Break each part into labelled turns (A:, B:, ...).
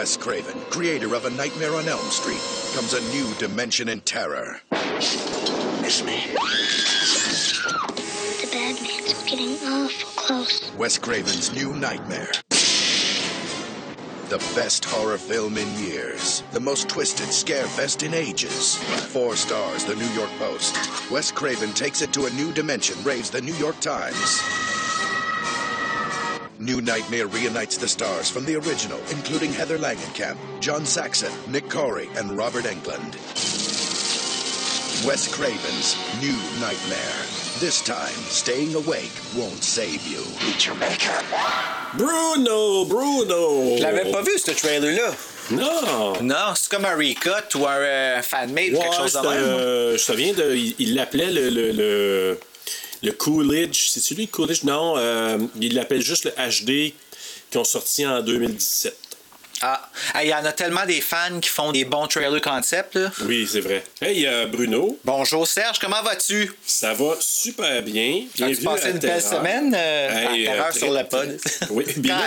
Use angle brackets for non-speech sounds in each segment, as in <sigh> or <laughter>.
A: From Wes Craven, creator of A Nightmare on Elm Street, comes a new dimension in terror.
B: It's me.
C: The bad man's getting awful close.
A: Wes Craven's New Nightmare. The best horror film in years. The most twisted scare fest in ages. Four stars, The New York Post. Wes Craven takes it to a new dimension, raves The New York Times. New Nightmare reunites the stars from the original, including Heather Langenkamp, John Saxon, Nick Corey, and Robert Englund. Wes Craven's New Nightmare. This time, staying awake won't save you.
B: Meet your maker.
D: Bruno, Bruno!
E: Je l'avais pas vu, ce trailer-là.
D: Non!
E: Non, c'est comme un euh, recut ou un euh, fan-made ou
D: Ouais,
E: quelque chose de
D: c'est,
E: même.
D: euh, je te souviens, de, il il l'appelait le, le, le, le Coolidge. C'est-tu lui, Coolidge? Non, euh, il l'appelle juste le HD qui ont sorti en 2017.
E: Ah, il y en a tellement des fans qui font des bons trailers concept. Là.
D: Oui, c'est vrai. Hey, euh, Bruno,
E: Bonjour Serge, comment vas-tu?
D: ça va super bien.
E: As-tu
D: Bienvenue
E: passé
D: à
E: une belle semaine euh,
D: Hey,
E: à
D: euh,
E: Terreur
D: très-
E: sur le pod? <laughs>
D: Oui, bien.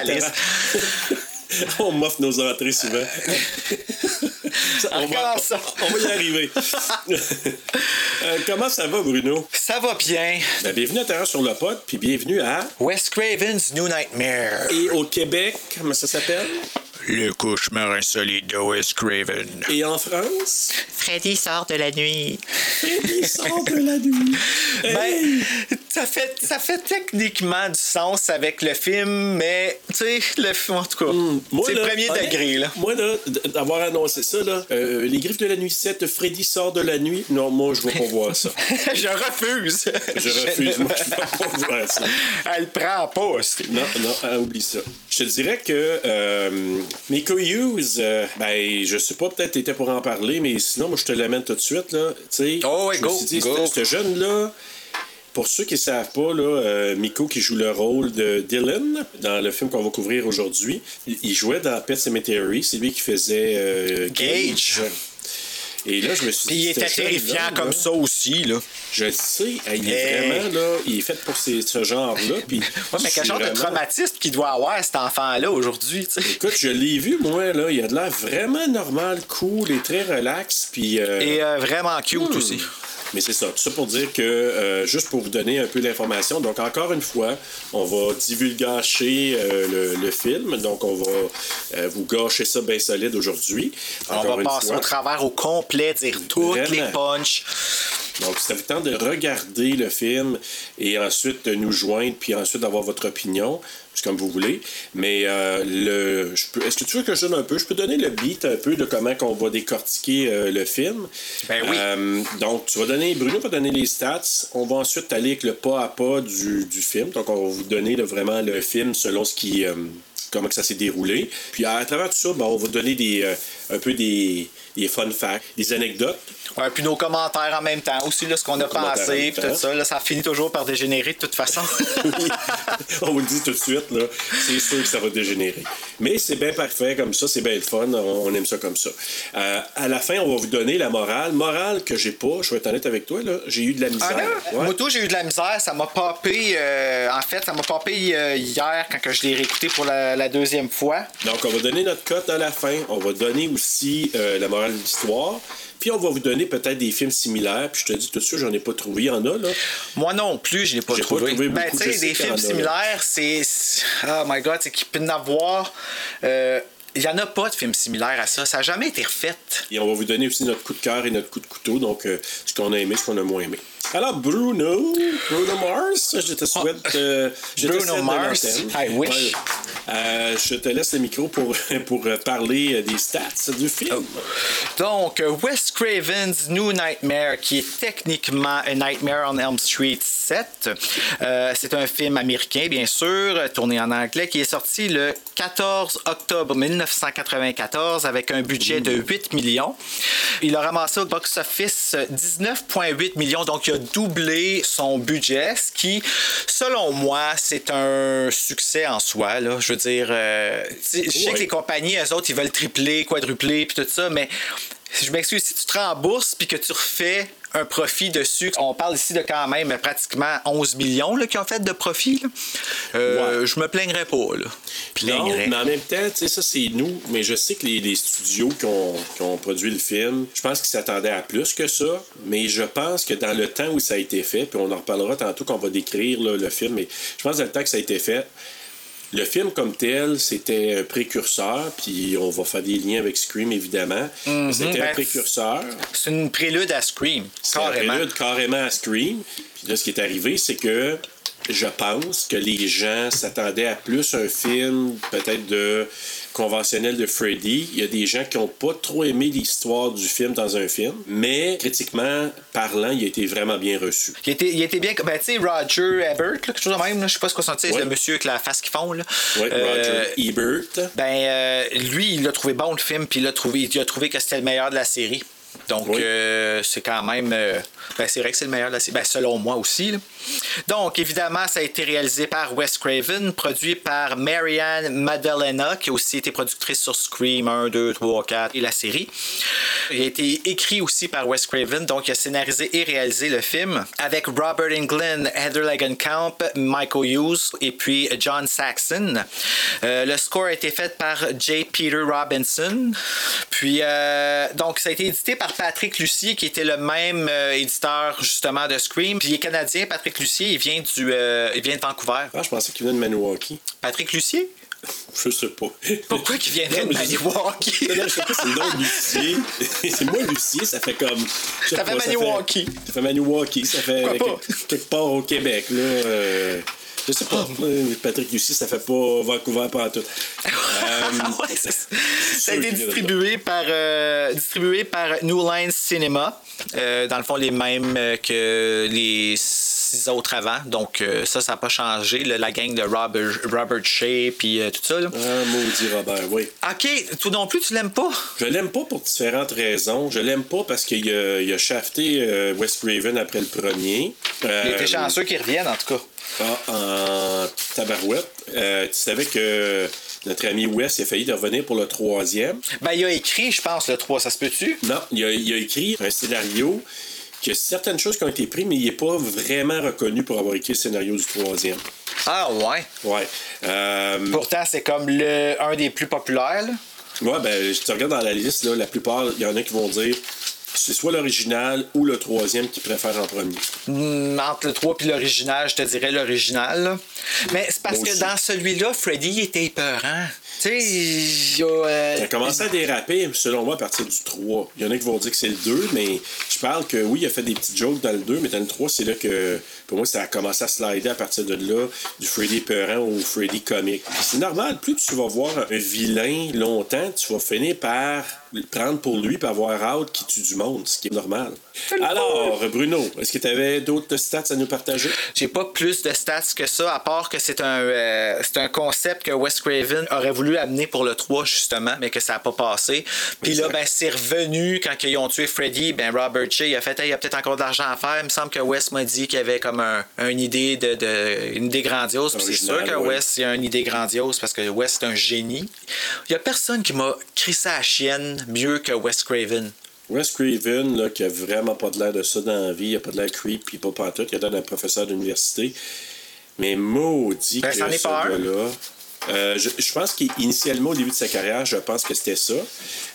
D: <laughs> On m'offre nos entrées souvent. <laughs> on, va,
E: ça.
D: on va y arriver. <laughs> Euh, comment ça va, Bruno?
E: Ça va bien.
D: Ben, bienvenue à Terreur sur le pod, puis bienvenue à...
E: Wes Craven's New Nightmare.
D: Et au Québec, comment ça s'appelle?
F: Le cauchemar insolite de Wes Craven.
D: Et en France?
E: Freddy sort de la nuit.
D: Il sort de la nuit. <laughs> Hey!
E: Ben, ça fait, ça fait techniquement du sens avec le film, mais tu sais, le film, en tout cas,
D: Hmm,
E: c'est le premier
D: honnête-
E: degré. Là.
D: Moi, là, d'avoir annoncé ça, là, euh, les griffes de la nuit 7, Freddy sort de la nuit. Non, moi, je veux pas voir ça. <laughs>
E: je refuse.
D: Je refuse. Moi, je veux pas voir ça.
E: Elle prend pas.
D: Non, non, oublie ça. Je te dirais que euh, Miko Hughes, euh, ben, je sais pas, peut-être t'étais pour en parler, mais sinon, moi, je te l'amène tout de suite, là. Tu sais,
E: Oh, ouais,
D: je me
E: go,
D: suis dit,
E: go.
D: ce- jeune-là, pour ceux qui ne savent pas, là, euh, Miko qui joue le rôle de Dylan dans le film qu'on va couvrir aujourd'hui, il jouait dans Pet Cemetery. C'est lui qui faisait euh,
E: Gage.
D: Et là, je me suis
E: Puis il
D: dit,
E: était
D: ce jeune-là,
E: terrifiant
D: là,
E: comme ça aussi. Là.
D: Je le sais, il est
E: Hey.
D: vraiment là, il est fait pour ces- ce genre-là. Puis <laughs>
E: Ouais, mais quel genre de traumatisme qu'il doit avoir, cet enfant-là, aujourd'hui. tu sais.
D: Écoute, je l'ai vu, moi, là. Il a de l'air vraiment normal, cool et très relax. Puis. euh,
E: Et euh, vraiment cute
D: hmm.
E: aussi.
D: Mais c'est ça. Tout ça pour dire que, euh, juste pour vous donner un peu d'informations, donc encore une fois, on va divulgacher euh, le, le film. Donc, on va euh, vous gâcher ça bien solide aujourd'hui.
E: On va passer
D: fois.
E: au travers au complet, dire toutes les punches.
D: Donc, ça vous tente de regarder le film et ensuite de nous joindre, puis ensuite d'avoir votre opinion. C'est comme vous voulez. Mais euh, le, je peux- est-ce que tu veux que je donne un peu? Je peux donner le beat un peu de comment on va décortiquer euh, le film.
E: Ben oui.
D: Euh, donc, tu vas donner, Bruno va donner les stats. On va ensuite aller avec le pas à pas du, du film. Donc, on va vous donner là, vraiment le film selon ce qui. euh, comment que ça s'est déroulé. Puis à travers tout ça, ben, on va donner des, euh, un peu des, des fun facts, des anecdotes.
E: Ouais, puis nos commentaires en même temps aussi, là, ce qu'on a pensé, puis tout ça, là, ça finit toujours par dégénérer de toute façon. <laughs>
D: on vous le dit tout de suite, là, c'est sûr que ça va dégénérer. Mais c'est bien parfait comme ça, c'est bien le fun, on, aime ça comme ça. Euh, à la fin, on va vous donner la morale. Morale que j'ai pas, je vais être honnête avec toi, là, j'ai eu de la misère.
E: Ah?
D: Ouais.
E: Moi, tout, j'ai eu de la misère. Ça m'a popé. euh, en fait, ça m'a popé euh, hier quand je l'ai réécouté pour la, la deuxième fois.
D: Donc, on va donner notre cote à la fin. On va donner aussi euh, la morale de l'histoire. Puis, on va vous donner peut-être des films similaires. Puis, je te dis tout de suite, j'en ai pas trouvé. Il y en a, là.
E: Moi non plus, je l'ai pas
D: J'ai pas
E: trouvé.
D: trouvé
E: ben, tu sais, des films similaires, c'est. Oh my god, c'est qu'il peut y en avoir. euh, Il n'y en a pas de films similaires à ça. Ça n'a jamais été refait.
D: Et on va vous donner aussi notre coup de cœur et notre coup de couteau. Donc, euh, ce qu'on a aimé, ce qu'on a moins aimé. Alors, Bruno, Bruno Mars, je te souhaite. euh, je te
E: Bruno
D: cède
E: Mars,
D: l'antenne.
E: I wish.
D: Euh, je te laisse le micro pour, <laughs> pour euh, parler des stats du film.
E: Donc, euh, Wes Craven's New Nightmare, qui est techniquement A Nightmare on Elm Street 7. Euh, c'est un film américain, bien sûr, tourné en anglais, qui est sorti le 14 octobre 1994 avec un budget de 8 millions. Il a ramassé au box-office 19,8 millions, donc il a doublé son budget, ce qui, selon moi, c'est un succès en soi. Là. Je veux dire, euh, je sais que les compagnies, eux autres, ils veulent tripler, quadrupler, puis tout ça, mais je m'excuse, si tu te rembourses puis que tu refais un profit dessus, on parle ici de quand même pratiquement 11 millions qui ont fait de profit. Euh,
D: Ouais.
E: Je me plaindrais pas. Là.
D: Non, mais en même temps, tu sais, ça c'est nous, mais je sais que les, les studios qui ont, qui ont produit le film, je pense qu'ils s'attendaient à plus que ça, mais je pense que dans le temps où ça a été fait, puis on en reparlera tantôt qu'on va décrire là, le film, mais je pense que dans le temps que ça a été fait, le film comme tel, c'était un précurseur, puis on va faire des liens avec Scream évidemment. C'était un
E: Ben,
D: précurseur.
E: C'est une prélude à Scream.
D: C'est un
E: Carrément.
D: prélude carrément à Scream. Puis là, ce qui est arrivé, c'est que je pense que les gens s'attendaient à plus un film peut-être de conventionnel de Freddy. Il y a des gens qui n'ont pas trop aimé l'histoire du film dans un film, mais critiquement parlant, il a été vraiment bien reçu.
E: Il était, il était bien. Ben, tu sais, Roger Ebert, là, quelque chose de même, là, je sais pas ce qu'on sentit, c'est
D: Ouais.
E: le monsieur avec la face qu'ils font. Là.
D: Ouais,
E: Euh,
D: Roger Ebert.
E: Ben, euh, lui, il a trouvé bon le film, puis il a trouvé, il a trouvé que c'était le meilleur de la série. Donc,
D: Oui.
E: euh, c'est quand même. euh, ben, c'est vrai que c'est le meilleur de la série. Ben, selon moi aussi. là. Donc, évidemment, ça a été réalisé par Wes Craven, produit par Marianne Maddalena, qui a aussi été productrice sur Scream 1, 2, 3, 4 et la série. Il a été écrit aussi par Wes Craven, donc il a scénarisé et réalisé le film avec Robert Englund, Heather Langenkamp, Michael Hughes et puis John Saxon. Euh, le score a été fait par J. Peter Robinson. Puis, donc, ça a été édité par Patrick Lucier, qui était le même euh, éditeur justement de Scream. Puis, il est canadien, Patrick Lucier, il vient, du, euh, il vient de Vancouver.
D: Ah, je pensais qu'il venait de Maniwaki.
E: Patrick Lucier?
D: Je sais pas.
E: Pourquoi qu'il viendrait de Maniwaki?
D: Non, je sais pas, c'est le nom de Lucier. <laughs> c'est moi, Lucier, ça fait comme.
E: Ça fait Maniwaki.
D: Ça fait Maniwaki, ça fait quelque part au Québec, là. euh, je sais pas. Euh, Patrick Lucier, ça fait pas Vancouver pas tout. <laughs>
E: Ouais, ça, ça a été distribué par, euh, distribué par New Line Cinema. Euh, dans le fond, les mêmes euh, que les six autres avant. Donc, euh, ça, ça n'a pas changé. là, la gang de Robert, Robert Shea puis euh, tout ça. là.
D: Ah, maudit Robert, oui.
E: OK, toi non plus, tu l'aimes pas?
D: Je l'aime pas pour différentes raisons. Je l'aime pas parce qu'il a, il a shafté euh, Wes Craven après le premier.
E: Il était chanceux qu'il revienne, en tout cas.
D: Ah, en tabarouette. Euh, tu savais que notre ami Wes il a failli de revenir pour le troisième.
E: Ben, il a écrit, je pense, le 3, ça se peut-tu?
D: Non, il a, il a écrit un scénario qui a certaines choses qui ont été prises, mais il n'est pas vraiment reconnu pour avoir écrit le scénario du troisième.
E: Ah, ouais?
D: Ouais. Euh,
E: Pourtant, c'est comme le, un des plus populaires. là.
D: ouais, ben, je te regarde dans la liste, là, la plupart, il y en a qui vont dire c'est soit l'original ou le troisième qu'ils préfèrent en premier.
E: Hmm, entre le 3 et l'original, je te dirais l'original. Mais c'est parce que
D: aussi.
E: dans celui-là, Freddy était épeurant. Tu sais, il euh,
D: Ça a commencé à déraper, selon moi, à partir du 3. Il y en a qui vont dire que c'est le 2, mais je parle que oui, il a fait des petites jokes dans le 2, mais dans le 3, c'est là que, pour moi, ça a commencé à slider à partir de là, du Freddy peurant au Freddy comique. C'est normal, plus tu vas voir un vilain longtemps, tu vas finir par le prendre pour lui et avoir hâte qui tue du monde, ce qui est normal. Alors, Bruno, est-ce que tu avais d'autres stats à nous partager?
E: J'ai pas plus de stats que ça, à part que c'est un, euh, c'est un concept que Wes Craven aurait voulu amener pour le 3, justement, mais que ça n'a pas passé. Puis là, ben, c'est revenu quand ils ont tué Freddy. Ben, Robert Shea, il a fait, Hey, il y a peut-être encore de l'argent à faire. Il me semble que Wes m'a dit qu'il y avait comme un, une idée de, de- une idée grandiose. Puis c'est sûr que
D: ouais.
E: Wes, il a une idée grandiose parce que Wes, c'est un génie. Il y a personne qui m'a crissé à la chienne mieux que Wes Craven.
D: Wes Craven, là, qui a vraiment pas de l'air de ça dans la vie, il a pas de l'air creepy, pas pantoute, il a l'air d'un professeur d'université. Mais maudit
E: Ben,
D: que
E: est
D: ce gars-là... Euh, je, je pense qu'initialement, au début de sa carrière, je pense que c'était ça.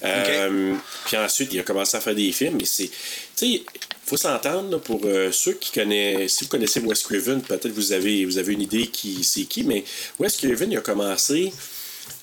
D: Euh, Puis ensuite, il a commencé à faire des films. Mais c'est. Tu sais, il faut s'entendre pour euh, ceux qui connaissent. Si vous connaissez Wes Craven, peut-être vous avez, vous avez une idée qui c'est qui. Mais Wes Craven, il a commencé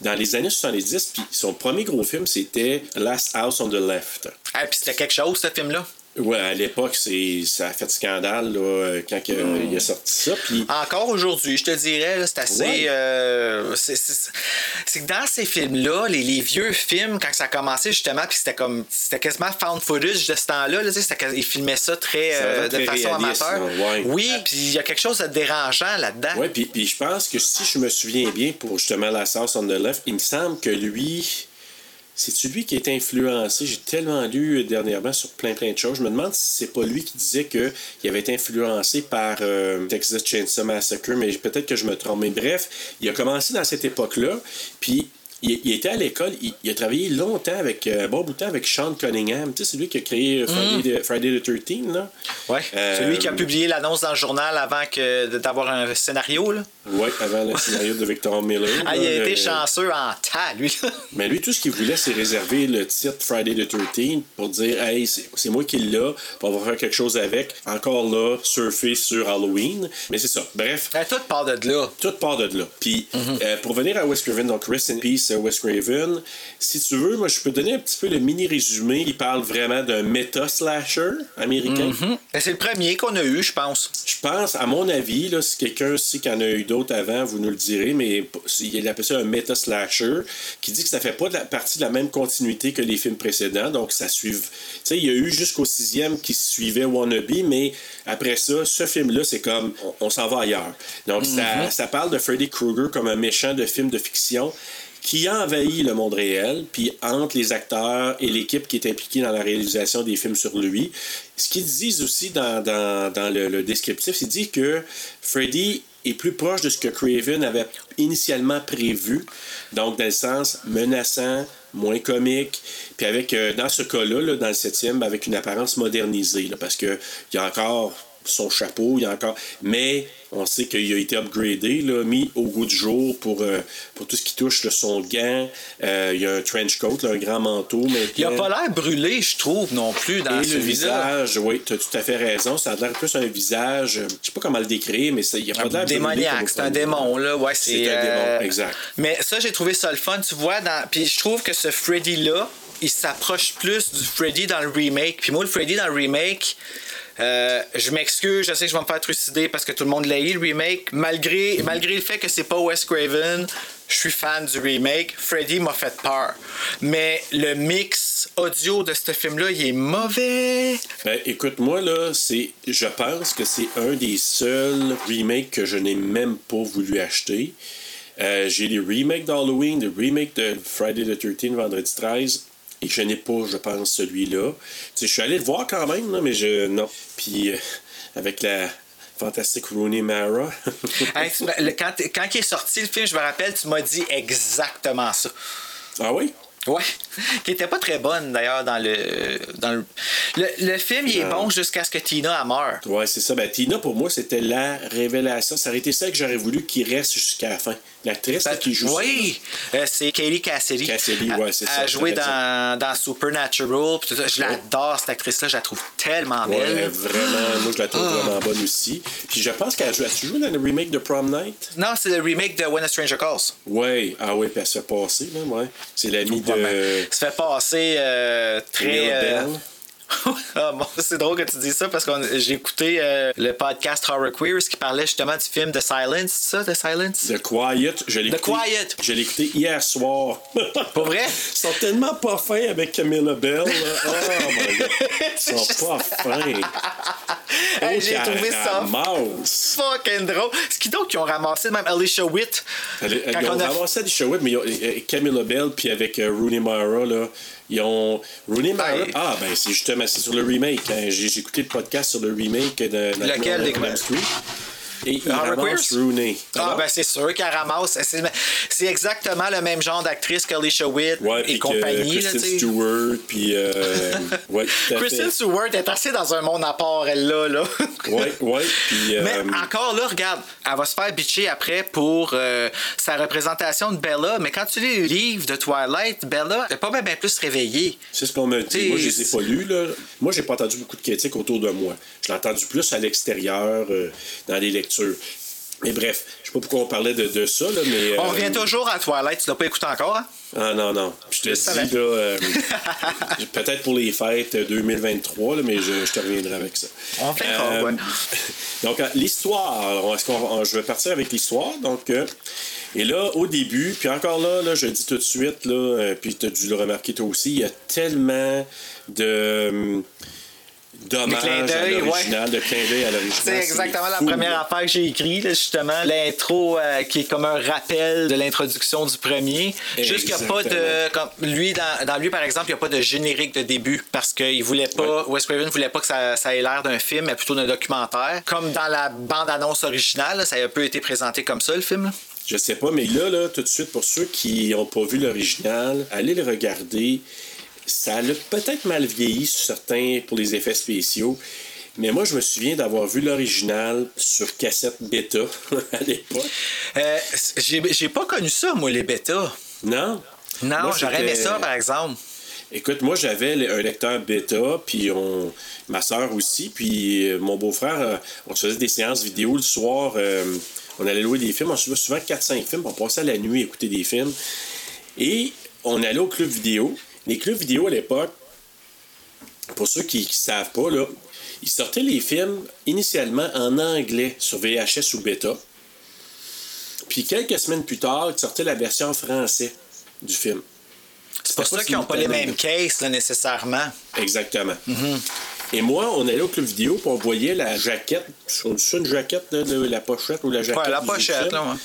D: dans les années 70. Puis son premier gros film, c'était Last House on the Left.
E: Ah, puis c'était quelque chose, ce film-là?
D: Ouais, à l'époque, c'est, ça a fait scandale là, quand que, il a sorti ça. Puis,
E: Encore aujourd'hui, je te dirais, c'est assez.
D: Ouais.
E: euh, c'est, que dans ces films-là, les, les vieux films, quand ça a commencé justement, puis c'était comme. C'était quasiment found footage de ce temps-là, là, ils filmaient ça très,
D: Ça
E: euh, de
D: très
E: façon
D: réaliste,
E: amateur.
D: ouais.
E: Oui, puis il y a quelque chose de dérangeant là-dedans.
D: ouais, puis, puis je pense que si je me souviens bien pour justement La Sauce on the Left, il me semble que lui. C'est-tu lui qui est influencé? J'ai tellement lu euh, dernièrement sur plein plein de choses. Je me demande si c'est pas lui qui disait qu'il avait été influencé par euh, Texas Chainsaw Massacre, mais peut-être que je me trompe. Mais bref, il a commencé dans cette époque-là, puis il, il était à l'école, il, il a travaillé longtemps avec, euh, un bon bout de temps avec Sean Cunningham. Tu sais, c'est lui qui a créé euh, Friday, the, Friday the 13, là.
E: Ouais.
D: Euh,
E: Celui qui a publié l'annonce dans le journal avant que d'avoir un scénario. Là.
D: Ouais, avant le scénario de Victor Miller.
E: Ah, il a été
D: le-
E: chanceux en tas, lui.
D: Mais lui, tout ce qu'il voulait, c'est réserver le titre Friday the 13 pour dire Hey, c'est moi qui l'ai, on va faire quelque chose avec. Encore là, surfer sur Halloween. Mais c'est ça. Bref,
E: Ah, Tout part de là.
D: tout part de là. Puis, euh, pour venir à Wes Craven, donc Rest in Peace, Wes Craven, si tu veux, moi, je peux donner un petit peu le mini-résumé. Il parle vraiment d'un méta-slasher américain.
E: Ben, C'est le premier qu'on a eu, je pense.
D: Je pense, à mon avis, là, si quelqu'un sait qu'il y en a eu d'autres avant, vous nous le direz, mais il appelle ça un meta-slasher, qui dit que ça fait pas de la partie de la même continuité que les films précédents, donc ça suit. Tu sais, il y a eu jusqu'au sixième qui suivait Wannabe, mais après ça, ce film-là, c'est comme, on, on s'en va ailleurs. Donc, ça, ça parle de Freddy Krueger comme un méchant de film de fiction qui a envahi le monde réel, puis entre les acteurs et l'équipe qui est impliquée dans la réalisation des films sur lui. Ce qu'ils disent aussi dans, le, descriptif, c'est dit que Freddy est plus proche de ce que Craven avait initialement prévu, donc dans le sens menaçant, moins comique, puis avec, euh, dans ce cas-là, là, dans le septième, avec une apparence modernisée, là, parce qu'il y a encore son chapeau, il y a encore. Mais on sait qu'il a été upgradé, là, mis au goût du jour pour, euh, pour tout ce qui touche là, son gant. Euh, il y a un trench coat, là, un grand manteau. Maintenant.
E: Il a pas l'air brûlé, je trouve, non plus, dans
D: Et le
E: celui-là.
D: visage, oui, tu as tout à fait raison. Ça a l'air plus un visage, euh, je sais pas comment le décrire, mais ça- il a pas l'air brûlé
E: démoniaque, c'est un démon, là. Ouais, c'est.
D: Un démon, exact.
E: Mais ça, j'ai trouvé ça le fun, tu vois. Dans... Puis je trouve que ce Freddy-là, il s'approche plus du Freddy dans le remake. Puis moi, le Freddy dans le remake. Euh, je m'excuse, je sais que je vais me faire trucider parce que tout le monde l'a eu le remake. Malgré, malgré le fait que c'est pas Wes Craven, je suis fan du remake. Freddy m'a fait peur. Mais le mix audio de ce film-là, il est mauvais.
D: Ben, écoute, moi, là, c'est, je pense que c'est un des seuls remakes que je n'ai même pas voulu acheter. Euh, j'ai les remakes d'Halloween, les remakes de Friday the 13, vendredi 13, et je n'ai pas, je pense, celui-là. Tu sais, je suis allé le voir quand même, là, mais je. Non. Puis, euh, avec la fantastique Rooney Mara. <laughs>
E: Hey, le- quand, quand il est sorti le film, je me rappelle, tu m'as dit exactement ça.
D: ah oui?
E: Ouais. <laughs> Qui était pas très bonne d'ailleurs dans le. Dans le... le, le film, il est bon jusqu'à ce que Tina meure.
D: Ouais, c'est ça. Ben, Tina, pour moi, c'était la révélation. Ça aurait été ça que j'aurais voulu qu'il reste jusqu'à la fin. L'actrice là, qui joue
E: oui, Euh, c'est Katie Cassidy.
D: Cassidy, ouais, c'est
E: Elle
D: ça,
E: a joué dans, dans Supernatural. puis tout ça. Je l'adore, cette actrice-là. Je la trouve tellement
D: Ouais,
E: belle.
D: vraiment, moi je la trouve
E: Ah.
D: vraiment bonne aussi. Puis je pense qu'elle a joué, as-tu joué dans le remake de Prom Night?
E: Non, c'est le remake de When a Stranger Calls.
D: Ouais, ah ouais, puis elle se fait passer, là, ouais. C'est l'ami de.
E: Ça fait passer euh, très. <laughs> Ah, bon, c'est drôle que tu dis ça parce que j'ai écouté euh, le podcast Horror Queers qui parlait justement du film The Silence, ça, The Silence?
D: The Quiet, je l'ai
E: The
D: écouté-
E: Quiet.
D: Je l'ai écouté hier soir. <laughs>
E: Pas vrai?
D: Ils sont tellement pas fins avec Camilla Bell. là. <laughs> Oh my god. Ils sont pas fins.
E: Hey,
D: Oh,
E: j'ai trouvé ça fucking drôle. Ce qui donc qu'ils ont ramassé même Alicia Witt.
D: Elle- Ils ont
E: on a-
D: ramassé des shows, mais ils ont- Camilla Bell, puis avec euh, Rooney Mara, là, ils ont. Rooney Mara.
E: Ouais.
D: Ah, ben, c'est justement, c'est sur le remake. hein. J'ai écouté le podcast sur le remake de
E: Lequel,
D: de
E: des-
D: Madame Street. Et il
E: Horror
D: ramasse
E: Queers?
D: Rooney.
E: Ah,
D: Alors?
E: ben c'est sûr qu'elle ramasse. C'est, exactement le même genre d'actrice qu'Alicia Witt
D: Ouais,
E: et compagnie. là,
D: Kristen
E: sais.
D: Stewart, puis. Euh, <laughs> ouais,
E: Kristen. Stewart est assez dans un monde à part, elle là. là.
D: Ouais, ouais, <laughs> puis.
E: Mais
D: euh,
E: encore là, regarde, elle va se faire bitcher après pour euh, sa représentation de Bella. Mais quand tu lis le livre de Twilight, Bella n'est pas bien ben plus réveillée.
D: C'est ce qu'on me dit. Moi, je les ai pas lus. Là. Moi, j'ai pas entendu beaucoup de critiques autour de moi. Je l'ai entendu plus à l'extérieur, euh, dans les lectures. Mais bref, je sais pas pourquoi on parlait de, de ça, là, mais.
E: On
D: euh,
E: revient toujours à Twilight. Tu l'as pas écouté encore, hein?
D: Ah non, non. Je te dis, là, euh, <laughs> peut-être pour les fêtes 2023, là, mais je, je te reviendrai avec ça.
E: On verra, ouais? <laughs>
D: Donc, euh, l'histoire. Est-ce qu'on, on- je vais partir avec l'histoire. Donc, euh, et là, au début, puis encore là, là je le dis tout de suite, là, euh, puis tu as dû le remarquer toi aussi, il y a tellement de. D'hommage
E: clins
D: à l'original, de clin d'œil à l'original.
E: C'est exactement la
D: fou,
E: première
D: là.
E: affaire que j'ai écrite, justement. L'intro euh, qui est comme un rappel de l'introduction du premier. Juste qu'il n'y a pas de. Comme lui, dans, dans lui, par exemple, il n'y a pas de générique de début parce qu'il voulait pas. Wes Craven voulait pas que ça, ça ait l'air d'un film, mais plutôt d'un documentaire. Comme dans la bande-annonce originale, là, ça a un peu été présenté comme ça, le film. là.
D: Je sais pas, mais là, là, tout de suite, pour ceux qui n'ont pas vu l'original, allez le regarder. Ça a peut-être mal vieilli sur certains pour les effets spéciaux. Mais moi, je me souviens d'avoir vu l'original sur cassette bêta <laughs> à l'époque.
E: Euh, j'ai pas connu ça, moi, les bêtas.
D: Non?
E: Non, j'aurais aimé ça, par exemple.
D: Écoute, moi, j'avais un lecteur bêta, puis on, ma soeur aussi, puis euh, mon beau-frère, euh, on se faisait des séances vidéo le soir. euh, on allait louer des films. On se faisait souvent 4-5 films. On passait la nuit à écouter des films. Et on allait au club vidéo. Les clubs vidéo à l'époque, pour ceux qui ne savent pas, là, ils sortaient les films initialement en anglais sur VHS ou bêta. Puis quelques semaines plus tard, ils sortaient la version en français du film.
E: C'est pour ça qu'ils n'ont pas les mêmes cases, là, nécessairement.
D: Exactement. Et moi, on allait au club vidéo, puis on voyait la jaquette. On une jaquette, de la pochette ou la jaquette?
E: Ouais, la pochette, là, ouais.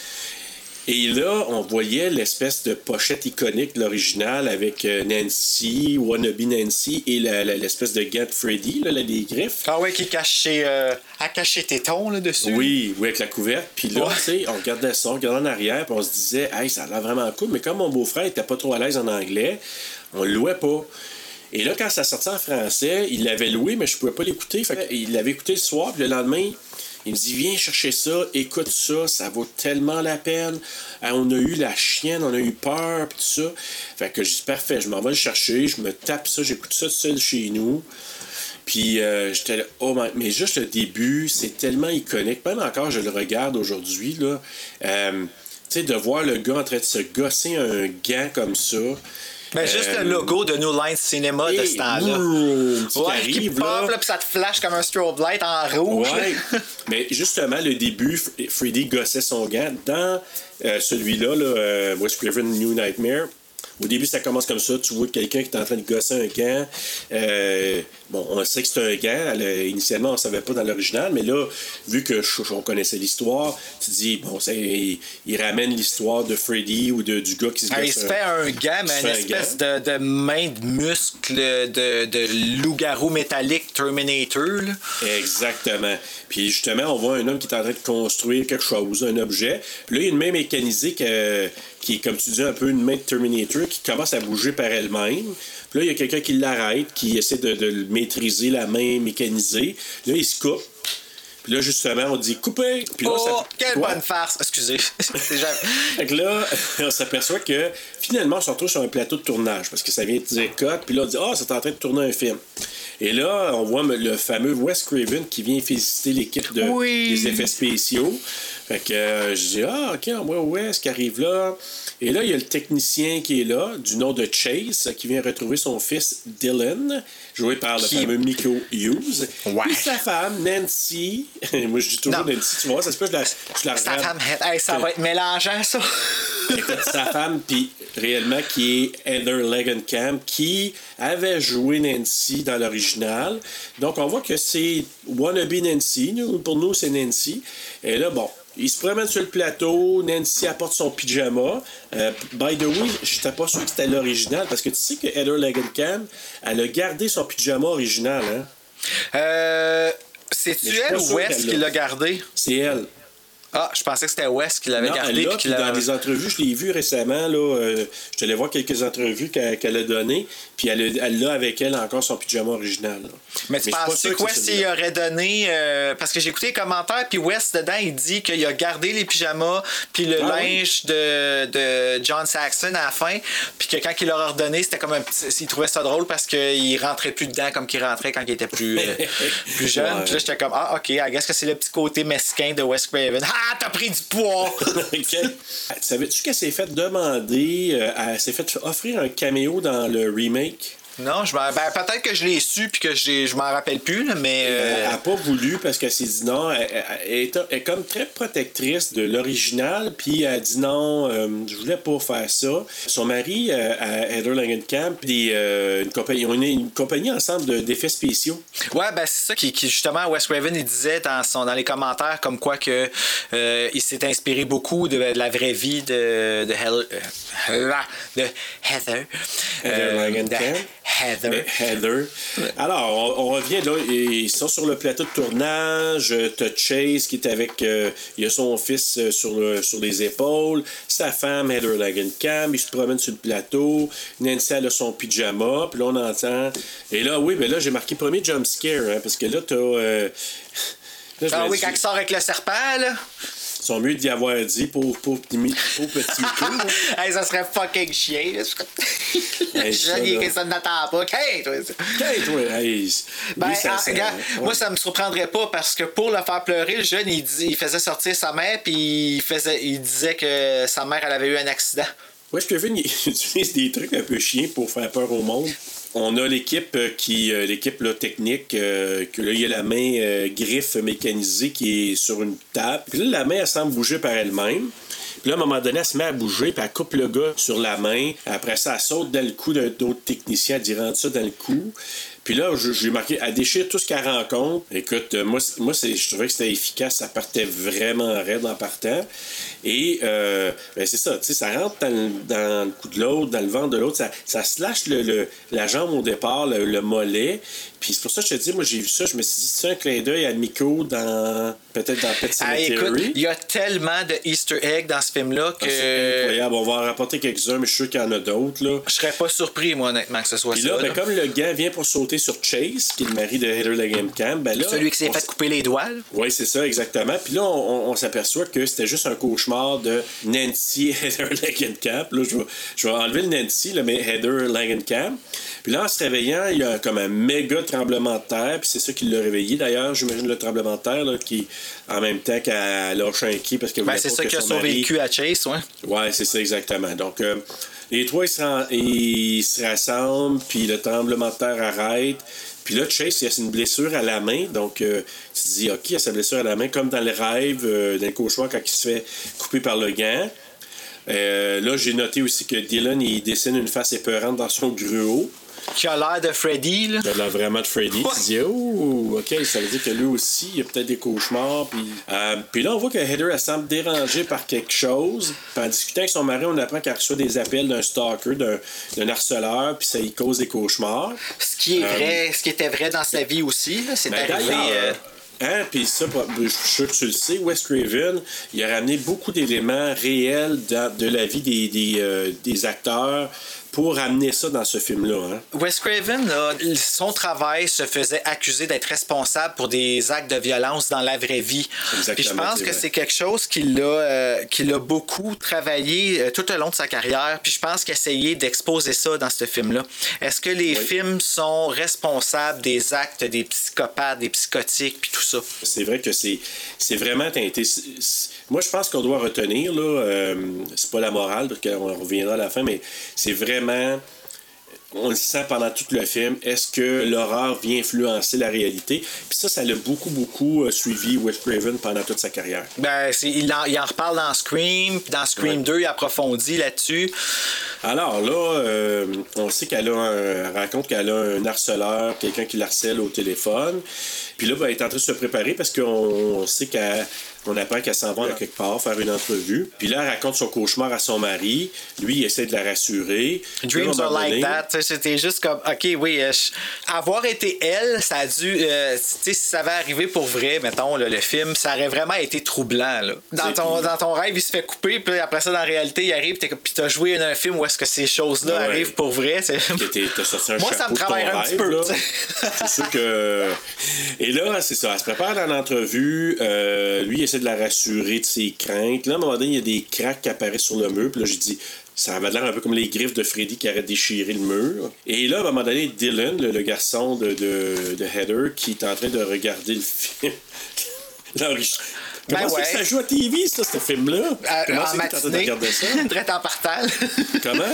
D: Et là, on voyait l'espèce de pochette iconique de l'original avec euh, Nancy, Wannabe Nancy et l'espèce de gant Freddy, là, des griffes.
E: Ah ouais, qui cache ses, euh, a caché tes tons là, dessus.
D: Oui, oui, avec la couverte. Puis là,
E: Ouais.
D: tu sais, on regardait ça, on regardait en arrière, puis on se disait, hey, ça a l'air vraiment cool. Mais comme mon beau-frère était pas trop à l'aise en anglais, on le louait pas. Et là, quand ça sortait en français, il l'avait loué, mais je pouvais pas l'écouter. Il l'avait écouté le soir, puis le lendemain, il me dit, viens chercher ça, écoute ça, ça vaut tellement la peine. Ah, on a eu la chienne, on a eu peur, puis tout ça. Fait que je dis, parfait, je m'en vais le chercher, je me tape ça, j'écoute ça seul chez nous. Puis euh, j'étais là, oh my- mais juste le début, c'est tellement iconique. Même encore, je le regarde aujourd'hui, là. Euh, tu sais, de voir le gars en train de se gosser un gant comme ça.
E: Mais juste
D: Euh,
E: le logo de New Line Cinema de ce temps-là.
D: qui
E: Ouais,
D: arrive,
E: qui pop,
D: là.
E: là, puis ça te flash comme un strobe light en rouge.
D: Ouais. Mais justement, le début, Freddy gossait son gant. Dans euh, celui-là, là, euh, Craven New Nightmare, au début, ça commence comme ça. Tu vois quelqu'un qui est en train de gosser un gant. Euh, bon, on sait que c'est un gant. Elle, initialement, on ne savait pas dans l'original, mais là, vu que on connaissait l'histoire, tu dis, bon, il, il ramène l'histoire de Freddy ou de, du gars qui se gosse
E: il se
D: un-
E: fait un gant, mais une
D: un
E: espèce de, de main de muscle de, de loup-garou métallique Terminator. là.
D: Exactement. Puis justement, on voit un homme qui est en train de construire quelque chose, un objet. Puis là, il y a une main mécanisée que- qui est, comme tu dis, un peu une main de Terminator qui commence à bouger par elle-même. Puis là, il y a quelqu'un qui l'arrête, qui essaie de, de le maîtriser, la main mécanisée. Là, il se coupe. Puis là, justement, on dit couper. Puis là,
E: Oh,
D: ça-
E: quelle bonne farce! Excusez. <laughs>
D: Fait que là, <laughs> on s'aperçoit que finalement, on se retrouve sur un plateau de tournage parce que ça vient de dire cut, puis là, on dit Ah, c'est en train de tourner un film. Et là, on voit le fameux Wes Craven qui vient féliciter l'équipe de,
E: Oui.
D: des effets spéciaux. Fait que euh, je dis Ah, ok, on voit Wes qui arrive là? Et là, il y a le technicien qui est là, du nom de Chase, qui vient retrouver son fils Dylan, joué par le
E: Qui-
D: fameux Nico Hughes.
E: Ouais.
D: Puis sa femme, Nancy. <laughs> Moi, je dis toujours
E: Non.
D: Nancy, tu vois, ça se peut que je la, je la
E: Sa femme, hey, ça va être mélangeant, ça.
D: Écoute, sa femme, puis réellement, qui est Heather Langenkamp, qui avait joué Nancy dans l'original. Donc, on voit que c'est Wannabe Nancy. Nous, pour nous, c'est Nancy. Et là, bon, il se promène sur le plateau. Nancy apporte son pyjama. Euh, by the way, je n'étais pas sûr que c'était l'original, parce que tu sais que Heather Langenkamp, elle a gardé son pyjama original. Hein?
E: Euh, C'est-tu elle ou
D: sûr
E: Wes
D: qu'elle
E: qui
D: l'a
E: gardé?
D: C'est elle.
E: Ah, je pensais que c'était Wes qui l'avait gardé.
D: elle l'a,
E: puis
D: dans des entrevues, je l'ai vu récemment, là, euh, je te allé voir quelques entrevues qu'elle a données, puis elle elle a avec elle encore son pyjama original. là.
E: Mais tu penses que
D: que c'est
E: Wes
D: celui-là.
E: il aurait donné. euh, parce que j'ai écouté les commentaires, puis Wes, dedans, il dit qu'il a gardé les pyjamas, puis le
D: Ah oui?
E: linge de, de John Saxon à la fin, puis que quand il leur a redonné, c'était comme un petit. Il trouvait ça drôle parce qu'il rentrait plus dedans comme qu'il rentrait quand il était plus, euh, <laughs> plus jeune.
D: Ouais.
E: Puis là, j'étais comme, ah, ok, I guess que c'est le petit côté mesquin de Wes Craven. <laughs> Ah, t'as pris du poids! <laughs>
D: OK. Savais-tu qu'elle s'est fait demander, euh, elle s'est fait offrir un caméo dans le remake?
E: Non, je ben, peut-être que je l'ai su puis que je m'en rappelle plus, là, mais. euh,
D: Elle n'a pas voulu parce qu'elle s'est dit non. Elle, elle- elle est, elle est comme très protectrice de l'original, puis elle a dit non, euh, je voulais pas faire ça. Son mari, euh, à Heather Langenkamp, puis euh, une compagnie, on est une compagnie ensemble de- d'effets spéciaux.
E: Ouais, ben c'est ça qui, qui, justement Wes Craven il disait dans son dans les commentaires comme quoi que euh, il s'est inspiré beaucoup de, de la vraie vie de de, Hel- euh, de Heather.
D: Heather Langenkamp.
E: Heather.
D: Mais Heather. Alors, on, on revient là. Ils sont sur le plateau de tournage. Euh, T'as Chase qui est avec. euh, il a son fils euh, sur, le- sur les épaules. Sa femme, Heather Langenkamp. Ils se promènent sur le plateau. Nancy, elle a son pyjama. Puis là, on entend. Et là, oui, ben là, j'ai marqué premier jump scare. hein, parce que là, t'as. euh, là,
E: Ah oui, quand il sort avec le serpent, là.
D: Ils sont mieux d'y avoir dit, pauvre, pauvre, pauvre petit Mico, là. <laughs>
E: hey, ça serait fucking chien.
D: Hey,
E: Je <laughs>
D: ça,
E: dis
D: là.
E: que ça n'attend pas. Hey, toi.
D: Hey, toi, hey, lui,
E: Ben,
D: ça-
E: ah,
D: ça-
E: regarde,
D: ouais.
E: moi, ça me surprendrait pas parce que pour le faire pleurer, le jeune, il, il faisait sortir sa mère puis il, faisait, il disait que sa mère, elle avait eu un accident.
D: Ouais, Kevin, il utilise des trucs un peu chiens pour faire peur au monde. On a l'équipe euh, qui euh, l'équipe technique euh, que là il y a la main griffe mécanisée qui est sur une table. Puis là la main elle semble bouger par elle-même. Puis là, à un moment donné, elle se met à bouger, puis elle coupe le gars sur la main. Après ça, elle saute dans le cou d'un autre technicien, elle dit rentre ça dans le cou. Puis là, je- j'ai marqué, elle déchire tout ce qu'elle rencontre. Écoute, euh, moi, moi c'est- je trouvais que c'était efficace, ça partait vraiment raide en partant. Et euh, ben, c'est ça, tu sais, ça rentre dans le, dans le cou de l'autre, dans le ventre de l'autre, ça, ça se lâche le, le- la jambe au départ, le, le mollet. Puis c'est pour ça que je te dis, moi, j'ai vu ça, je me suis dit, c'est un clin d'œil à Miko dans, peut-être dans Pet
E: Ah, écoute, il y a tellement de Easter eggs dans ce film-là
D: Ah, C'est
E: que
D: incroyable. On va en rapporter quelques-uns, mais je suis sûr qu'il y en a d'autres. Là.
E: je serais pas surpris, moi, honnêtement, que ce soit
D: Puis
E: ça.
D: là, ben,
E: là.
D: comme le gars vient pour sauter sur Chase, qui est le mari de Heather Langenkamp, ben là.
E: Celui qui s'est fait couper les doigts.
D: Oui, c'est ça, exactement. Puis là, on, s'aperçoit que c'était juste un cauchemar de Nancy <laughs> Heather Langenkamp. Là, je vais, je vais enlever le Nancy, là, mais Heather Langenkamp. Puis là, en se réveillant, il y a comme un méga tremblement de terre. Puis c'est ça qui l'a réveillé. D'ailleurs, j'imagine le tremblement de terre là, qui, en même temps qu'elle lâche un qui parce qu'elle
E: Ben, c'est ça
D: que
E: qui a sauvé le cul à Chase, ouais.
D: Ouais, c'est ça exactement. Donc, euh, les trois, ils se, rassemblent, puis le tremblement de terre arrête. Puis là, Chase, il a une blessure à la main. Donc, euh, tu te dis, OK, il a sa blessure à la main, comme dans le rêve, euh, dans le cauchemar, quand il se fait couper par le gant. Euh, là, j'ai noté aussi que Dylan, il dessine une face épeurante dans son gruau.
E: Qui a l'air de Freddy, là.
D: Il a l'air vraiment de Freddy. Tu te dis, oh, OK, ça veut dire que lui aussi, il a peut-être des cauchemars. Puis, euh, puis là, on voit que Heather, elle semble dérangée par quelque chose. Puis en discutant avec son mari, on apprend qu'elle reçoit des appels d'un stalker, d'un, harceleur, puis ça lui cause des cauchemars.
E: Ce qui est
D: Euh,
E: vrai, ce qui était vrai dans sa vie aussi. C'est
D: Ben,
E: arrivé. euh,
D: Hein, puis ça, je suis sûr que tu le sais, Wes Craven, il a ramené beaucoup d'éléments réels de la vie des, des, euh, des acteurs pour amener ça dans ce film-là. Hein?
E: Wes Craven, là, son travail se faisait accuser d'être responsable pour des actes de violence dans la vraie vie.
D: Exactement,
E: Puis je pense que c'est quelque chose qu'il a, euh, qu'il a beaucoup travaillé euh, tout au long de sa carrière. Puis je pense qu'il essayé d'exposer ça dans ce film-là. Est-ce que les
D: Oui.
E: films sont responsables des actes des psychopathes, des psychotiques, puis tout ça?
D: C'est vrai que c'est, c'est vraiment teinté. C'est- c'est- Moi, je pense qu'on doit retenir, là, euh, c'est pas la morale, parce qu'on reviendra à la fin, mais c'est vraiment. On le sent pendant tout le film. Est-ce que l'horreur vient influencer la réalité? Puis ça, ça l'a beaucoup, beaucoup euh, suivi Wes Craven pendant toute sa carrière.
E: Ben, il, en, il en reparle dans Scream, puis dans Scream
D: Ouais.
E: 2, il approfondit là-dessus.
D: Alors là, euh, on sait qu'elle a un, raconte qu'elle a un harceleur, quelqu'un qui l'harcèle au téléphone. Puis là, ben, elle est en train de se préparer parce qu'on on sait qu'elle on apprend qu'elle s'en va à quelque part faire une entrevue. Puis là, elle raconte son cauchemar à son mari. Lui, il essaie de la rassurer. Là,
E: Dreams are like that. C'était juste comme, OK, oui, euh, je- avoir été elle, ça a dû. euh, tu sais, si ça avait arrivé pour vrai, mettons, là, le film, ça aurait vraiment été troublant. Là. Dans, ton, dans ton rêve, il se fait couper, puis après ça, dans la réalité, il arrive, puis t'as joué dans un film où est-ce que ces choses-là
D: Ouais.
E: arrivent pour vrai.
D: t'as sorti un
E: Moi, ça me travaille un
D: rêve,
E: petit peu.
D: C'est sûr que. Et là, c'est ça. Elle se prépare dans l'entrevue. Euh, lui, il de la rassurer de ses craintes. Là, à un moment donné, il y a des craques qui apparaissent sur le mur. Puis là, j'ai dit. Ça avait l'air un peu comme les griffes de Freddy qui auraient déchiré le mur. Et là, à un moment donné, Dylan, le, le garçon de, de, de Heather, qui est en train de regarder le film. <laughs> Comment
E: Ben
D: ça
E: ouais.
D: que ça joue à TV, ça, ce film-là?
E: Euh,
D: Comment
E: en
D: c'est que t'es en train de
E: matinée.
D: regarder ça? <laughs>
E: Drette en partant.
D: Comment?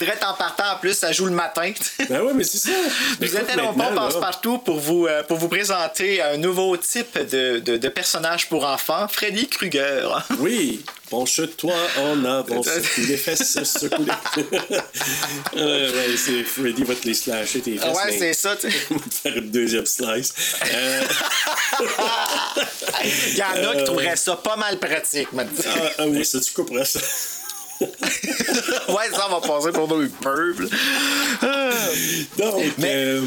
E: Drette en partant, en plus, ça joue le matin.
D: Ben ouais, mais c'est ça. <laughs>
E: Nous interrompons Passe-Partout pour vous, euh, pour vous présenter un nouveau type de, de, de personnage pour enfants, Freddy Krueger.
D: Oui, penche-toi en avant, secoue les fesses, secoue les... <laughs> Euh, ouais, c'est Freddy va te les slasher tes fesses.
E: Ouais,
D: mais-
E: c'est ça. tu sais.
D: On va te faire une deuxième slice. Euh,
E: Il <laughs> y en a qui trouveraient ça pas mal pratique, maintenant.
D: ah, ah oui, ça, tu couperas ça. <laughs>
E: ouais, ça va passer pour nos peuples.
D: Donc,
E: Mais-
D: euh,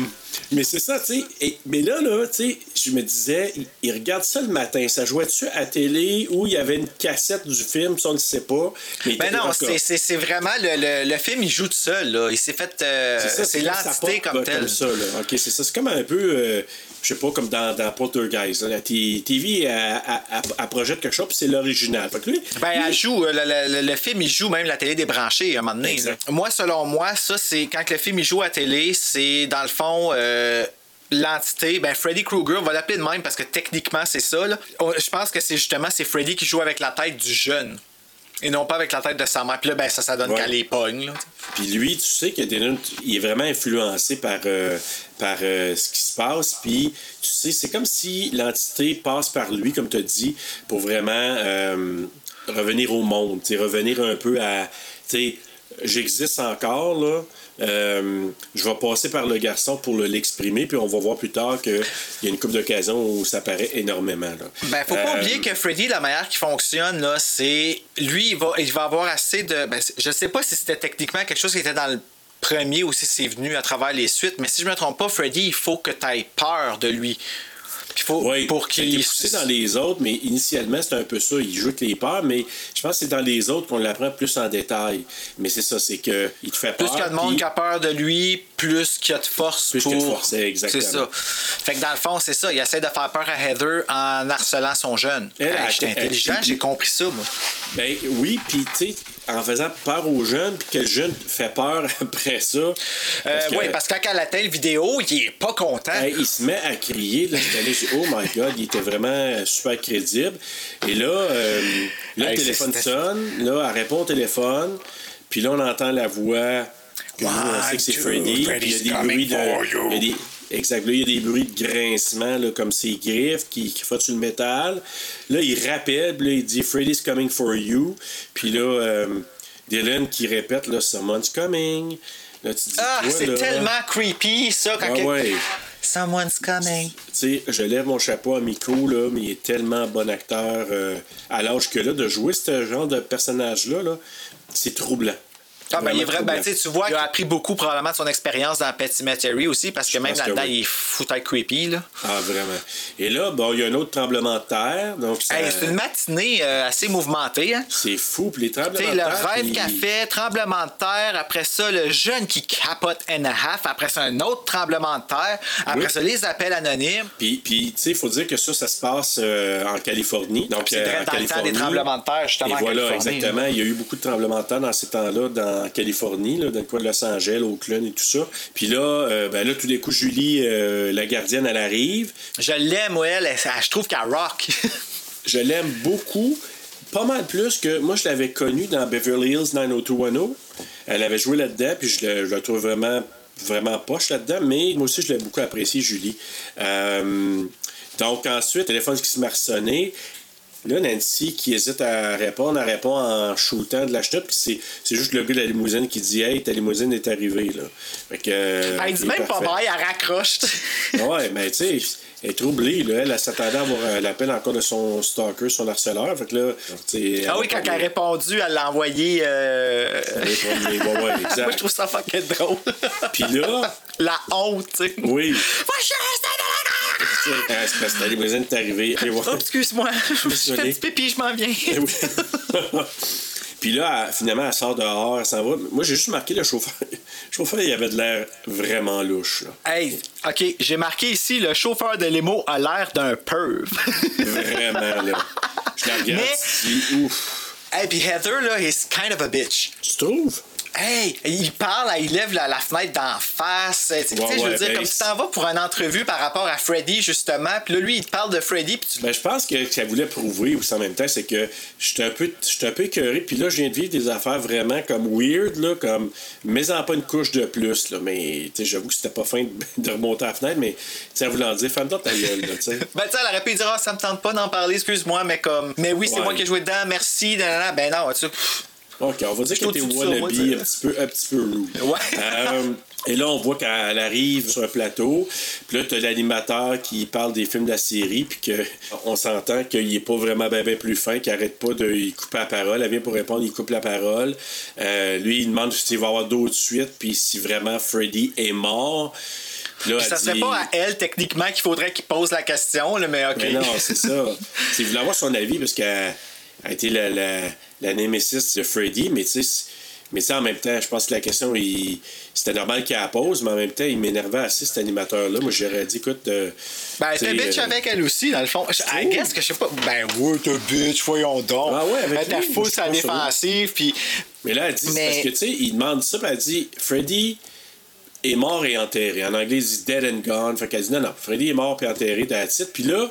D: mais c'est ça, tu sais. Mais là, là, tu sais, je me disais, il, il regarde ça le matin. Ça jouait-tu à télé ou il y avait une cassette du film, ça, on ne sait pas. Mais
E: Ben non, c'est- vraiment le, le, le film, il joue tout seul. Là. Il s'est fait. euh, c'est l'entité comme telle.
D: Comme ça, là. OK, c'est ça. C'est comme un peu, euh, je sais pas, comme dans, dans Poltergeist. là. La TV, elle, elle- elle- projette quelque chose, puis c'est l'original. Lui,
E: Ben, elle joue, euh, le, le- le film, il joue même la télé débranchée à un moment donné. Moi, selon moi, ça, c'est quand le film, il joue à télé, c'est dans le fond. euh, L'entité, ben Freddy Krueger, on va l'appeler de même parce que techniquement c'est ça. là. Je pense que c'est justement c'est Freddy qui joue avec la tête du jeune et non pas avec la tête de sa mère. Puis là, ben ça, ça donne
D: Ouais.
E: qu'elle les.
D: Puis lui, tu sais qu'il y a des- il est vraiment influencé par, euh, par euh, ce qui se passe. Puis, tu sais, c'est comme si l'entité passe par lui, comme tu as dit, pour vraiment euh, revenir au monde. revenir un peu à. Tu sais, j'existe encore, là. Euh, je vais passer par le garçon pour le- l'exprimer, puis on va voir plus tard qu'il y a une couple d'occasions où ça paraît énormément. Là.
E: Ben, faut pas
D: Euh,
E: oublier que Freddy, la manière qui fonctionne, là, c'est. Lui, il va, il va avoir assez de. Ben, je sais pas si c'était techniquement quelque chose qui était dans le premier ou si c'est venu à travers les suites, mais si je me trompe pas, Freddy, il faut que tu aies peur de lui. Puis faut,
D: Oui,
E: pour qu'il.
D: poussé dans les autres, mais initialement, c'est un peu ça. Il joue avec les peurs, mais je pense que c'est dans les autres qu'on l'apprend plus en détail. Mais c'est ça, c'est que il te fait
E: Plus
D: peur.
E: qu'il y a de monde
D: puis-
E: qui a peur de lui, plus qu'il y a de force
D: Plus
E: pour.
D: de force, exactement.
E: C'est ça. Fait que dans le fond, c'est ça. Il essaie de faire peur à Heather en harcelant son jeune.
D: Elle,
E: Hey,
D: elle-
E: J'étais
D: elle-
E: intelligent, j'ai compris ça, moi.
D: Ben oui, puis tu sais, en faisant peur aux jeunes, puis que le jeune fait peur <laughs> après ça.
E: Euh, oui, parce que quand elle atteint le vidéo, il est pas content.
D: Il se met à crier. Là, dit, oh my God, il était vraiment super crédible. Et là, euh, là
E: Hey,
D: le téléphone sonne. Là, elle répond au téléphone. Puis là, on entend la voix. on sait que c'est Freddy. Il y a des bruits de.
F: For you.
D: il y a des- Exact. Là, il y a des bruits de grincement, là, comme ses griffes qui, qui frottent sur le métal. Là, il rappelle, puis là, il dit Freddy's coming for you. Puis là, euh, Dylan qui répète, là, Someone's coming. Là, tu dis,
E: Ah, c'est tellement creepy, ça, quand
D: Ah
E: que-
D: ouais.
E: Someone's coming.
D: Tu sais, je lève mon chapeau à Miko, là, mais il est tellement bon acteur euh, à l'âge que là, de jouer ce genre de personnage-là, là, c'est troublant.
E: Ah, ben, il est vrai, ben, tu vois qu'il a appris beaucoup probablement de son expérience dans Pet Cemetery aussi, parce que même là-dedans,
D: oui.
E: il est foutu creepy, là.
D: Ah, vraiment. Et là, bon, il y a un autre tremblement de terre, donc ça-
E: Hey, c'est une matinée euh, assez mouvementée, hein.
D: c'est fou, puis les tremblements de
E: le
D: terre...
E: rêve
D: puis-
E: qu'a fait, tremblement de terre, après ça, le jeune qui capote and a half, après ça, un autre tremblement de terre, après
D: Oui.
E: ça, les appels anonymes.
D: Puis, puis tu sais, il faut dire que ça, ça se passe euh, en Californie. Donc,
E: C'est
D: euh,
E: dans le temps des
D: Californie.
E: tremblements de terre, justement,
D: Et voilà,
E: Californie,
D: exactement. Il y a eu beaucoup de tremblements de terre dans ces temps-là, dans Californie, là, dans le coin de Los Angeles, Oakland et tout ça. Puis là, euh, ben là, tout d'un coup, Julie, euh, la gardienne, elle arrive.
E: Je l'aime, ouais, elle, elle- je trouve qu'elle rock. <laughs>
D: Je l'aime beaucoup, pas mal plus que moi, je l'avais connue dans Beverly Hills 90210. Elle avait joué là-dedans, puis je, la- je la trouve vraiment, vraiment poche là-dedans, mais moi aussi, je l'ai beaucoup apprécié, Julie. Euh, donc, ensuite, téléphone qui se sonner. Là, Nancy qui hésite à répondre, elle répond en shootant de la chenoute, puis c'est, c'est juste le gars de la limousine qui dit Hey, ta limousine est arrivée. Là. Fait que, euh,
E: elle dit même pas bye, elle raccroche. <laughs>
D: Ouais, mais tu sais, elle est troublée. Là. Elle, elle s'attendait à avoir l'appel encore de son stalker, son harceleur. Fait que là,
E: ah oui, quand elle a répondu, elle l'a envoyé. euh.
D: Ouais, ouais, <laughs> exact.
E: Moi, je trouve ça fucking drôle.
D: Puis là, <laughs>
E: La honte, tu sais.
D: oui, C'est parce que ta limousine est arrivée. Allez <laughs> voir.
E: Oh, excuse-moi. Je fais petit pipi, je m'en viens. <laughs> <laughs>
D: Puis là, elle- finalement, elle sort dehors, elle s'en va. Moi, j'ai juste marqué le chauffeur. Le chauffeur, il avait de l'air vraiment louche. Là.
E: Hey, OK, j'ai marqué ici le chauffeur de limo a l'air d'un perv.
D: Vraiment, là. Je la regarde,
E: Mais-
D: ouf.
E: hey, puis Heather, là, is kind of a bitch.
D: Tu trouves?
E: Hey, il parle, il lève la, la fenêtre d'en face. Tu sais,
D: Ouais,
E: je veux
D: ouais,
E: dire,
D: ben,
E: comme tu t'en vas pour une entrevue par rapport à Freddy, justement, puis là, lui, il te parle de Freddy, puis tu
D: Ben, je pense que ce qu'elle voulait prouver aussi en même temps, c'est que j'étais un peu, j'étais un peu écœuré. Puis là, je viens de vivre des affaires vraiment comme weird, là, comme mets-en pas une couche de plus, là. Mais, tu sais, j'avoue que c'était pas fin de, <laughs> de remonter à la fenêtre, mais, tu sais, en voulant dire, femme-toi ta gueule, là, tu sais. <laughs>
E: Ben, tu sais, elle aurait pu dire, ah, ça me tente pas d'en parler, excuse-moi, mais comme, mais oui, c'est
D: Ouais.
E: moi qui ai joué dedans, merci. Ben non, tu sais,
D: OK, on va dire qu'elle était wannabe, un petit peu, un petit peu rude. <laughs>
E: Ouais.
D: Euh, et là, on voit qu'elle arrive sur un plateau, puis là, t'as l'animateur qui parle des films de la série, puis que on s'entend qu'il est pas vraiment ben, ben plus fin, qu'il arrête pas de couper la parole. Elle vient pour répondre, il coupe la parole. Euh, lui, il demande s'il va y avoir d'autres suites, puis si vraiment Freddy est mort. Puis là,
E: ça serait
D: dit-
E: pas à elle, techniquement, qu'il faudrait qu'il pose la question, là, mais OK.
D: mais non, c'est ça. <laughs> C'est voulait avoir son avis parce qu'elle a été la, la, la némésis de Freddy, mais tu sais, mais sais, en même temps, je pense que la question, il- c'était normal qu'elle la pose, mais en même temps, il m'énervait assez, cet animateur-là. Moi, j'aurais dit, écoute. euh,
E: Ben,
D: sais,
E: t'es bitch
D: euh,
E: avec elle aussi, dans le fond. I
D: trouves?
E: guess que je sais pas. Ben, oui, t'es bitch, voyons donc.
D: Ah ouais, avec
E: Elle était full
D: je
E: sa défensive, puis.
D: Mais là, elle dit,
E: Mais-
D: parce que, tu sais, il demande ça, puis elle dit, Freddy est mort et enterré. En anglais, il dit dead and gone. Fait qu'elle dit, non, non, Freddy est mort et enterré, that's it. Puis là,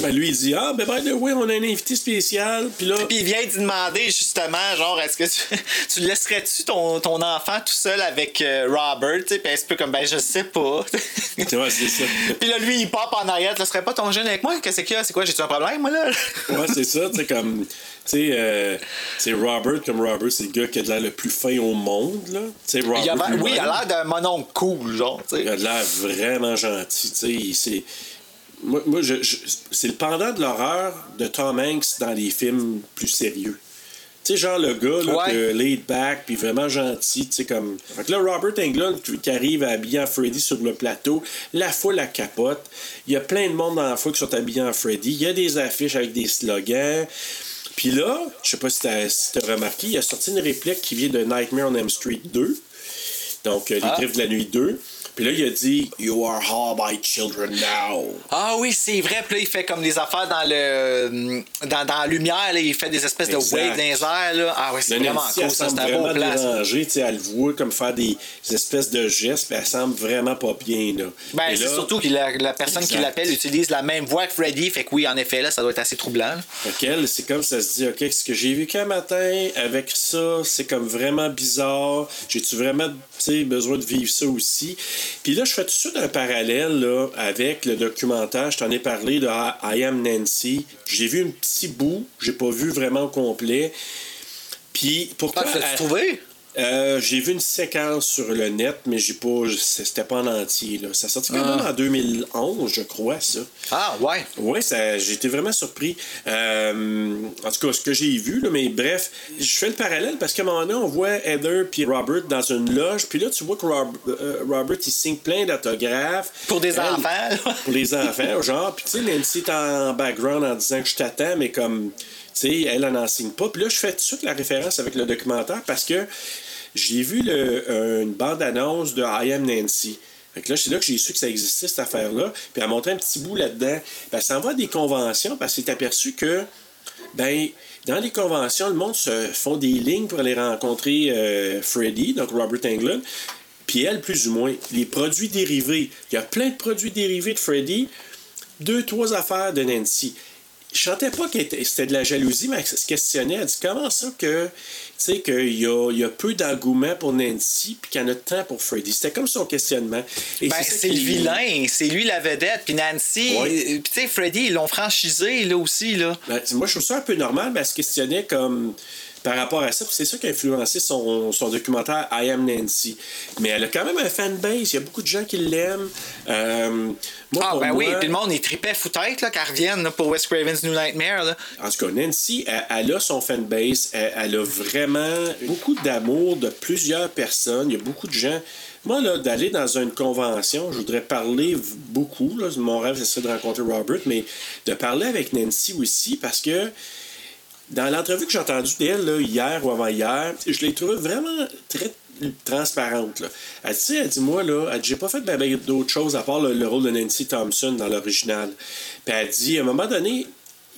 D: ben, lui, il dit, ah, ben, by the way, on a un invité spécial. Puis là,
E: Puis il vient d'y demander justement, genre, est-ce que tu, <laughs> tu laisserais-tu ton, ton enfant tout seul avec euh, Robert? Puis se peut comme, ben, je sais pas. <laughs>
D: tu vois, c'est ça.
E: puis là, lui, il pop en arrière, tu laisserais pas ton jeune avec moi? Qu'est-ce qu'il y a? C'est quoi? J'ai-tu un problème, moi, là? <laughs>
D: Ouais, c'est ça, tu sais, comme. Tu sais, euh, c'est Robert, comme Robert, c'est le gars qui a de l'air le plus fin au monde, là. Tu sais, Robert.
E: Il oui, il a l'air d'un mononcle cool, genre, tu
D: Il a de l'air vraiment gentil, tu sais. Moi, moi je, je- c'est le pendant de l'horreur de Tom Hanks dans les films plus sérieux. Tu sais, genre le gars, là,
E: Ouais.
D: que laid back, puis vraiment gentil, tu sais, comme... Fait que là, Robert Englund, qui arrive habillé en Freddy sur le plateau, la foule la capote. Il y a plein de monde dans la foule qui sont habillés en Freddy. Il y a des affiches avec des slogans. Puis là, je sais pas si t'as si remarqué, il a sorti une réplique qui vient de Nightmare on Elm Street 2. Donc, euh, Les
E: Ah.
D: Griffes de la Nuit 2. Puis là, il a dit You are all my children now.
E: Ah oui, c'est vrai. Puis là, il fait comme des affaires dans le dans, dans la lumière. Là, il fait des espèces
D: Exact.
E: de waves dans les airs. Là. Ah oui, c'est vraiment cool. Ça, c'est un
D: vraiment
E: place.
D: dérangée, tu sais, elle le voit comme faire des, des espèces de gestes, puis elle semble vraiment pas bien. Là.
E: Ben, c'est
D: là,
E: surtout que la, la personne qui l'appelle utilise la même voix que Freddy. Fait que oui, en effet, là, ça doit être assez troublant.
D: Fait c'est comme ça se dit, OK, ce que j'ai vu qu'un matin avec ça, c'est comme vraiment bizarre. J'ai-tu vraiment besoin de vivre ça aussi? Puis là, je fais tout de suite un parallèle là, avec le documentaire. Je t'en ai parlé de I Am Nancy. J'ai vu un petit bout, j'ai pas vu vraiment au complet. Puis pourquoi.
E: Ah, tu l'as trouvé?
D: Euh, j'ai vu une séquence sur le net, mais j'ai pas. C'était pas en entier. Là. Ça sortit quand même en 2011, je crois, ça.
E: Ah, ouais.
D: Oui, été vraiment surpris. Euh, en tout cas, ce que j'ai vu, là, mais bref, je fais le parallèle parce qu'à un moment donné, on voit Heather puis Robert dans une loge, puis là, tu vois que Rob- euh, Robert, il signe plein d'autographes.
E: Pour des enfants.
D: Pour les enfants, genre. Puis tu sais, Nancy est en background en disant que je t'attends, mais comme, elle, n'en signe pas. Puis là, je fais tout de suite la référence avec le documentaire parce que j'ai vu euh, une bande-annonce de I Am Nancy. Fait que là, c'est là que j'ai su que ça existait, cette affaire-là. Puis elle montrait un petit bout là-dedans. Puis elle va des conventions parce qu'elle s'est aperçue que, ben, dans les conventions, le monde se font des lignes pour aller rencontrer euh, Freddy, donc Robert Englund. Puis elle, plus ou moins, les produits dérivés. Il y a plein de produits dérivés de Freddy. Deux, trois affaires de Nancy. Je sentais pas que c'était de la jalousie, mais elle se questionnait. Elle dit comment ça que, tu sais, qu'il y a, il y a peu d'engouement pour Nancy, puis qu'il y en a tant pour Freddy? C'était comme son questionnement. Et
E: Ben, c'est le vilain, c'est lui la vedette. Puis Nancy,
D: Ouais.
E: euh, puis tu sais, Freddy, ils l'ont franchisé là aussi. Là.
D: Ben, moi, je trouve ça un peu normal, mais elle se questionnait comme par rapport à ça. C'est ça qui a influencé son, son documentaire I Am Nancy. Mais elle a quand même un fanbase. Il y a beaucoup de gens qui l'aiment. Euh,
E: Ah, ben oui,
D: moi-
E: puis le monde, il tripait fou-tête là, qu'elle revienne là, pour Wes Craven's New Nightmare. Là.
D: En tout cas, Nancy, elle, elle a son fanbase. Elle, elle a vraiment beaucoup d'amour de plusieurs personnes. Il y a beaucoup de gens. Moi, là, d'aller dans une convention, je voudrais parler beaucoup. Là. Mon rêve, ce serait de rencontrer Robert, mais de parler avec Nancy aussi parce que dans l'entrevue que j'ai entendue d'elle hier ou avant-hier, je l'ai trouvée vraiment très transparente. Là. Elle dit, elle dit, moi, là, j'ai pas fait ben, ben d'autres choses à part le, le rôle de Nancy Thompson dans l'original. Puis elle dit, à un moment donné,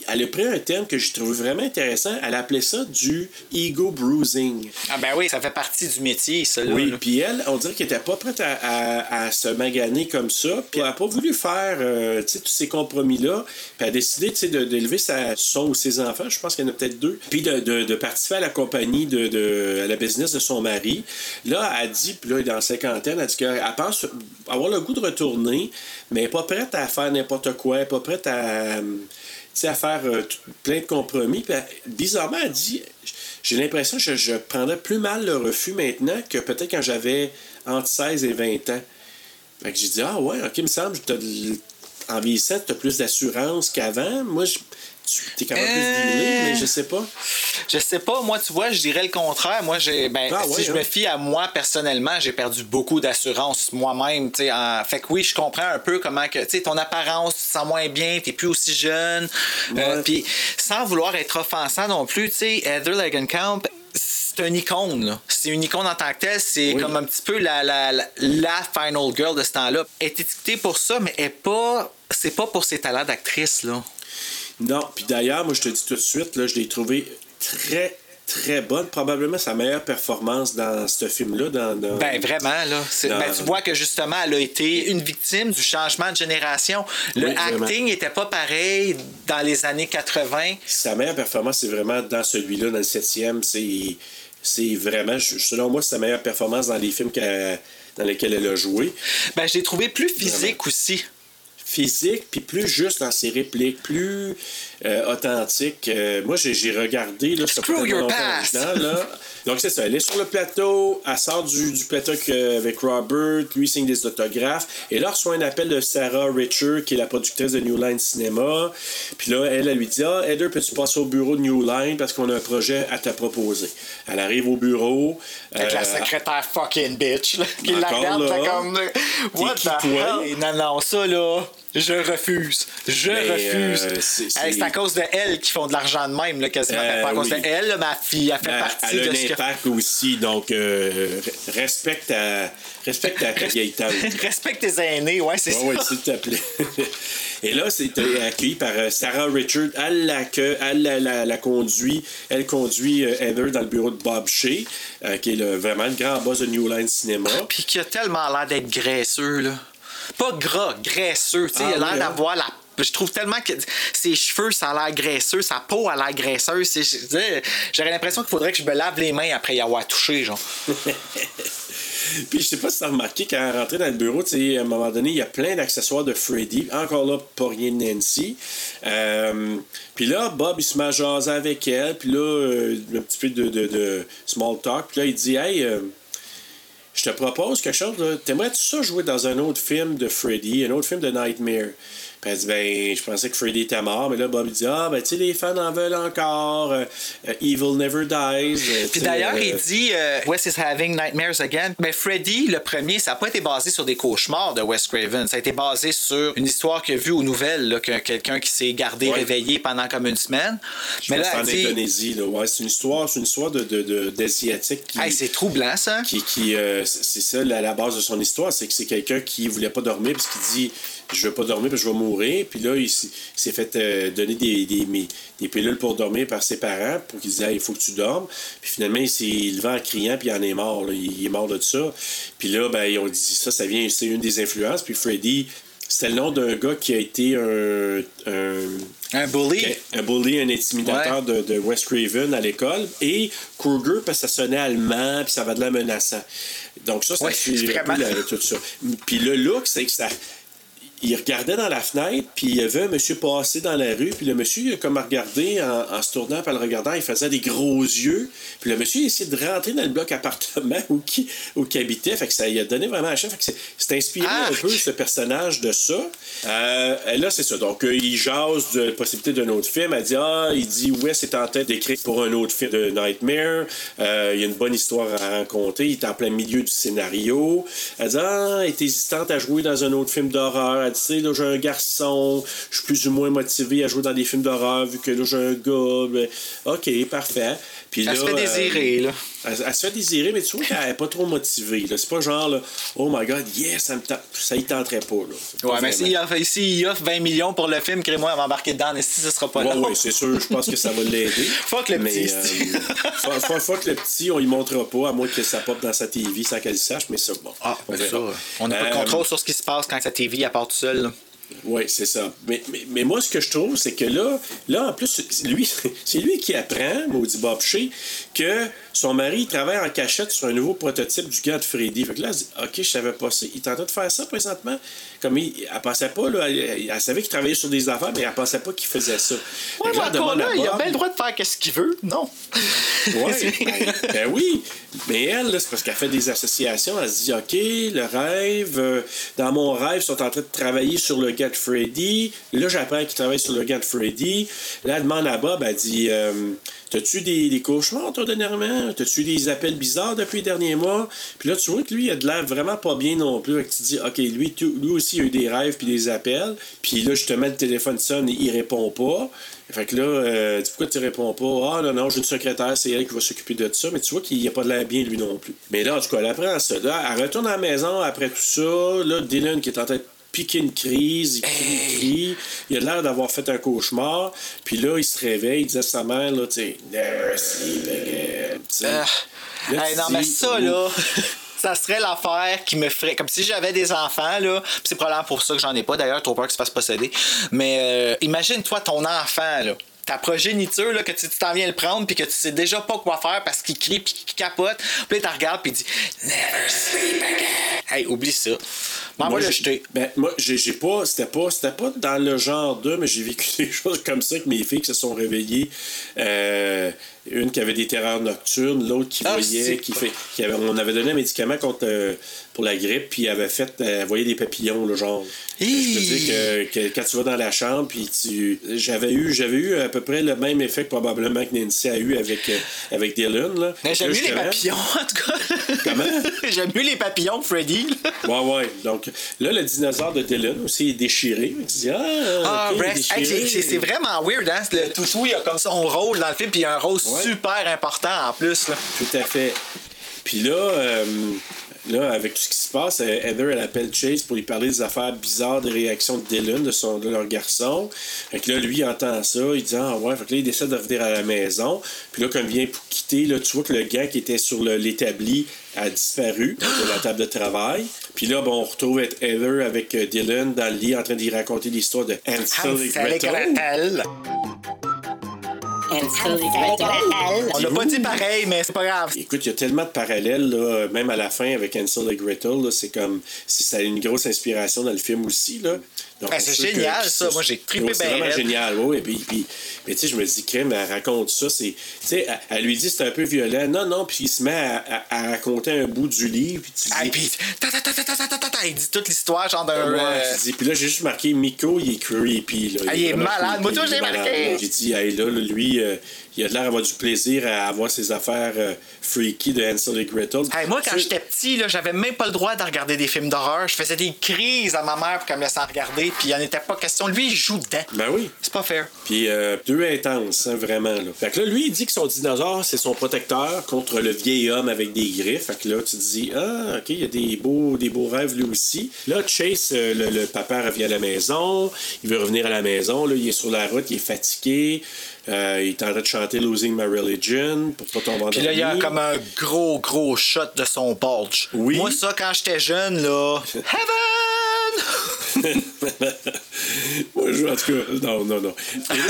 D: elle a pris un terme que j'ai trouvé vraiment intéressant. Elle appelait ça du ego bruising.
E: Ah ben oui, ça fait partie du métier, ça. Là,
D: Oui, puis elle, on dirait qu'elle était pas prête à, à- à se maganer comme ça. Puis elle n'a pas voulu faire euh, tous ces compromis-là. Puis elle a décidé d'élever sa, son ou ses enfants, je pense qu'il y en a peut-être deux, puis de, de- de participer à la compagnie, de, de- à la business de son mari. Là, elle dit, puis là, elle est dans la cinquantaine, elle dit qu'elle pense avoir le goût de retourner, mais elle n'est pas prête à faire n'importe quoi, elle n'est pas prête à. À faire euh, plein de compromis. Bizarrement, elle dit J'ai l'impression que je, prendrais plus mal le refus maintenant que peut-être quand j'avais entre 16 et 20 ans. Fait que j'ai dit Ah ouais, ok, il me semble en vieillissant, tu as plus d'assurance qu'avant. Moi, je, tu es capable de plus
E: Euh.
D: dealer, mais je sais pas.
E: Je sais pas, moi, tu vois, je dirais le contraire. Moi, j'ai, ben,
D: Ah,
E: si
D: ouais,
E: je
D: hein?
E: me fie à moi personnellement, j'ai perdu beaucoup d'assurance moi-même. en- Fait que oui, je comprends un peu comment que, tu sais, ton apparence, tu te sens moins bien, t'es plus aussi jeune. Euh. Puis, sans vouloir être offensant non plus, tu sais, Heather Langenkamp, c'est une icône. C'est une icône en tant que telle. C'est
D: Oui.
E: comme un petit peu la, la, la, la final girl de ce temps-là. Elle est étiquetée pour ça, mais elle est pas. C'est pas pour ses talents d'actrice, là.
D: Non, puis d'ailleurs, moi, je te dis tout de suite, là, je l'ai trouvé très, très bonne. Probablement sa meilleure performance dans ce film-là. Dans, dans-
E: Ben vraiment, là.
D: Dans-
E: ben, tu vois que justement, elle a été une victime du changement de génération. Le
D: Oui,
E: acting n'était pas pareil dans les années 80.
D: Sa meilleure performance, c'est vraiment dans celui-là, dans le septième. C'est, c'est vraiment, selon moi, sa meilleure performance dans les films dans lesquels elle a joué.
E: Ben, je l'ai trouvé plus physique aussi.
D: Physique, puis plus juste dans ses répliques, plus euh, authentique. Euh, moi, j'ai, regardé. Là, l'original, là. Donc, c'est ça. Elle est sur le plateau, elle sort du, du plateau avec Robert, lui signe des autographes. Et là, reçoit un appel de Sarah Richer, qui est la productrice de New Line Cinéma. Puis là, elle, elle lui dit Ah, Heather, peux-tu passer au bureau de New Line parce qu'on a un projet à te proposer Elle arrive au bureau.
E: Avec la
D: euh,
E: secrétaire fucking bitch, là, qui la regarde,
D: là.
E: comme. What the hell? Non, non, ça, là, je refuse. Je
D: Mais,
E: refuse.
D: euh, c'est-
E: Hey, à cause de elle qu'ils font de l'argent de même, là, quasiment.
D: Euh,
E: pas à cause
D: oui.
E: de elle, ma fille, elle fait
D: Elle,
E: partie
D: elle a
E: de ce que.
D: impact aussi, donc euh, re- respecte ta, respecte ta, ta vieille tante. <laughs>
E: Respecte tes aînés, ouais, c'est ça.
D: oui, s'il te plaît. <laughs> Et là, c'est euh, accueilli par euh, Sarah Richard. Elle l'accueille, elle la, la- la conduit. Elle conduit euh, Heather dans le bureau de Bob Shea, euh, qui est le- vraiment le grand boss de New Line Cinema.
E: Puis qui a tellement l'air d'être graisseux, là. Pas gras, graisseux. Tu sais,
D: Ah
E: il a l'air
D: oui, hein?
E: d'avoir la. Je trouve tellement que ses cheveux, ça a l'air graisseux, sa peau a l'air graisseuse. J'aurais l'impression qu'il faudrait que je me lave les mains après y avoir touché, genre. <laughs>
D: Puis je sais pas si t'as remarqué, quand elle rentrait dans le bureau, tu sais, à un moment donné, il y a plein d'accessoires de Freddy. Encore là, pas rien de Nancy. Euh, puis là, Bob, il se met à jaser avec elle. Puis là, euh, un petit peu de, de- de small talk. Puis là, il dit Hey, euh, je te propose quelque chose. T'aimerais-tu ça jouer dans un autre film de Freddy, un autre film de Nightmare? Puis elle dit Ben, je pensais que Freddy était mort. Mais là, Bob, il dit Ah, ben, tu sais, les fans en veulent encore. Euh, euh, Evil Never Dies. Euh,
E: Puis d'ailleurs, il dit Wes is having nightmares again. Mais Freddy, le premier, ça n'a pas été basé sur des cauchemars de Wes Craven. Ça a été basé sur une histoire qu'il a vue aux nouvelles, que quelqu'un qui s'est gardé
D: Ouais.
E: réveillé pendant comme une semaine.
D: Je
E: Mais
D: pense
E: là,
D: en
E: dit
D: Indonésie. Là. Ouais, c'est une histoire, c'est une histoire de, de, de- d'Asiatique qui,
E: Hey, c'est troublant, ça.
D: qui, qui, euh, c'est c'est ça la, la base de son histoire, c'est que c'est quelqu'un qui voulait pas dormir parce qu'il dit je veux pas dormir parce que je vais mourir. Puis là, il, s'est fait euh, donner des, des, des pilules pour dormir par ses parents pour qu'ils disent Hey, il faut que tu dormes. Puis finalement, il s'est levé en criant puis il en est mort. là. Il, est mort de ça. Puis là, ben, ils ont dit ça, ça vient, c'est une des influences. Puis Freddy, c'était le nom d'un gars qui a été un- un
E: Un bully.
D: un bully, un intimidateur de, de West Craven à l'école. Et Kruger, parce que ça sonnait allemand, puis ça avait de l'air menaçant. Donc ça, ça
E: Ouais,
D: tout ça. Puis le look, c'est que ça... Il regardait dans la fenêtre, puis il y avait un monsieur passer dans la rue, puis le monsieur, il a comme regardé en, en se tournant, puis en le regardant, il faisait des gros yeux. Puis le monsieur, il essayait de rentrer dans le bloc appartement <laughs> où qui, où qui habitait. Fait que ça il a donné vraiment à chef. Fait que c'est- inspiré un peu ce personnage de ça. Euh, là, c'est ça. Donc, euh, il jase de la possibilité d'un autre film. Elle dit Ah, il dit Ouais, c'est en tête d'écrire pour un autre film de Nightmare. Euh, il y a une bonne histoire à raconter. Il est en plein milieu du scénario. Elle dit Ah, elle est hésitante à jouer dans un autre film d'horreur. Tu sais, là, j'ai un garçon. Je suis plus ou moins motivé à jouer dans des films d'horreur vu que là, j'ai un gars. Ben, OK, parfait. Puis
E: Elle se fait
D: euh,
E: désirer, là.
D: Elle, elle se fait désirer, mais tu vois qu'elle n'est pas trop motivée. là. C'est pas genre, là, oh my god, yes, ça, me tente- ça y tenterait pas. Là.
E: Ouais, mais
D: vraiment.
E: s'il offre, offre 20 millions pour le film, crée-moi, elle va embarquer dedans, mais si ce sera pas
D: Ouais,
E: long.
D: ouais, c'est sûr, je pense que ça va l'aider. <laughs>
E: Fuck le
D: Mais,
E: petit,
D: euh, <laughs> fuck, le petit, on y montrera pas, à moins que ça pop dans sa TV sans qu'elle le sache, mais ça, bon.
E: Ah,
D: on
E: n'a pas de
D: Euh,
E: contrôle sur ce qui se passe quand sa TV elle part tout seul. là.
D: Oui, c'est ça. Mais, mais, moi, ce que je trouve, c'est que là, là, en plus, lui, <laughs> c'est lui qui apprend, maudit Bob que son mari il travaille en cachette sur un nouveau prototype du gars de Freddy. Fait que là, elle dit, OK, je savais pas ça. Il est en train de faire ça présentement. Comme il, elle pensait pas, là, elle, elle savait qu'il travaillait sur des affaires, mais elle pensait pas qu'il faisait ça.
E: Ouais, mais encore là, il a bien le droit de faire ce qu'il veut, non?
D: Ouais, <laughs> ben, ben oui. Mais elle, c'est parce qu'elle fait des associations. Elle se dit OK, le rêve, euh, dans mon rêve, ils sont en train de travailler sur le gars de Freddy. Là, j'apprends qu'ils travaillent sur le gars de Freddy. Là, elle demande à Bob, elle dit euh, T'as-tu des, des cauchemars, toi, dernièrement? T'as-tu des appels bizarres depuis les derniers mois? Puis là, tu vois que lui, il a de l'air vraiment pas bien non plus. Fait que tu te dis OK, lui, lui aussi, il a eu des rêves puis des appels. Puis là, justement, le téléphone sonne et il répond pas. Fait que là, euh, pourquoi tu réponds pas? Ah non, non, j'ai une secrétaire, c'est elle qui va s'occuper de ça. Mais tu vois qu'il a pas de l'air bien lui non plus. Mais là, en tout cas, elle apprend ça. Là, elle retourne à la maison après tout ça. Là, Dylan qui est en train de piquer une crise, il crie, il crie. Il a l'air d'avoir fait un cauchemar. Puis là, il se réveille, il dit à sa mère, là, tu sais, never sleep again.
E: Ah.
D: Là,
E: Hey, non, mais ça,
D: oh.
E: là, <laughs> ça serait l'affaire qui me ferait. Comme si j'avais des enfants, là. C'est probablement pour ça que j'en ai pas, d'ailleurs, trop peur qu'ils se fasse posséder. Mais euh, imagine-toi ton enfant, là. Ta progéniture, là, que tu t'en viens le prendre, puis que tu sais déjà pas quoi faire parce qu'il crie, puis qu'il capote. Puis là, tu regardes, puis il dit Never sleep again. Hey, oublie ça.
D: Moi,
E: le
D: j'ai-
E: jeter.
D: Ben, moi, j'ai pas, c'était pas, c'était pas dans le genre de, mais j'ai vécu <laughs> des choses comme ça que mes filles qui se sont réveillées. Euh, une qui avait des terreurs nocturnes, l'autre qui
E: Ah,
D: voyait, qui fait, qui avait, on avait donné un médicament contre, euh, pour la grippe, puis elle avait fait, elle voyait des papillons, le genre. Je peux dire que, que quand tu vas dans la chambre, puis tu, j'avais eu, j'avais eu à peu près le même effet que probablement que Nancy a eu avec, euh, avec Dylan, là.
E: Mais j'aime mieux les papillons, en tout cas.
D: Comment? <laughs>
E: j'aime mieux les papillons Freddy. là.
D: Ouais, ouais. Donc, là, le dinosaure de Dylan aussi est déchiré. Tu dis, ah,
E: Ah,
D: déchiré.
E: Hey, c'est- vraiment weird, hein? Le toutou, il a comme son rôle dans le film, puis il a un rôle
D: Ouais.
E: super important en plus. Là.
D: Tout à fait. Puis là, euh, là, avec tout ce qui se passe, euh, Heather, elle appelle Chase pour lui parler des affaires bizarres, des réactions de Dylan, de, son, de leur garçon. Fait que là, lui, il entend ça, il dit Ah ouais, fait que là, il décide de revenir à la maison. Puis là, quand il vient pour quitter, là, tu vois que le gars qui était sur l'établi a disparu de la table de travail. Puis là, bon, on retrouve Heather avec euh, Dylan dans le lit en train d'y raconter l'histoire de Hansel et Gretel.
E: Gretel. On l'a pas dit pareil, mais c'est pas grave.
D: Écoute, il y a tellement de parallèles, là, même à la fin avec Hansel et Gretel. C'est comme si ça a une grosse inspiration dans le film aussi. Là. Ben,
E: c'est génial, ça. Moi, j'ai trippé
D: ouais, C'est vraiment génial, oui. Et puis, mais tu sais, je me dis, crème, elle raconte ça. Tu sais, elle, lui dit, c'est un peu violent. Non, non, puis il se met à, raconter un bout du livre. Puis tu
E: puis, il dit toute l'histoire, genre d'un.
D: Ouais,
E: euh,
D: puis là, j'ai juste marqué, Miko, il est creepy.
E: Ah, il, est, malade. Moi, j'ai marqué.
D: J'ai dit, hey, là, lui, euh, il a l'air d'avoir du plaisir à avoir ses affaires euh, freaky de Hansel et Gretel.
E: Hey, moi, quand j'étais petit, là, j'avais même pas le droit de regarder des films d'horreur. Je faisais des crises à ma mère pour qu'elle me laisse en regarder, puis il en était pas question. Lui, il joue dedans.
D: Ben oui.
E: C'est pas fair.
D: Puis euh, deux intenses, hein, vraiment. Là. Fait que là, lui, il dit que son dinosaure, c'est son protecteur contre le vieil homme avec des griffes. Fait que là, tu te dis, ah, OK, il y a des beaux, des beaux rêves lui aussi. Là, Chase, euh, le, le papa revient à la maison. Il veut revenir à la maison. Là, il est sur la route, il est fatigué. Euh, il est en train de chanter Losing My Religion pour pas tomber en
E: Puis là, il y a comme un gros, gros shot de son bulge.
D: Oui.
E: Moi, ça, quand j'étais jeune, là. <laughs> Heaven! <laughs>
D: Moi, je, en tout cas, non, non, non. Et là,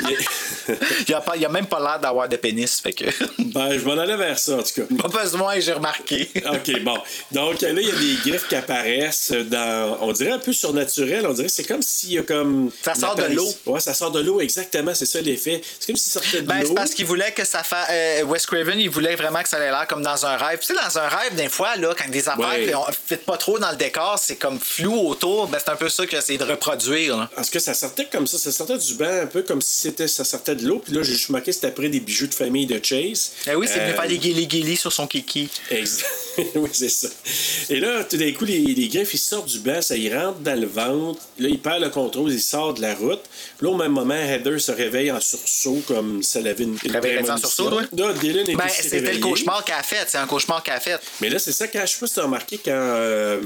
D: il y a des- <laughs> il y a-
E: Il a, même pas l'air d'avoir de pénis, fait que.
D: ben, je m'en allais vers ça, en tout cas.
E: pas besoin, j'ai remarqué.
D: OK, bon. Donc là, il y a des griffes qui apparaissent dans. On dirait un peu surnaturel. On dirait que c'est comme s'il y a comme.
E: Ça sort de l'eau.
D: Ouais, ça sort de l'eau, exactement. C'est ça l'effet. C'est comme s'il sortait de
E: Ben, c'est parce qu'il voulait que ça fasse. euh, Wes Craven, il voulait vraiment que ça ait l'air comme dans un rêve. Tu sais, dans un rêve, des fois, là, quand des affaires
D: Ouais.
E: on fit pas trop dans le décor, c'est comme flou autour. Ben, c'est un peu ça que j'essaie de reproduire. là.
D: Parce que ça sortait comme ça. Ça sortait du banc un peu comme si c'était, ça sortait de l'eau. Puis là, j'ai juste marqué c'était après des bijoux de famille de Chase.
E: Ben oui, c'est venu
D: Euh,
E: faire les guilis guilis sur son kiki.
D: Ex- <laughs> oui, c'est ça. Et là, tout d'un coup, les, les griffes, ils sortent du banc, ça, ils rentrent dans le ventre. Là, il perd le contrôle, il sort de la route. Là, au même moment, Heather se réveille en sursaut, comme si elle avait une, une
E: Réveille en sursaut, toi?
D: Là, Dylan est
E: Ben, c'était le cauchemar qu'elle a fait. C'est un cauchemar qu'elle a fait.
D: Mais là, c'est ça, quand je sais pas si remarqué, quand. euh,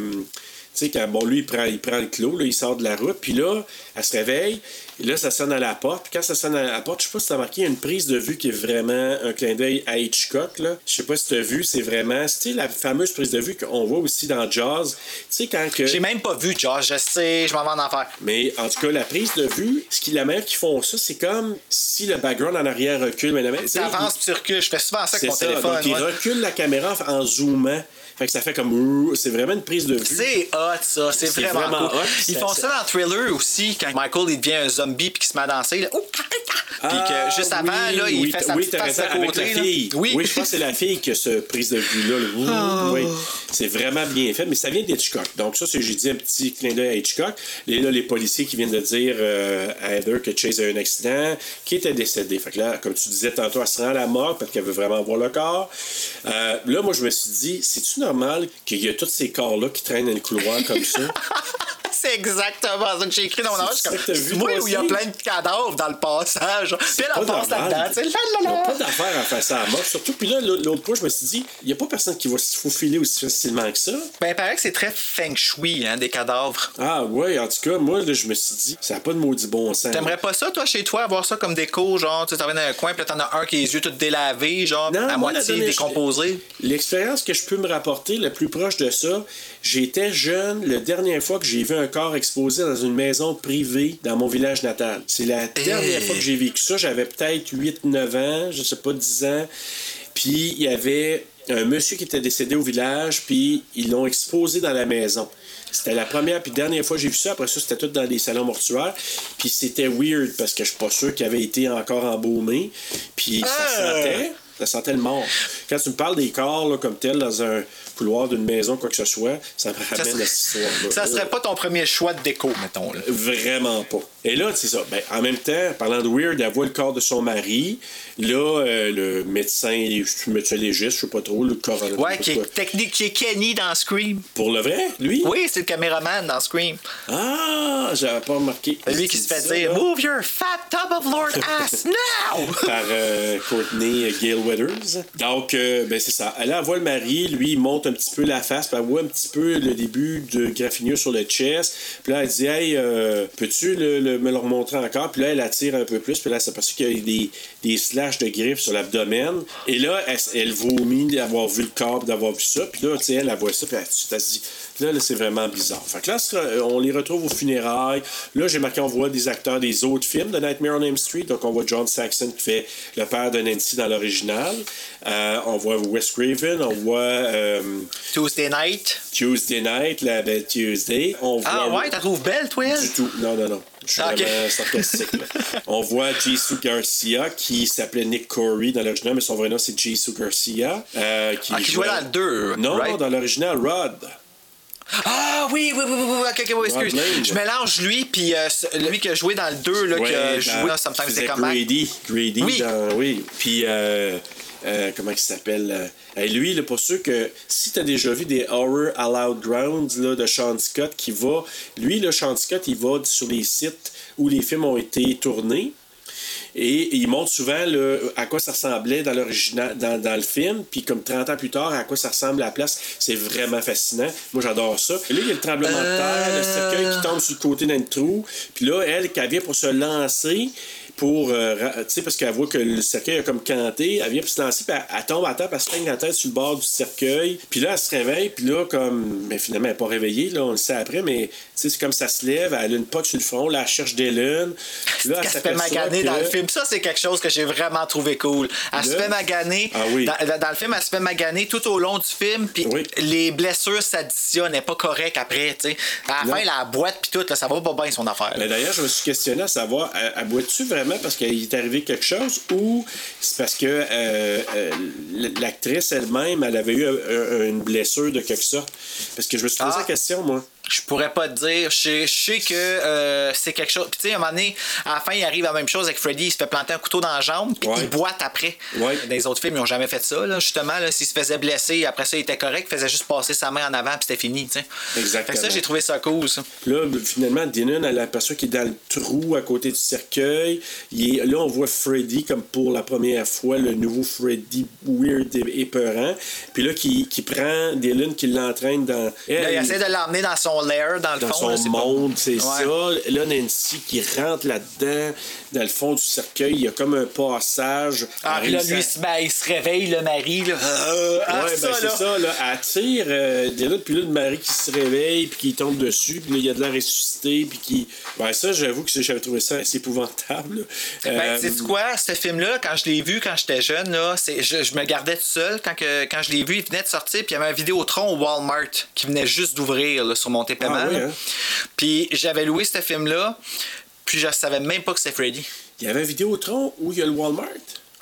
D: sais, quand, bon, lui, il prend, il prend le clos, là, il sort de la route, puis là, elle se réveille, et là, ça sonne à la porte, puis quand ça sonne à la porte, je sais pas si t'as remarqué, il y a une prise de vue qui est vraiment un clin d'œil à Hitchcock, là. Je sais pas si t'as vu, c'est vraiment, tu sais, la fameuse prise de vue qu'on voit aussi dans Jaws, tu sais, quand que.
E: J'ai même pas vu, Josh. Je sais, je m'en vais en enfer.
D: Mais en tout cas, la prise de vue, ce qui, la manière qu'ils font ça, c'est comme si le background en arrière recule. Mais la tu sais,
E: Tu tu recules. Je fais souvent ça avec mon
D: ça.
E: téléphone.
D: Donc, il recule la caméra en zoomant. Fait que ça fait comme. C'est vraiment une prise de vue.
E: C'est hot, ça. C'est vraiment,
D: vraiment
E: cool.
D: hot,
E: Ils font
D: ça-
E: ça dans Thriller aussi, quand Michael il devient un zombie puis qu'il se met à danser. Là. Ah, ah, ah. Puis
D: Ah,
E: que juste avant,
D: oui,
E: là, il
D: oui,
E: fait sa
D: oui,
E: petite face de
D: avec la fille.
E: Oui.
D: je pense que c'est la fille qui a ce prise de vue-là. là.
E: Ah.
D: oui. C'est vraiment bien fait, mais ça vient d'Hitchcock. Donc, ça, c'est, j'ai dit un petit clin d'œil à Hitchcock. Et là, les policiers qui viennent de dire euh, à Heather que Chase a eu un accident, qui était décédé. Fait que là, comme tu disais tantôt, elle se rend à la mort parce qu'elle veut vraiment voir le corps. Euh, là, moi, je me suis dit, c'est-tu normal qu'il y a tous ces corps-là qui traînent dans le couloir comme ça? <laughs>
E: C'est exactement ça que j'ai écrit dans mon âge.
D: vu,
E: Moi, où il y a plein de cadavres dans le passage. Puis elle en passe là-dedans.
D: Ils n'ont pas d'affaire à faire ça à mort. Surtout, puis là, l'autre fois, je me suis dit, il n'y a pas personne qui va se faufiler aussi facilement que ça.
E: Ben, il paraît que c'est très feng shui, hein, des cadavres.
D: Ah ouais, en tout cas, moi, là, je me suis dit, ça n'a pas de maudit bon sens.
E: T'aimerais pas ça, toi, chez toi, avoir ça comme déco, genre, tu t'en dans un coin, puis t'en as un qui a les yeux tout délavés, genre,
D: Non,
E: à
D: moi, la
E: moitié décomposé.
D: L'expérience que je peux me rapporter le plus proche de ça, j'étais jeune, la dernière fois que j'ai vu un corps exposé dans une maison privée dans mon village natal. C'est la dernière fois que j'ai vécu ça. J'avais peut-être 8-9 ans, je sais pas, 10 ans. Puis il y avait un monsieur qui était décédé au village, puis ils l'ont exposé dans la maison. C'était la première puis dernière fois que j'ai vu ça. Après ça, c'était tout dans des salons mortuaires. Puis c'était weird parce que je suis pas sûr qu'il avait été encore embaumé. Puis ça
E: Ah!
D: sentait. Ça sentait le mort. Quand tu me parles des corps là, comme tel dans un couloir d'une maison, quoi que ce soit, ça me
E: Ça,
D: ramène à cette histoire-là.
E: ça serait pas ton premier choix de déco, mettons. Là.
D: Vraiment pas. Et là, c'est ça. Ben, en même temps, parlant de weird, elle voit le corps de son mari. Là, euh, le médecin, le médecin légiste, je sais pas trop, le coroner.
E: Ouais, qui est technique, qui est Kenny dans Scream.
D: Pour le vrai, lui?
E: Oui, c'est le caméraman dans Scream.
D: Ah, j'avais pas remarqué.
E: C'est lui qui se fait
D: Ça,
E: dire
D: là,
E: Move your fat tub of Lord ass <laughs> now!
D: par euh, Courtney Gale Weathers. Donc, euh, ben c'est ça. Elle, elle voit le mari, lui, il monte un petit peu la face, puis elle voit un petit peu le début de graffinure sur le chest. Puis là, elle dit Hey, peux-tu le- le- me le remontrer encore Puis là, elle attire un peu plus, puis là, c'est parce qu'il y a des, des slash de griffes sur l'abdomen. Et là, elle, elle vomit d'avoir vu le corps, d'avoir vu ça. Puis là, tu sais, elle, elle voit ça, puis elle, elle se dit Là, là, c'est vraiment bizarre. Fait que là, sera- on les retrouve aux funérailles. Là, j'ai marqué, on voit des acteurs des autres films de Nightmare on Elm Street. Donc, on voit John Saxon qui fait le père de Nancy dans l'original. Euh, on voit Wes Craven. On voit euh,
E: Tuesday night.
D: Tuesday Night, la belle Tuesday. On voit
E: Ah ouais, t'as trouvé belle, toi, elle?
D: du tout. Non, non, non. Je suis
E: Ah, ok.
D: vraiment sarcastique. là. On voit Jesus Garcia qui s'appelait Nick Corey dans l'original, mais son vrai nom c'est Jesus Garcia. euh, qui,
E: Ah, qui jouait dans le 2,
D: Non,
E: right?
D: dans l'original, Rod.
E: Ah oui, oui, oui, oui, oui, ok, ok, oui, excuse. Je mélange lui, puis euh, lui qui a joué dans le 2, là, qui a joué
D: dans-
E: dans Sometimes They Come Back.
D: Grady. Grady,
E: Oui.
D: oui. Puis, euh, euh, comment il s'appelle? euh, hey, lui, là, pour ceux que... Si tu as déjà vu des Horror Allowed Grounds là, de Sean Scott qui va... Lui, là, Sean Scott, il va sur les sites où les films ont été tournés. Et il montre souvent là, à quoi ça ressemblait dans l'original, dans, dans le film, puis comme 30 ans plus tard, à quoi ça ressemble à la place. C'est vraiment fascinant. Moi, j'adore ça. Et là, il y a le tremblement de terre, le cercueil qui tombe sur le côté d'un trou. Puis là, elle, qui vient pour se lancer, pour. euh, tu sais, parce qu'elle voit que le cercueil a comme canté, elle vient pour se lancer, puis elle, elle tombe à terre, puis elle se la tête sur le bord du cercueil. Puis là, elle se réveille, puis là, comme. Mais finalement, elle n'est pas réveillée, là, on le sait après, mais tu sais, c'est comme ça se lève, elle a une pote sur le front, là, elle cherche Dylan. Puis là, elle
E: se fait maganer
D: que-
E: dans le film. Ça, c'est quelque chose que j'ai vraiment trouvé cool. Elle se fait maganer.
D: Ah oui.
E: dans, le film, elle se fait maganer tout au long du film. Puis
D: Oui.
E: les blessures s'additionnent. N'est pas correcte après. tu sais. À la
D: Non.
E: fin, la boîte, puis tout, là, ça va pas bien son affaire. là.
D: Mais d'ailleurs, je me suis questionné à savoir, elle, elle boit-tu vraiment parce qu'il est arrivé quelque chose ou c'est parce que euh, euh, l'actrice elle-même, elle avait eu un- une blessure de quelque sorte? Parce que je me suis posé
E: Ah.
D: la question, moi.
E: Je pourrais pas te dire. Je sais, je sais que euh, c'est quelque chose. Puis tu sais, à un moment donné, à la fin, il arrive la même chose avec Freddy. Il se fait planter un couteau dans la jambe, puis
D: Ouais.
E: il boite après.
D: Ouais.
E: Dans les autres films, ils n'ont jamais fait ça. Là, justement, là, s'il se faisait blesser, après ça, il était correct. Il faisait juste passer sa main en avant, puis c'était fini.
D: Exactement.
E: Fait que ça, j'ai trouvé ça cool. Ça.
D: Là, finalement, Dylan, elle aperçoit qu'il est dans le trou à côté du cercueil. Il est- là, on voit Freddy comme pour la première fois, le nouveau Freddy weird et épeurant. Puis là, qui, qui prend Dylan, qui l'entraîne dans. Elle,
E: Là, il essaie de l'emmener dans son lair, dans le
D: dans
E: fond. là,
D: son
E: pas-
D: monde, c'est
E: Ouais.
D: ça. Là, Nancy qui rentre là-dedans, dans le fond du cercueil, il y a comme un passage.
E: Ah, là,
D: à-
E: lui, il se- ben, il se réveille, le mari. Là. Euh, ah,
D: Ouais, ben c'est ça, là. Elle tire euh, Dylan, puis là, le mari qui se réveille, puis qui tombe dessus, puis là, il y a de l'air ressuscité, puis qui. Ben, ça, j'avoue que j'avais trouvé ça assez épouvantable. là.
E: Ben,
D: Euh,
E: sais-tu quoi? Ce film-là, quand je l'ai vu quand j'étais jeune, là, je, je me gardais tout seul. Quand, que- quand je l'ai vu, il venait de sortir, puis il y avait un Vidéotron au Walmart qui venait juste d'ouvrir sur mon TPM.
D: Ah oui, hein?
E: Puis j'avais loué ce film-là, puis je savais même pas que c'était Freddy.
D: Il y avait un Vidéotron où il y a le Walmart.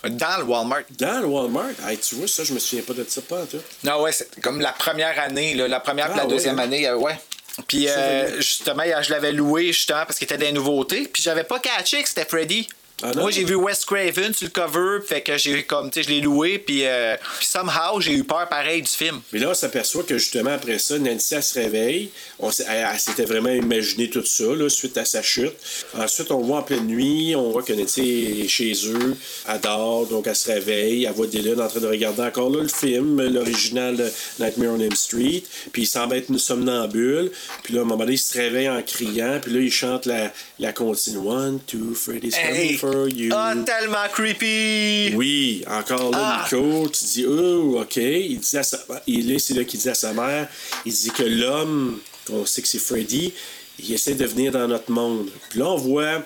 E: Dans le Walmart.
D: Dans le Walmart. Hey, tu vois, ça, je me souviens pas de ça, pas tout.
E: Non, ouais, c'est comme la première année, là, la première et
D: Ah,
E: la
D: ouais,
E: deuxième année, euh, ouais. Puis euh, justement, je l'avais loué justement parce qu'il était des nouveautés. Puis j'avais pas catché que c'était Freddy.
D: Ah?
E: Moi, j'ai vu Wes Craven sur le cover, fait que j'ai comme, tu sais, je l'ai loué, puis, euh, somehow, j'ai eu peur pareil du film.
D: Mais là, on s'aperçoit que justement, après ça, Nancy, elle se réveille. On elle, elle s'était vraiment imaginé tout ça, là, suite à sa chute. Ensuite, on voit en pleine nuit, on voit que Nancy est chez eux, elle dort, donc elle se réveille. Elle voit Dylan en train de regarder encore là le film, l'original de Nightmare on Elm Street. Puis il semble être une somnambule. Puis là, à un moment donné, il se réveille en criant. Puis là, il chante la, la continue. One, two, Freddy's coming
E: Hey!
D: for you.
E: Ah, tellement creepy!
D: Oui, encore là,
E: Ah!
D: Nico, tu dis, oh, OK. Il dit à sa, il est, c'est là qu'il dit à sa mère, il dit que l'homme, qu'on sait que c'est Freddy, il essaie de venir dans notre monde. Puis là, on voit,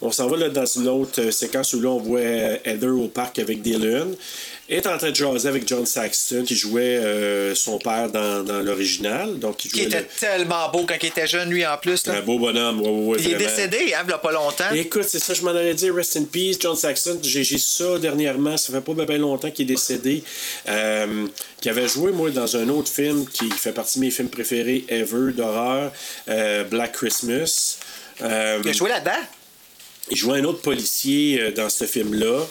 D: on s'en va là, dans une autre euh, séquence où là, on voit euh, Heather au parc avec Dylan. Est en train de jaser avec John Saxton, qui jouait euh, son père dans, dans l'original. Donc, il
E: Qui était
D: le-
E: tellement beau quand il était jeune, lui, en plus. Là.
D: un beau bonhomme. Ouais, ouais, ouais,
E: il est décédé, hein, il y a pas longtemps.
D: Écoute, c'est ça, je m'en allais dire. Rest in peace, John Saxon. J'ai ça dernièrement. Ça fait pas bien longtemps qu'il est décédé. Euh, qui avait joué, moi, dans un autre film qui fait partie de mes films préférés ever d'horreur, euh, Black Christmas. Euh,
E: Il a joué là-dedans?
D: il jouait un autre policier dans ce film-là.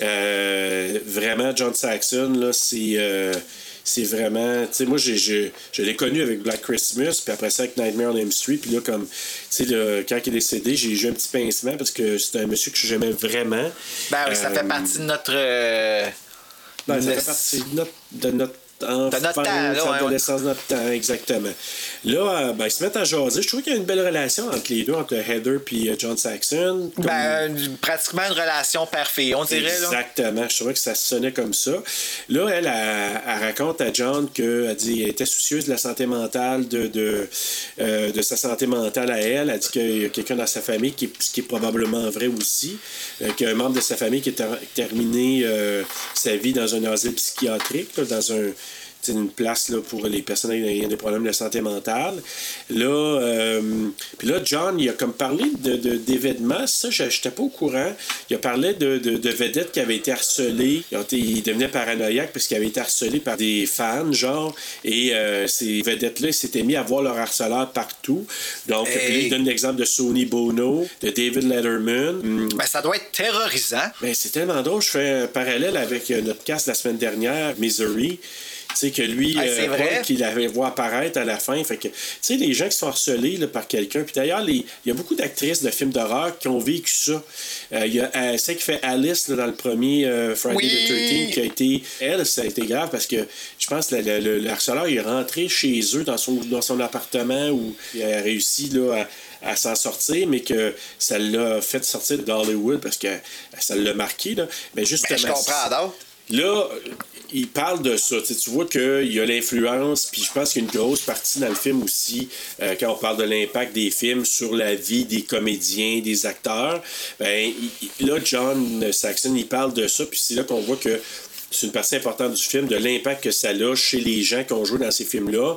D: Euh, vraiment, John Saxon, là, c'est. euh, c'est vraiment. Tu sais, moi, j'ai, je l'ai connu avec Black Christmas, puis après ça avec Nightmare on Elm Street. Puis là, comme. Tu sais, quand il est décédé, j'ai eu un petit pincement parce que c'était un monsieur que j'aimais vraiment.
E: Ben oui, ça
D: Euh,
E: fait partie de notre. euh,
D: ben, ça fait partie de notre, de notre
E: notre temps, là, ouais,
D: adolescence, de notre temps, exactement. Là, euh, ben, ils se mettent à jaser. Je trouve qu'il y a une belle relation entre les deux, entre Heather et euh, John Saxon. Comme-
E: Ben, pratiquement une relation père-fille, on dirait. Là.
D: Exactement. Je trouvais que ça sonnait comme ça. Là, elle, elle, elle raconte à John qu'elle dit elle était soucieuse de la santé mentale, de, de, euh, de sa santé mentale à elle. Elle dit qu'il y a quelqu'un dans sa famille, qui, est- ce qui est probablement vrai aussi, euh, qu'il y a un membre de sa famille qui a ter- terminé euh, sa vie dans un asile psychiatrique, là, dans un une place là, pour les personnes ayant des problèmes de santé mentale. Là, euh, puis là, John, il a comme parlé de, de- d'événements, ça, je n'étais pas au courant. Il a parlé de, de, de vedettes qui avaient été harcelées. Il devenait paranoïaque parce qu'ils avaient été harcelés par des fans, genre. Et euh, ces vedettes-là, ils s'étaient mis à voir leur harceleur partout. Donc,
E: Hey.
D: il donne l'exemple de Sonny Bono, de David Letterman. Hum,
E: Ben, ça doit être terrorisant.
D: ben, c'est tellement drôle. Je fais un parallèle avec euh, notre cast la semaine dernière, Misery. Tu sais, que lui,
E: Ah,
D: euh. Paul, qu'il l'avait vu apparaître à la fin. Fait que, tu sais, les gens qui sont harcelés là, par quelqu'un. Puis d'ailleurs, il y a beaucoup d'actrices de films d'horreur qui ont vécu ça. Euh, Il y a euh, celle qui fait Alice là, dans le premier euh, Friday
E: Oui.
D: the 13 qui a été. Elle, ça a été grave parce que je pense que le, le- le- le harceleur il est rentré chez eux dans son, dans son appartement où il a réussi là, à, à s'en sortir, mais que ça l'a fait sortir d'Hollywood parce que ça l'a marqué. Là. Mais justement,
E: Ben, je comprends.
D: Là, il parle de ça. Tu vois qu'il y a l'influence, puis je pense qu'il y a une grosse partie dans le film aussi, euh, quand on parle de l'impact des films sur la vie des comédiens, des acteurs. Ben, là, John Saxon, il parle de ça, puis c'est là qu'on voit que c'est une partie importante du film, de l'impact que ça a chez les gens qui ont joué dans ces films-là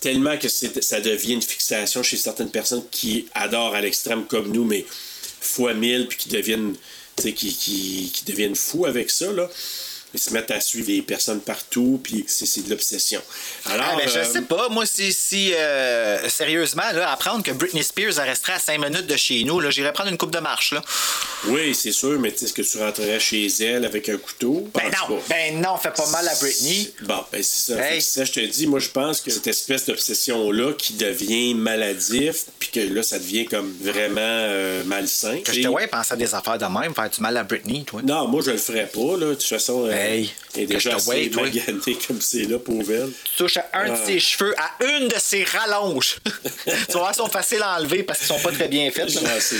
D: tellement que ça devient une fixation chez certaines personnes qui adorent à l'extrême comme nous, mais fois mille, puis qui deviennent, qui, qui deviennent fous avec ça. Là. Ils se mettent à suivre les personnes partout, puis c'est de l'obsession. Alors,
E: Ah, ben, je
D: euh,
E: sais pas. Moi, si, si euh, sérieusement, là, apprendre que Britney Spears resterait à 5 minutes de chez nous, j'irais prendre une coupe de marche. Là.
D: Oui, c'est sûr, mais est-ce que tu rentrerais chez elle avec un couteau?
E: Ben
D: Pense
E: non,
D: pas.
E: ben non, fais pas mal à Britney.
D: Bon, ben c'est ça.
E: Hey.
D: Fait que ça, je te dis, moi, je pense que cette espèce d'obsession-là qui devient maladif, puis que là, ça devient comme vraiment euh, malsain.
E: Que je te vois penser à des affaires de même, faire du mal à Britney, toi.
D: Non, moi, je le ferais pas, là. De toute façon, euh,
E: Hey, que
D: déjà
E: je te
D: assez comme c'est là, pauvre elle.
E: Tu touches à un
D: Ah.
E: de ses cheveux, à une de ses rallonges. <laughs> tu ils sont faciles à enlever parce qu'ils sont pas très bien
D: sais.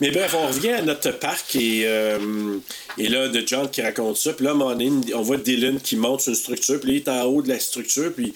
D: Mais bref, on revient à notre parc et, euh, et là, de John qui raconte ça. Puis là, on voit Dylan qui monte sur une structure. Puis là, il est en haut de la structure. Puis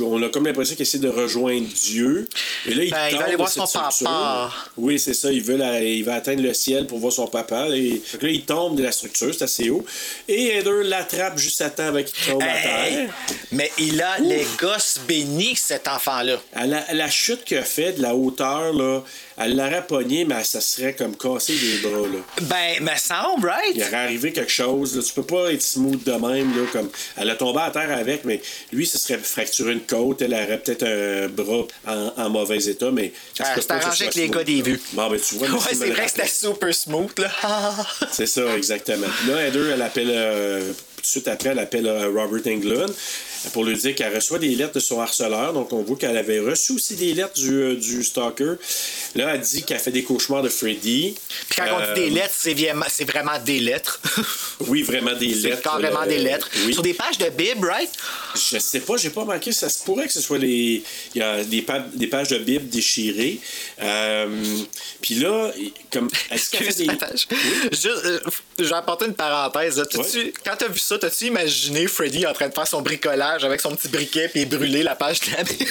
D: on a comme l'impression qu'il essaie de rejoindre Dieu. Et là, il,
E: Ben, il
D: tombe
E: va aller voir
D: cette
E: son
D: structure.
E: papa.
D: Oui, c'est ça. Il veut la- il va atteindre le ciel pour voir son papa. Et là, il tombe de la structure. C'est assez haut. Et Heather l'attrape juste à temps avec qu'il tombe à
E: Hey,
D: terre.
E: mais il a les gosses bénis, cet enfant-là.
D: À la, à la chute qu'il a fait de la hauteur, là, elle l'aurait pogné, mais ça serait comme cassé les bras. Là.
E: Ben, me semble, right?
D: Il aurait arrivé quelque chose. Là. Tu peux pas être smooth de même. Là, comme... Elle a tombé à terre avec, mais lui, ce serait fracturé une côte. Elle aurait peut-être un bras en, en mauvais état, mais. ça
E: Ah, c'est arrangé avec les
D: smooth.
E: gars des vues.
D: Bon, ben, tu vois, <laughs>
E: Ouais, c'est vrai que c'était super smooth, là. <laughs>
D: C'est ça, exactement. Puis là, Heather, elle appelle, euh, tout de suite après, elle appelle euh, Robert Englund pour lui dire qu'elle reçoit des lettres de son harceleur. Donc, on voit qu'elle avait reçu aussi des lettres du, euh, du stalker. Là, elle dit qu'elle fait des cauchemars de Freddy.
E: Puis quand on
D: Euh,
E: dit des lettres, c'est vraiment, c'est vraiment des lettres. <laughs>
D: Oui, vraiment des
E: c'est
D: lettres.
E: carrément
D: euh,
E: des lettres.
D: Oui.
E: Sur des pages de Bible, right?
D: Je sais pas, j'ai pas manqué. Ça se pourrait que ce soit les. Il y a des, pa- des pages de Bible déchirées. Euh, Puis là, comme. Est-ce qu'elle fait des.
E: Je- Juste, euh, je vais apporter une parenthèse. là. T'as-tu-
D: Ouais.
E: Quand t'as vu ça, t'as-tu imaginé Freddy en train de faire son bricolage avec son petit briquet puis brûler la page de la <laughs> Bible?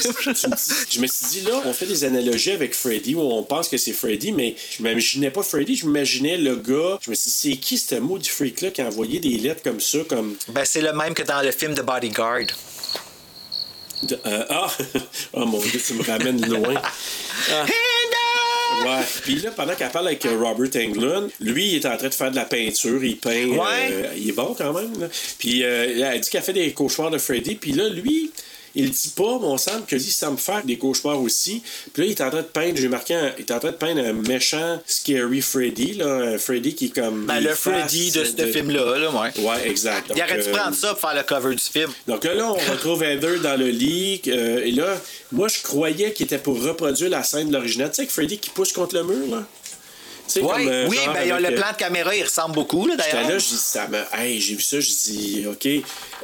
D: Je me suis dit, là, on fait des analogies avec Freddy où on pense que c'est Freddy, mais je m'imaginais pas Freddy, je m'imaginais le gars. Je me suis dit, c'est qui ce maudit freak-là qui a envoyé des lettres comme ça, comme.
E: ben, c'est le même que dans le film de Bodyguard.
D: de- euh, ah! <laughs> oh mon dieu, tu me ramènes loin. <laughs> Ah. Ouais. Puis là, pendant qu'elle parle avec euh, Robert Englund, lui, il est en train de faire de la peinture. Il peint.
E: Ouais.
D: euh, il est bon quand même. là. Puis euh, elle dit qu'elle fait des cauchemars de Freddy. Puis là, lui, il dit pas, mais on semble que lui, ça me faire des cauchemars aussi. Puis là, il est en train de peindre, j'ai marqué, un- il est en train de peindre un méchant Scary Freddy. Là, un Freddy qui est comme.
E: Ben, le Freddy de ce film-là, là, ouais.
D: Ouais, exact.
E: Il aurait dû
D: euh,
E: prendre ça pour faire le cover du film.
D: donc là, on retrouve Heather dans le lit. euh, et là, moi, je croyais qu'il était pour reproduire la scène de l'original. Tu sais, que Freddy qui pousse contre le mur, là?
E: Ouais,
D: comme, euh,
E: oui, ben,
D: avec,
E: le
D: euh,
E: plan de caméra, il ressemble beaucoup, là, d'ailleurs.
D: là, je dis, ça me... hey, j'ai vu ça, je dis, OK.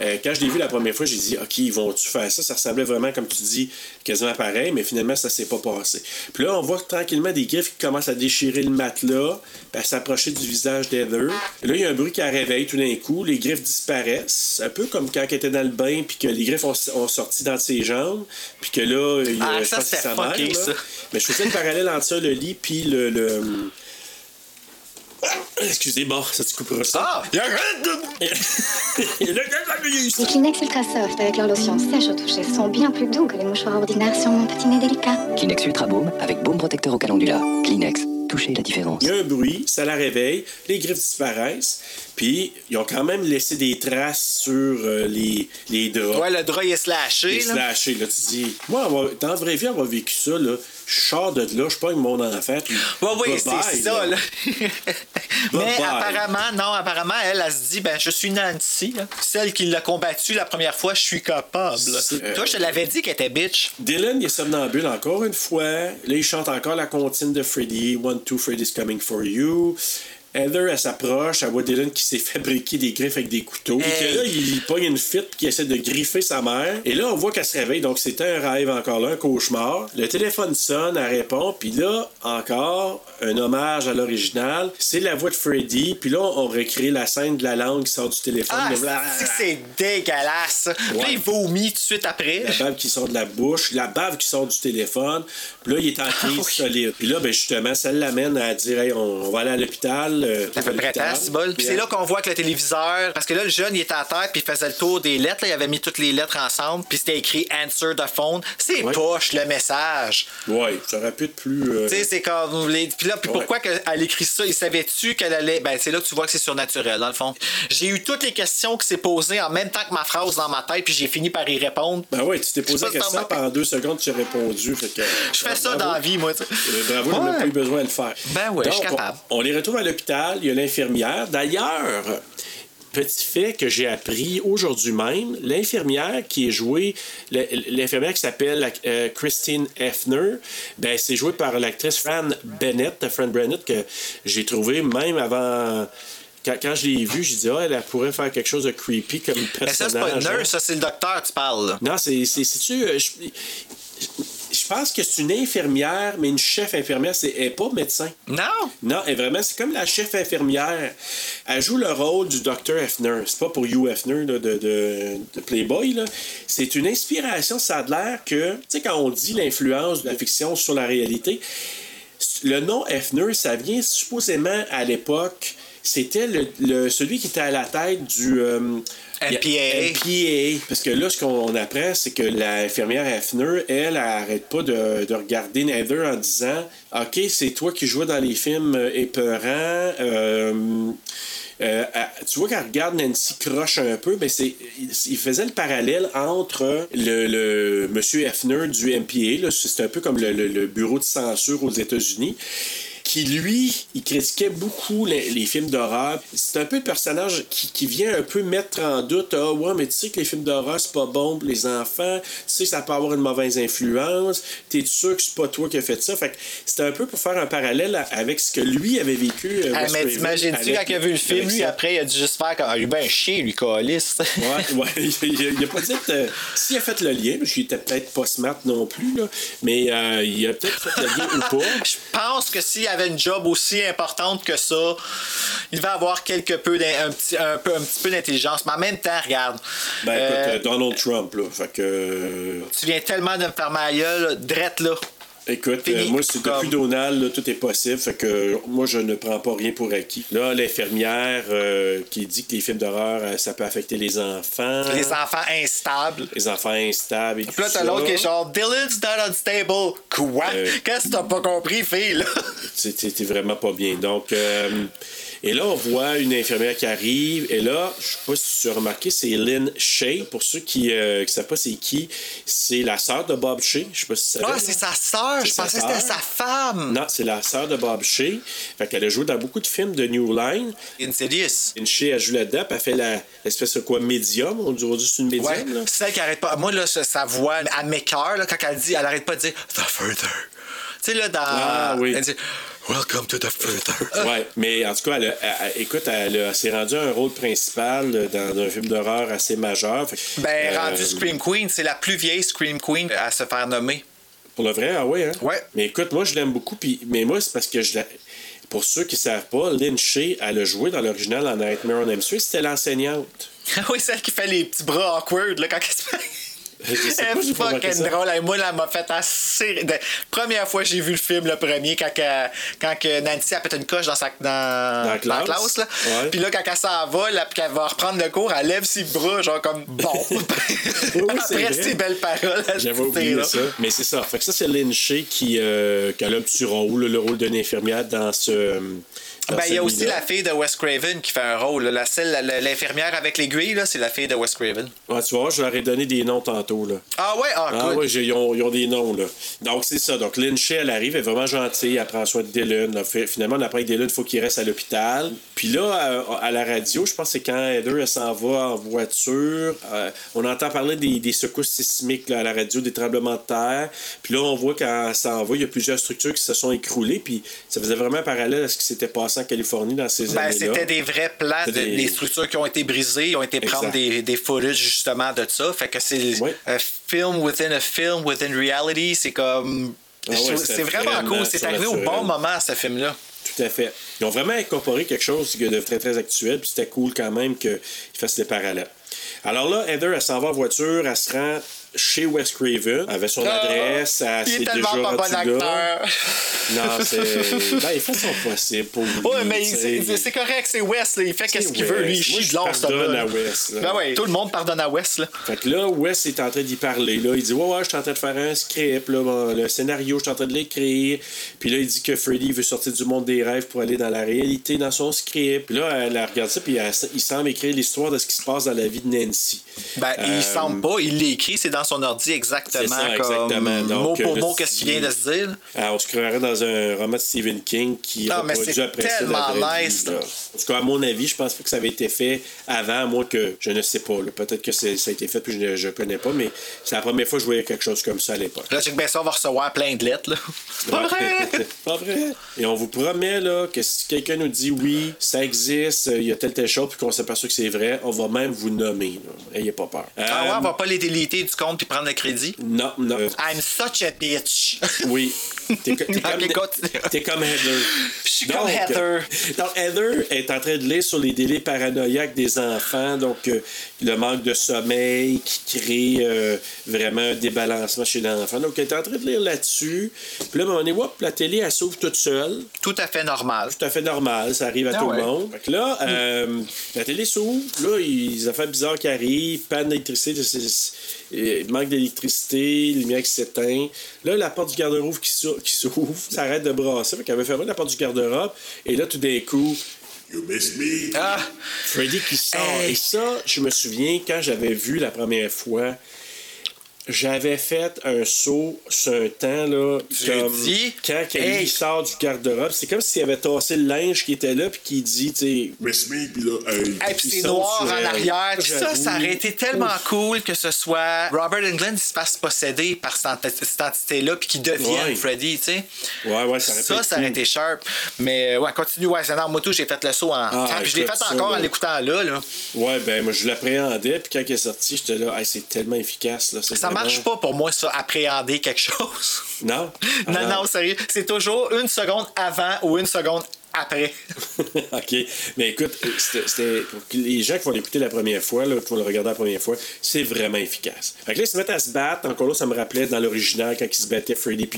D: Euh, quand je l'ai vu la première fois, j'ai dit, OK, ils vont-tu faire ça? Ça ressemblait vraiment, comme tu dis, quasiment pareil, mais finalement, ça s'est pas passé. Puis là, on voit tranquillement des griffes qui commencent à déchirer le matelas, puis à s'approcher du visage d'Heather. Là, il y a un bruit qui la réveille tout d'un coup, les griffes disparaissent, un peu comme quand elle était dans le bain, puis que les griffes ont, ont sorti dans ses jambes, puis que là, il y a,
E: Ah,
D: je
E: ça,
D: pense que mère, là.
E: ça.
D: Mais je faisais le parallèle entre ça, le lit, puis le... le... Excusez, bon, ça te coupera ça.
E: Ah!
D: Il arrête de...
C: Les Kleenex Ultra Soft avec leur lotion sèche au toucher sont bien plus doux que les mouchoirs ordinaires sur mon petit nez délicat.
G: Kleenex Ultra Baume avec baume protecteur au calendula. Kleenex, touchez la différence.
D: Il y a un bruit, ça la réveille, les griffes disparaissent, puis ils ont quand même laissé des traces sur euh, les, les draps.
E: Ouais, le drap, il est slashé,
D: les
E: là.
D: slashés, là. Tu dis, moi, dans la vraie vie, avoir vécu ça, là, je sors de là, je pogne mon enfant, puis
E: oui,
D: bye-bye,
E: c'est ça, là. <laughs> Mais apparemment, non, apparemment, elle, elle se dit, ben, je suis Nancy, là. celle qui l'a combattu la première fois, je suis capable.
D: C'est-
E: Toi, je te l'avais dit qu'elle était bitch.
D: Dylan, il est somnambule encore une fois. Là, il chante encore la comptine de Freddy. One, two, Freddy's coming for you. Heather, elle s'approche, elle voit Dylan qui s'est fabriqué des griffes avec des couteaux. Et que là, il pogne une fitte qui essaie de griffer sa mère. Et là, on voit qu'elle se réveille. Donc, c'était un rêve encore là, un cauchemar. Le téléphone sonne, elle répond. Puis là, encore, un hommage à l'original. C'est la voix de Freddy. Puis là, on recrée la scène de la langue qui sort du téléphone.
E: Ah, c'est dégueulasse. Là, il vomit tout de suite après.
D: la bave qui sort de la bouche, la bave qui sort du téléphone. Puis là, il est en crise
E: oui.
D: solide. Puis là, ben, justement, ça l'amène à dire hey, on, on va aller à l'hôpital. Le.
E: Ça fait c'est bol. Puis c'est là qu'on voit que le téléviseur. Parce que là, le jeune, il était à terre, puis il faisait le tour des lettres. là. il avait mis toutes les lettres ensemble, puis c'était écrit Answer the phone. C'est
D: Ouais.
E: poche, le message.
D: Ouais, ça aurait pu être plus. euh,
E: Tu sais, c'est comme. Les... Puis là, puis
D: Ouais.
E: pourquoi qu'elle écrit ça? Il savait-tu qu'elle allait. Ben, c'est là que tu vois que c'est surnaturel, dans le fond. J'ai eu toutes les questions qui s'est posées en même temps que ma phrase dans ma tête, puis j'ai fini par y répondre.
D: Ben ouais, tu t'es posé la question, pendant deux secondes, tu as répondu. Fait que,
E: Je fais ça
D: bravo.
E: dans la vie, moi.
D: Euh, Bravo,
E: Ouais.
D: pas eu besoin de le faire.
E: Ben ouais, je suis capable.
D: On, on les retrouve à l'hôpital, il y a l'infirmière. D'ailleurs, petit fait que j'ai appris aujourd'hui même, l'infirmière qui est jouée, l'infirmière qui s'appelle euh, Christine Hefner, ben, c'est joué par l'actrice Fran Bennett, Fran Bennett, que j'ai trouvé même avant. Quand, je l'ai vue, j'ai dit, ah, elle, pourrait faire quelque chose de creepy comme
E: Mais
D: personnage.
E: ça, c'est pas une
D: hein.
E: nurse, ça, c'est le docteur, tu parles, là.
D: Non, c'est. c'est- C'est-tu. Je, pense que c'est une infirmière, mais une chef infirmière, c'est, elle n'est pas médecin.
E: Non!
D: Non, elle vraiment, c'est comme la chef infirmière. Elle joue le rôle du docteur Hefner. C'est pas pour Hugh Hefner là, de, de- de Playboy. là. C'est une inspiration. Ça a l'air que, tu sais, quand on dit l'influence de la fiction sur la réalité, le nom Hefner, ça vient supposément à l'époque. C'était le, le- celui qui était à la tête du. euh,
E: MPAA.
D: MPAA. Parce que là, ce qu'on apprend, c'est que l'infirmière Hefner, elle, elle arrête pas de, de regarder Heather en disant OK, c'est toi qui jouais dans les films euh, épeurants. euh, euh, tu vois qu'elle regarde Nancy croche un peu, mais c'est, il, faisait le parallèle entre le, le monsieur Hefner du MPA, c'est un peu comme le, le- le bureau de censure aux États-Unis, qui lui, il critiquait beaucoup les, les films d'horreur. C'est un peu le personnage qui, qui vient un peu mettre en doute Ah, ouais, mais tu sais que les films d'horreur, c'est pas bon pour les enfants, tu sais que ça peut avoir une mauvaise influence, t'es sûr que c'est pas toi qui as fait ça? Fait que c'était un peu pour faire un parallèle à- avec ce que lui avait vécu. euh,
E: Ah, mais t'imagines-tu, quand il a vu le film, lui,
D: ça.
E: après, il a dû juste faire comme. Ah, ben chier, lui, calice.
D: Ouais, ouais. <laughs> Il, il- il a pas dit euh, s'il a fait le lien, parce qu'il était peut-être pas smart non plus, là, mais euh, il a peut-être fait le lien ou pas. <laughs>
E: Je pense que s'il avait une job aussi importante que ça, il va avoir quelque peu d'in- un petit, un peu, un petit peu d'intelligence. Mais en même temps, regarde.
D: Ben écoute,
E: euh,
D: euh, Donald Trump, là. Fait que. euh,
E: tu viens tellement de me faire ma gueule, drette là.
D: Écoute, euh, moi, c'est depuis Donald, là, tout est possible. Fait que moi, je ne prends pas rien pour acquis. Là, l'infirmière euh, qui dit que les films d'horreur, euh, ça peut affecter les enfants.
E: Les enfants instables.
D: les enfants instables et tout
E: Puis là, t'as l'autre qui est genre Dylan's not unstable. Quoi? Qu'est-ce que t'as pas compris, fille?
D: C'était vraiment pas bien. Donc, et là, on voit une infirmière qui arrive. Et là, je sais pas si tu as remarqué, c'est Lynn Shea. Pour ceux qui ne savent pas c'est qui, c'est la sœur de Bob Shea. Je sais pas si
E: Ah, c'est sa sœur. Je pensais que c'était sa femme.
D: Non, c'est la sœur de Bob Shea. Fait qu'elle a joué dans beaucoup de films de New Line.
E: Insidious.
D: Lynn Shea a joué là-dedans, elle fait la- l'espèce de quoi, médium? On dirait c'est une médium,
E: Ouais,
D: là.
E: c'est celle qui arrête pas. Moi, là, sa voix, à m'écœure, là, quand elle dit, elle arrête pas de dire The Further. Tu sais, là, dans.
D: Ah, oui.
E: Elle dit Welcome to the Further. <laughs>
D: Ouais, mais en tout cas, elle a- elle- elle- écoute, elle, s'est rendue un rôle principal euh, dans un film d'horreur assez majeur.
E: Ben,
D: euh,
E: rendu Scream Queen, c'est la plus vieille Scream Queen à se faire nommer.
D: Pour le vrai, ah ouais, hein?
E: Ouais.
D: Mais écoute, moi, je l'aime beaucoup. Puis, mais moi, c'est parce que je la- Pour ceux qui ne savent pas, Lynn Shea, elle a joué dans l'original en Nightmare on Elm Street. C'était l'enseignante. <laughs>
E: oui, celle qui fait les petits bras awkward, là, quand elle se fait.
D: Je sais pas,
E: Elle
D: j'ai
E: est
D: pas remarqué
E: fucking drôle. Et moi, elle m'a fait assez. Première fois que j'ai vu le film, le premier, quand, quand Nancy a pété une coche dans, sa, dans,
D: Dans la classe.
E: là.
D: Ouais.
E: Puis là, quand elle s'en va, là, puis qu'elle va reprendre le cours, elle lève ses bras, genre comme bon. <laughs>
D: oui, c'est <laughs>
E: Après ces belles paroles.
D: J'avais oublié
E: là.
D: ça. Mais c'est ça. Fait que ça, c'est Lynn Shea qui, euh, qui a un petit rôle, le rôle d'une infirmière dans ce. Dans
E: Ben, il y a aussi la fille de Wes Craven qui fait un rôle. là. La celle, l'infirmière avec l'aiguille, là, c'est la fille de Wes Craven.
D: Ouais, tu vois, je leur ai donné des noms tantôt. Là.
E: Ah ouais, ah,
D: Ah oui, ils ont, ils ont des noms, là. Donc, c'est ça. Donc, Lynn Shea, elle arrive, elle est vraiment gentille, elle prend soin de Dylan. Là, finalement, on apprend que Dylan, il faut qu'il reste à l'hôpital. Puis là, à, à la radio, je pense que c'est quand Heather, elle s'en va en voiture, euh, on entend parler des, des secousses sismiques là, à la radio, des tremblements de terre. Puis là, on voit quand elle s'en va, il y a plusieurs structures qui se sont écroulées. Puis ça faisait vraiment un parallèle à ce qui s'était passé en Californie dans ces
E: Ben,
D: années-là.
E: c'était des vrais plans,
D: des-
E: les structures qui ont été brisées, ils ont été prendre des, des footage justement de ça. Fait que c'est un film within a film within reality. C'est comme.
D: Ah ouais,
E: c'est vraiment cool. C'est arrivé au bon moment, ce film-là.
D: Tout à fait. Ils ont vraiment incorporé quelque chose de très, très actuel, puis c'était cool quand même qu'ils fassent des parallèles. Alors là, Heather, elle s'en va en voiture, elle se rend chez Wes Craven, avait son
E: Ah,
D: adresse, elle
E: Il est
D: déjà
E: tellement pas bon acteur.
D: Non, <laughs> c'est. ben, il fait son possible pour lui.
E: Ouais, mais c'est- correct, c'est Wes, là, il fait qu'est-ce qu'il veut, lui, il chie de
D: pardonne à Wes, là.
E: Ben ouais, tout le monde pardonne à Wes, là.
D: Fait que là, Wes est en train d'y parler. Là. Il dit Ouais, ouais, je suis en train de faire un script, là, bon, le scénario, je suis en train de l'écrire. Puis là, il dit que Freddy veut sortir du monde des rêves pour aller dans la réalité dans son script. Puis là, elle regarde ça, puis elle- il semble écrire l'histoire de ce qui se passe dans la vie de Nancy.
E: Ben,
D: Euh,
E: il semble pas, il l'écrit, c'est dans son ordi exactement,
D: ça,
E: comme
D: exactement.
E: mot
D: Donc,
E: pour
D: là,
E: mot, qu'est-ce qui
D: dis-
E: vient de se dire?
D: Alors, on se croirait dans un roman de Stephen King qui
E: Non, mais
D: reproduit
E: c'est
D: après ça
E: tellement nice.
D: En tout cas, à mon avis, je pense pas que ça avait été fait avant, à moins que je ne sais pas. Peut-être que ça a été fait puis je ne je connais pas, mais c'est la première fois que je voyais quelque chose comme ça à l'époque.
E: Là, Chuck Besson va recevoir plein de lettres, là. C'est pas vrai! <laughs>
D: pas vrai. Et on vous promet là, que si quelqu'un nous dit oui, ça existe, euh, il y a telle telle chose, puis qu'on s'aperçoit que c'est vrai, on va même vous nommer. là. Ayez pas peur.
E: Ah ouais,
D: Euh,
E: on va pas les déliter du compte puis prendre le crédit?
D: Non, non. Euh,
E: I'm such a bitch. <laughs>
D: oui. T'es co- t'es comme, t'es comme Heather.
E: Je suis comme Heather.
D: Donc, Heather est en train de lire sur les délais paranoïaques des enfants, donc euh, le manque de sommeil qui crée euh, vraiment un débalancement chez l'enfant. Donc, elle est en train de lire là-dessus. Puis là, à un moment donné, whoop, la télé, elle s'ouvre toute seule.
E: Tout à fait normal.
D: tout à fait normal, ça arrive à
E: Ah
D: tout
E: ouais.
D: le monde. Que là, euh, la télé s'ouvre, là, il y a des affaires bizarres qui arrivent, panne d'électricité, manque d'électricité, lumière qui s'éteint. Là, la porte du garde-robe qui s'ou- qui s'ouvre, ça arrête de brasser, fait qu'elle avait fermé la porte du garde-robe, et là, tout d'un coup,
B: You miss me?
E: Ah!
D: Freddy qui sort.
E: Hey.
D: Et ça, je me souviens, quand j'avais vu la première fois, j'avais fait un saut sur un temps, là, comme quand il
E: Hey.
D: sort du garde-robe. C'est comme s'il avait tassé le linge qui était là, puis qu'il dit, tu sais,
B: Miss me? Puis là, hey.
E: Et puis c'est noir
D: sur
E: en arrière. Puis ça, ça aurait été tellement
D: Ouf.
E: cool que ce soit Robert Englund qui se fasse posséder par cette, enti- cette entité-là puis qu'il devienne
D: Ouais.
E: Freddy, tu sais.
D: Ouais, ouais, ça aurait
E: Ça, ça aurait été sharp. Mais euh, ouais, continue. Ouais, c'est dans moto, j'ai fait le saut en.
D: Ah,
E: puis je l'ai fait
D: ça,
E: encore en l'écoutant là. là.
D: Ouais, ben moi je l'appréhendais, puis quand il est sorti, j'étais là, Hey, c'est tellement efficace. Là,
E: Ça marche pas pour moi, ça, appréhender quelque chose.
D: Non? <laughs>
E: non, non, sérieux. C'est toujours une seconde avant ou une seconde après. <laughs>
D: OK. Mais écoute, c'était, pour les gens qui vont l'écouter la première fois, là, qui vont le regarder la première fois, c'est vraiment efficace. Fait que là, ils se mettent à se battre. Encore là, ça me rappelait dans l'original quand ils se battaient Freddy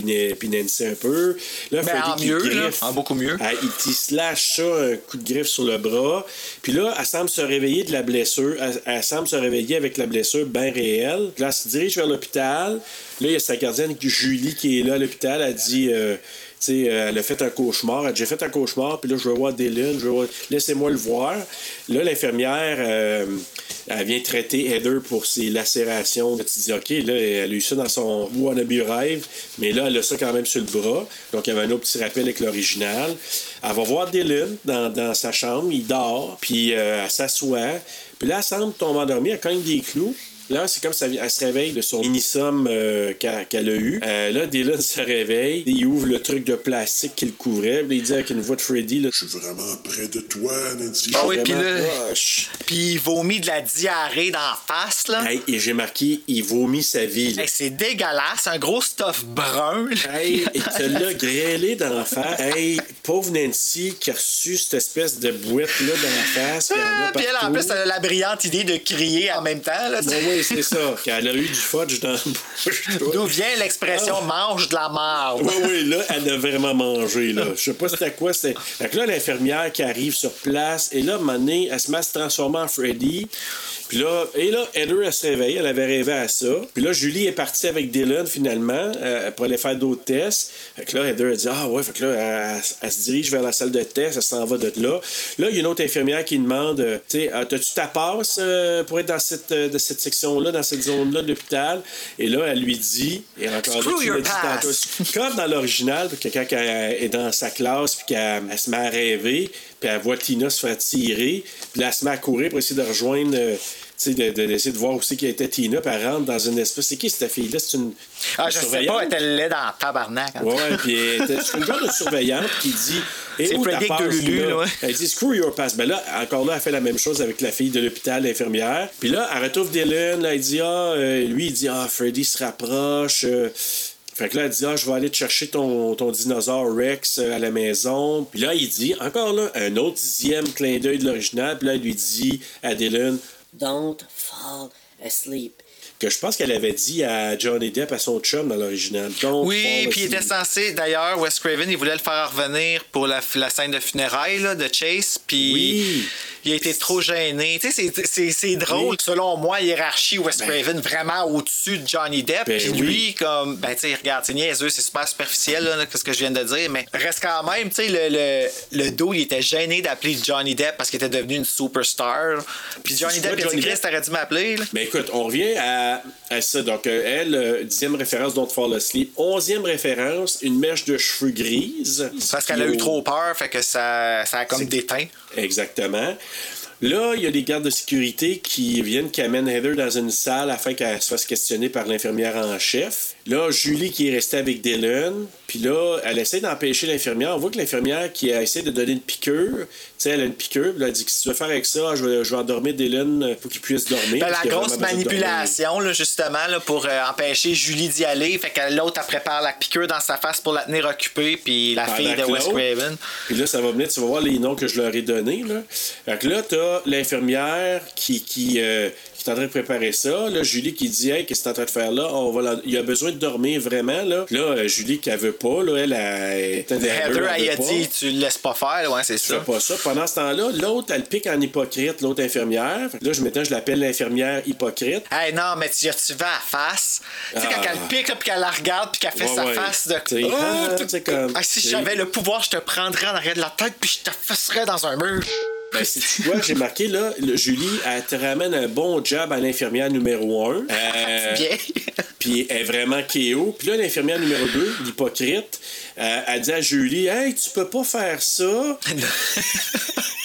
D: Nancy un peu. Là,
E: Mais
D: Freddy
E: en mieux, là.
D: griffe.
E: En beaucoup mieux.
D: Ah, il, il slash ça, un coup de griffe sur le bras. Puis là, elle semble se réveiller de la blessure. Elle, elle semble se réveiller avec la blessure bien réelle. Là, elle se dirige vers l'hôpital. Là, il y a sa gardienne, Julie, qui est là à l'hôpital. Elle dit... euh, euh, elle a fait un cauchemar. Déjà fait un cauchemar, puis là, je veux voir voir... Laissez-moi le voir. Là, l'infirmière, euh, elle vient traiter Heather pour ses lacérations. Tu dis, OK, là, elle a eu ça dans son wannabe rêve, mais là, elle a ça quand même sur le bras. Donc, il y avait un autre petit rappel avec l'original. Elle va voir Dylan dans, dans sa chambre, il dort, puis euh, elle s'assoit. Puis là, elle semble tomber endormie, elle cogne des clous. Là, c'est comme ça, elle se réveille de son mini-somme euh, qu'elle a eu. Euh, là, Dylan <laughs> se réveille, il ouvre le truc de plastique qui le couvrait, puis il dit avec une voix de Freddy, là,
B: Je suis vraiment près de toi, Nancy.
E: Ah oui, puis
D: vraiment
E: là. Puis il vomit de la diarrhée dans la face, là.
D: Hey, et j'ai marqué, il vomit sa vie. là.
E: Hey, c'est dégueulasse, un gros stuff brun. là.
D: Hey, <laughs> il te l'a grêlé dans la face. Hey, pauvre Nancy qui a reçu cette espèce de boîte-là dans la face. qu'il
E: Ah, Puis elle, en <laughs> plus, elle a la brillante idée de crier en même temps. Là.
D: Ben c'est ça. Qu'elle a eu du fudge dans la bouche.
E: D'où vient l'expression
D: Ah.
E: mange de la marde?
D: Oui, oui, là, elle a vraiment mangé, là. Je sais pas c'était quoi. Que là, l'infirmière qui arrive sur place, et là, à un moment donné, elle se met à se transformer en Freddy. Puis là, et là, Heather, elle se réveille, elle avait rêvé à ça. Puis là, Julie est partie avec Dylan, finalement, euh, pour aller faire d'autres tests. Fait que là, Heather, elle dit, ah ouais, fait que là, elle, elle se dirige vers la salle de test, elle s'en va de là. Là, il y a une autre infirmière qui demande, euh, tu sais, Ah, t'as-tu ta passe euh, pour être dans cette, de cette section-là, dans cette zone-là de l'hôpital? Et là, elle lui dit, et encore là, tu dit tantôt, comme dans l'original, que quand elle est dans sa classe, puis qu'elle elle se met à rêver, puis elle voit Tina se faire tirer, puis là, elle se met à courir pour essayer de rejoindre, euh, tu sais, de- de- d'essayer de, voir où c'est qui était Tina, puis elle rentre dans une espèce. C'est qui cette fille-là? C'est une.
E: Ah,
D: une
E: je sais pas, elle était laide dans tabarnak. hein.
D: Ouais, puis elle était- c'est une genre de surveillante qui dit <laughs>
E: C'est
D: où ta
E: Freddy
D: passe,
E: de Lulu,
D: là?
E: là, ouais.
D: Elle dit Screw your pass. Ben là, encore là, elle fait la même chose avec la fille de l'hôpital, l'infirmière. Puis là, elle retrouve Dylan, là, elle dit Ah, euh, lui, il dit Ah, Freddy se rapproche. euh, fait que là, elle dit Ah, je vais aller te chercher ton, ton dinosaure Rex euh, à la maison. Puis là, il dit Encore là, un autre dixième clin d'œil de l'original. Puis là, il lui dit à Dylan
H: Don't fall asleep.
D: Que je pense qu'elle avait dit à Johnny Depp, à son chum dans l'original.
E: Oui, puis il était censé, d'ailleurs, Wes Craven, il voulait le faire revenir pour la, la scène de funérailles là, de Chase, puis
D: Oui.
E: il a été trop gêné. Tu sais, c'est- c'est- c'est drôle.
D: Oui.
E: Selon moi, hiérarchie, Wes Craven vraiment au-dessus de Johnny Depp.
D: Ben
E: Puis
D: oui.
E: lui, comme, ben, tu sais, regarde, c'est niaiseux, c'est super superficiel, là, ce que je viens de dire, mais reste quand même, tu sais, le, le, le dos, il était gêné d'appeler Johnny Depp parce qu'il était devenu une superstar. Puis Johnny Depp, il a dit, Chris, t'aurais dû m'appeler, là.
D: Mais écoute, on revient à, à ça. Donc, euh, elle, euh, dixième référence, Don't Fall Asleep. Onzième référence, une mèche de cheveux grise.
E: Parce qu'elle a eu trop peur, fait que ça, ça a comme déteint.
D: Exactement. Là, il y a des gardes de sécurité qui viennent, qui amènent Heather dans une salle afin qu'elle se fasse questionner par l'infirmière en chef. Là, Julie qui est restée avec Dylan, puis là, elle essaie d'empêcher l'infirmière. On voit que l'infirmière qui a essayé de donner une piqûre, tu sais, elle a une piqûre, puis elle a dit que si tu veux faire avec ça, je vais, je vais endormir Dylan pour qu'il puisse dormir.
E: Ben, la grosse manipulation, là, justement, là, pour euh, empêcher Julie d'y aller. Fait que l'autre, elle prépare la piqûre dans sa face pour la tenir occupée. Puis la
D: Pendant
E: fille de
D: que
E: Wes Craven.
D: Puis là, ça va venir, tu vas voir les noms que je leur ai donnés. Là. Fait que là, t'as l'infirmière qui, qui, euh, qui est en train de préparer ça. Là, Julie qui dit Hey, qu'est-ce que t'es en train de faire là? On va Il a besoin de dormir vraiment. Là, là euh, Julie qui veut pas, là, elle, elle, elle,
E: Heather, elle a dit Tu le laisses pas faire. Ouais, c'est ça.
D: pas ça. Pendant ce temps-là, l'autre, elle pique en hypocrite, l'autre infirmière. Là, je, maintenant, je l'appelle l'infirmière hypocrite.
E: Hey, non, mais tu, tu vas à face? Tu sais, quand
D: Ah.
E: elle pique, là, puis qu'elle la regarde, puis qu'elle fait
D: Ouais,
E: sa
D: ouais.
E: face de. Oh,
D: ah, comme-
E: Ah, si j'avais le pouvoir, je te prendrais en arrière de la tête, puis je te fesserais dans un mur.
D: Ben, si tu vois, j'ai marqué là, le- Julie, elle te ramène un bon job à l'infirmière numéro 1. <laughs>
E: Bien.
D: Puis elle est vraiment KO. Puis là, l'infirmière numéro 2, l'hypocrite, euh, elle dit à Julie Hey, tu peux pas faire ça. <laughs>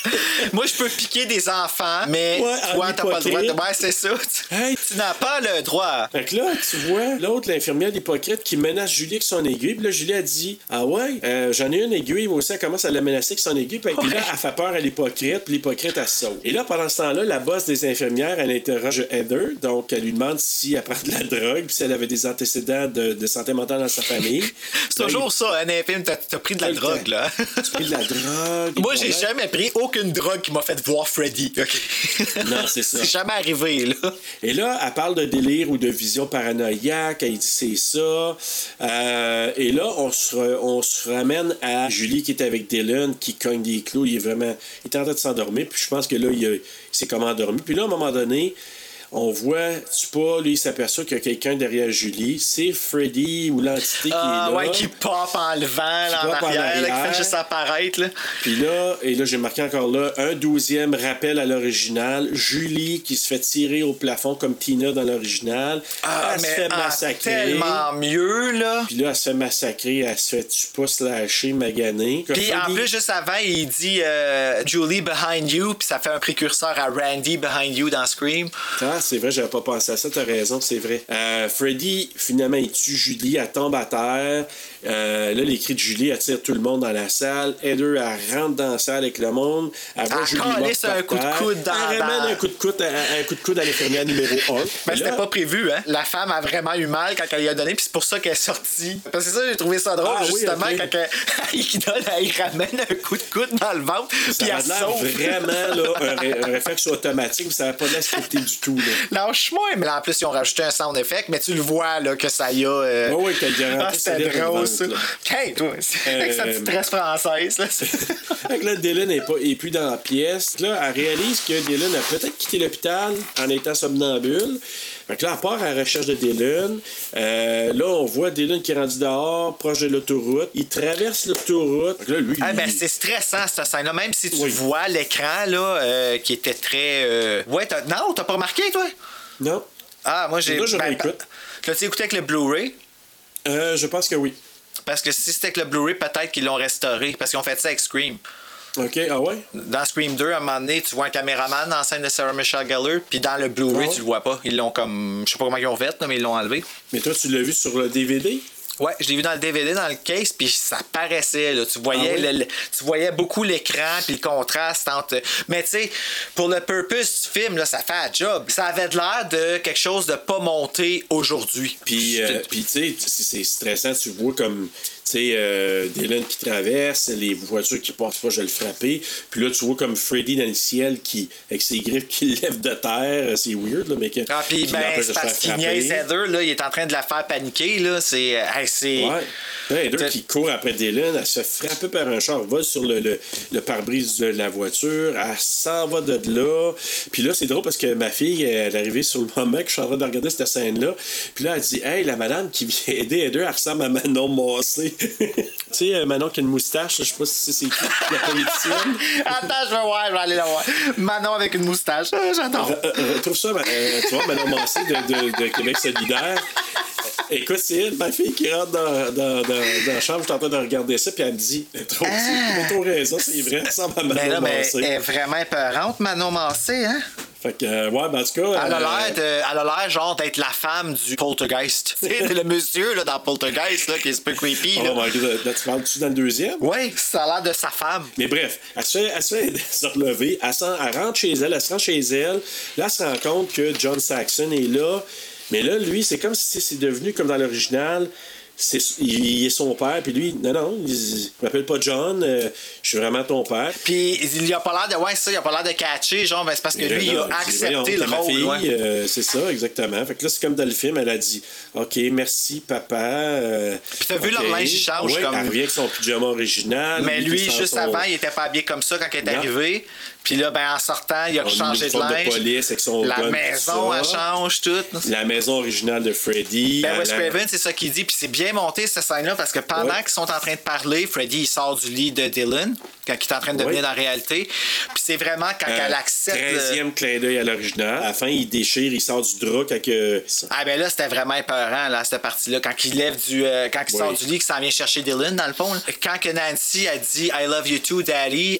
D: <laughs>
E: Moi, je peux piquer des enfants, mais
D: Ouais,
E: toi, t'as pas le droit. de-
D: hypocrite.
E: Ouais, c'est ça. <laughs> Tu-
D: Hey.
E: Tu n'as pas le droit.
D: Fait que là, tu vois, l'autre, l'infirmière l'hypocrite, qui menace Julie avec son aiguille. Puis là, Julie a dit Ah ouais, euh, j'en ai une aiguille. Moi aussi, elle commence à la menacer avec son aiguille. Puis là, elle fait peur à l'hypocrite. Puis l'hypocrite, elle se sauve. Et là, pendant ce temps-là, la boss des infirmières, elle interroge Heather. Donc, elle lui demande si elle prend de la drogue. Puis si elle avait des antécédents de, de santé mentale dans sa famille. <laughs>
E: C'est toujours ça, un film, t'as t'as pris de la drogue, là.
D: Tu as pris de la drogue.
E: Moi, j'ai jamais pris aucune drogue qui m'a fait voir Freddy. <laughs>
D: Non, c'est ça.
E: C'est jamais arrivé, là.
D: Et là, elle parle de délire ou de vision paranoïaque. Elle dit c'est ça. Euh, et là, on se, re- on se ramène à Julie qui est avec Dylan, qui cogne des clous. Il est vraiment. Il est en train de s'endormir. Puis je pense que là, il, il s'est comme endormi. Puis là, à un moment donné, on voit, tu pas, lui, il s'aperçoit qu'il y a quelqu'un derrière Julie. C'est Freddy ou l'entité
E: Ah,
D: qui est là.
E: ouais, qui pop en levant, là, en arrière, là, qui fait juste apparaître, là.
D: Puis là, et là, j'ai marqué encore là, un douzième rappel à l'original. Julie qui se fait tirer au plafond comme Tina dans l'original.
E: Ah,
D: elle se
E: mais
D: fait
E: ah,
D: massacrer.
E: tellement mieux, là.
D: Puis là, elle se fait massacrer, elle se fait tu pas slasher, maganer.
E: Puis en plus, juste avant, il dit euh, Julie behind you, puis ça fait un précurseur à Randy behind you dans Scream.
D: Ah, c'est vrai, j'avais pas pensé à ça, t'as raison, c'est vrai. Euh, Freddy, finalement, il tue Julie, elle tombe à terre? Euh, là, les cris de Julie attirent tout le monde dans la salle. Heather, elle rentre dans la salle avec le monde. Elle voit
E: Elle
D: Julie morte
E: un coup de coude dans-
D: Elle ramène
E: dans-
D: un coup de coude à, un coup de coude à l'infirmière numéro 1.
E: Ben, <laughs> c'était pas prévu, hein? La femme a vraiment eu mal quand elle lui a donné, puis c'est pour ça qu'elle est sortie. Parce que ça, j'ai trouvé ça drôle,
D: Ah oui,
E: justement,
D: ok.
E: quand elle, <laughs> il donne, il ramène un coup de coude dans le ventre, puis
D: Ça a
E: elle sauve.
D: vraiment là, un, ré- un <laughs> réflexe automatique, mais ça n'a pas l'air scripté du tout. Là.
E: Lâche-moi! Mais là, en plus, ils ont rajouté un sound effect, mais tu le vois, là, que ça y a. euh,
D: ouais, qu'elle garantit
E: Ah, c'était drôle, ça. Hey, toi, c'est
D: Euh,
E: avec sa petite tresse française, là. <laughs>
D: Fait que là, Dylan n'est pas, est plus dans la pièce. Là, elle réalise que Dylan a peut-être quitté l'hôpital en étant somnambule. Fait que là, elle part à la recherche de Dylan. Euh, là, on voit Dylan qui est rendu dehors, proche de l'autoroute. Il traverse l'autoroute. Là, lui,
E: Ah, ben,
D: il-
E: c'est stressant, cette scène-là. Même si tu
D: Oui.
E: vois l'écran, là, euh, qui était très. euh, Ouais, t'as- non, t'as pas remarqué, toi?
D: Non.
E: Ah, moi, j'ai.
D: Là, je réécoute.
E: L'as-tu écouté avec le Blu-ray?
D: Euh, je pense que oui.
E: Parce que si c'était avec le Blu-ray, peut-être qu'ils l'ont restauré. Parce qu'ils ont fait ça avec Scream.
D: OK, ah ouais?
E: Dans Scream 2, à un moment donné, tu vois un caméraman dans la scène de Sarah Michelle Gellar, puis dans le Blu-ray,
D: Ah ouais?
E: tu le vois pas. Ils l'ont comme. Je sais pas comment ils ont fait, mais ils l'ont enlevé.
D: Mais toi, tu l'as vu sur le DVD?
E: Ouais, je l'ai vu dans le DVD, dans le case, puis ça paraissait. Là. Tu, voyais
D: Ah oui?
E: le- le- tu voyais beaucoup l'écran, puis le contraste entre. Mais tu sais, pour le purpose du film, là, ça fait un job. Ça avait de l'air de quelque chose de pas monté aujourd'hui.
D: Puis, euh, puis tu sais, c'est stressant. Tu vois comme. Tu sais, euh, Dylan qui traverse, les voitures qui passent pas, je vais le frapper. Puis là, tu vois comme Freddy dans le ciel qui, avec ses griffes qui lève de terre. C'est weird, là, mais que,
E: Ah, puis ben, c'est parce qu'il niaise Heather, là, il est en train de la faire paniquer, là. C'est. euh, hey, c'est.
D: Ouais. Heather qui court après Dylan, elle se fait frapper par un char, vole sur le, le, le pare-brise de la voiture, elle s'en va de là. Puis là, c'est drôle parce que ma fille, elle est arrivée sur le moment que je suis en train de regarder cette scène-là. Puis là, elle dit Hey, la madame qui vient aider Heather, elle ressemble à Manon Massé. <laughs> tu sais, euh, Manon qui a une moustache, je sais pas si c'est qui la politicienne. <laughs>
E: Attends, je vais voir, je vais aller la voir. Manon avec une moustache. Ah, J'adore.
D: Euh, euh, Retrouve ça, euh, tu vois, Manon Massé de, Québec solidaire. Écoute, c'est elle, ma fille, qui rentre dans, dans, dans, la chambre, je suis en train de regarder ça, puis elle me dit Trop,
E: Ah.
D: trop raison, c'est vrai, elle ressemble à Manon
E: mais
D: Massé.
E: elle est vraiment épeurante, Manon Massé, hein?
D: Fait que, euh, ouais, ben en tout cas.
E: Elle a
D: euh,
E: l'air elle a l'air genre d'être la femme du poltergeist. <laughs> sais, le monsieur là, dans Poltergeist là, qui est un peu creepy.
D: Oh my god, là, tu parles-tu dans le deuxième?
E: Oui, ça a l'air de sa femme.
D: Mais bref, elle se fait, elle se, fait <laughs> se relever, elle, elle rentre chez elle, elle se rend chez elle. Là, elle se rend compte que John Saxon est là. Mais là, lui, c'est comme si c'est devenu comme dans l'original. C'est, il, il est son père, puis lui, non, non, il, il m'appelle pas John, euh, je suis vraiment ton père.
E: Puis il a pas l'air de. Ouais, ça, il a pas l'air de catcher, genre, ben, c'est parce que lui, il a accepté le rôle. ouais.
D: euh, c'est ça, exactement. Fait que là, c'est comme dans le film, elle a dit OK, merci, papa. euh,
E: Puis t'as vu leur linge, il change
D: Ouais,
E: comme-
D: Elle revient avec son pyjama original.
E: Mais lui, juste
D: son-
E: avant, il était pas habillé comme ça quand il est
D: Non.
E: arrivé. Puis là, ben, en sortant, il a changé de linge.
D: police avec son
E: La
D: gun,
E: maison, elle change tout.
D: La maison originale de Freddy.
E: Ben, Wes Craven, c'est ça qu'il dit. Puis c'est bien monté, cette scène-là, parce que pendant
D: Ouais.
E: qu'ils sont en train de parler, Freddy, il sort du lit de Dylan, quand il est en train de devenir
D: Ouais.
E: dans la réalité. Puis c'est vraiment quand
D: Euh,
E: elle accepte. le-
D: 13e clin d'œil à l'original. À la fin, il déchire, il sort du drap quand que.
E: Ah ben là, c'était vraiment épeurant, là, cette partie-là. Quand il lève du. euh, quand il sort du lit, qu'il s'en vient chercher Dylan, dans le fond. là. Quand que Nancy a dit I love you too, daddy,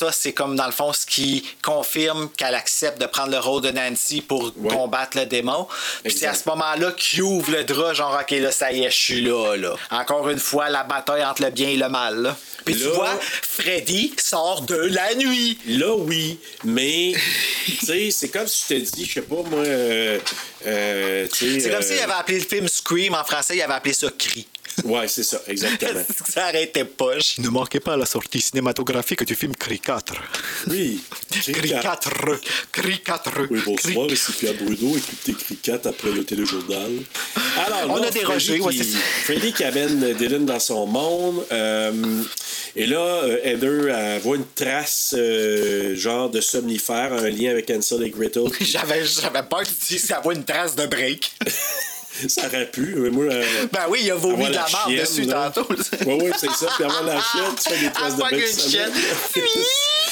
E: ça, c'est comme dans le fond ce qui confirme qu'elle accepte de prendre le rôle de Nancy pour
D: Ouais.
E: combattre le démon. Puis c'est à ce moment-là qu'il ouvre le drap, genre, OK, là, ça y est, je suis là, là. Encore une fois, la bataille entre le bien et le mal, là. Puis tu vois, Freddy sort de la nuit.
D: Là, oui, mais, <laughs> tu sais, c'est comme si je te dis, je sais pas, moi, euh, euh.
E: C'est comme
D: euh,
E: s'il avait appelé le film Scream en français, il avait appelé ça Cri.
D: Ouais, c'est ça, exactement. <laughs>
E: ça arrêtait pas.
I: Ne manquez pas la sortie cinématographique du film Cri 4.
D: Oui.
I: Cri 4. Cri 4.
D: Oui,
I: Cri-
D: bonsoir, ici Pierre Bruno, écoutez Cricat après le téléjournal. Alors,
E: On
D: là,
E: a dérogé,
D: Freddy
E: ouais,
D: qui. Freddy qui amène Dylan dans son monde. euh, et là, euh, Heather, elle voit une trace, euh, genre de somnifère, un lien avec Ansel et Gretel. <laughs>
E: J'avais, j'avais peur que tu dises ça voit une trace de break. <laughs> <laughs>
D: Ça aurait pu. mais Moi, euh,
E: Ben oui, il a vomi de la marde
D: chienne,
E: dessus
D: là.
E: tantôt.
D: Oui, <laughs> oui, c'est ça. Puis avant la chienne, tu fais des traces de bec.
E: une chienne. <laughs>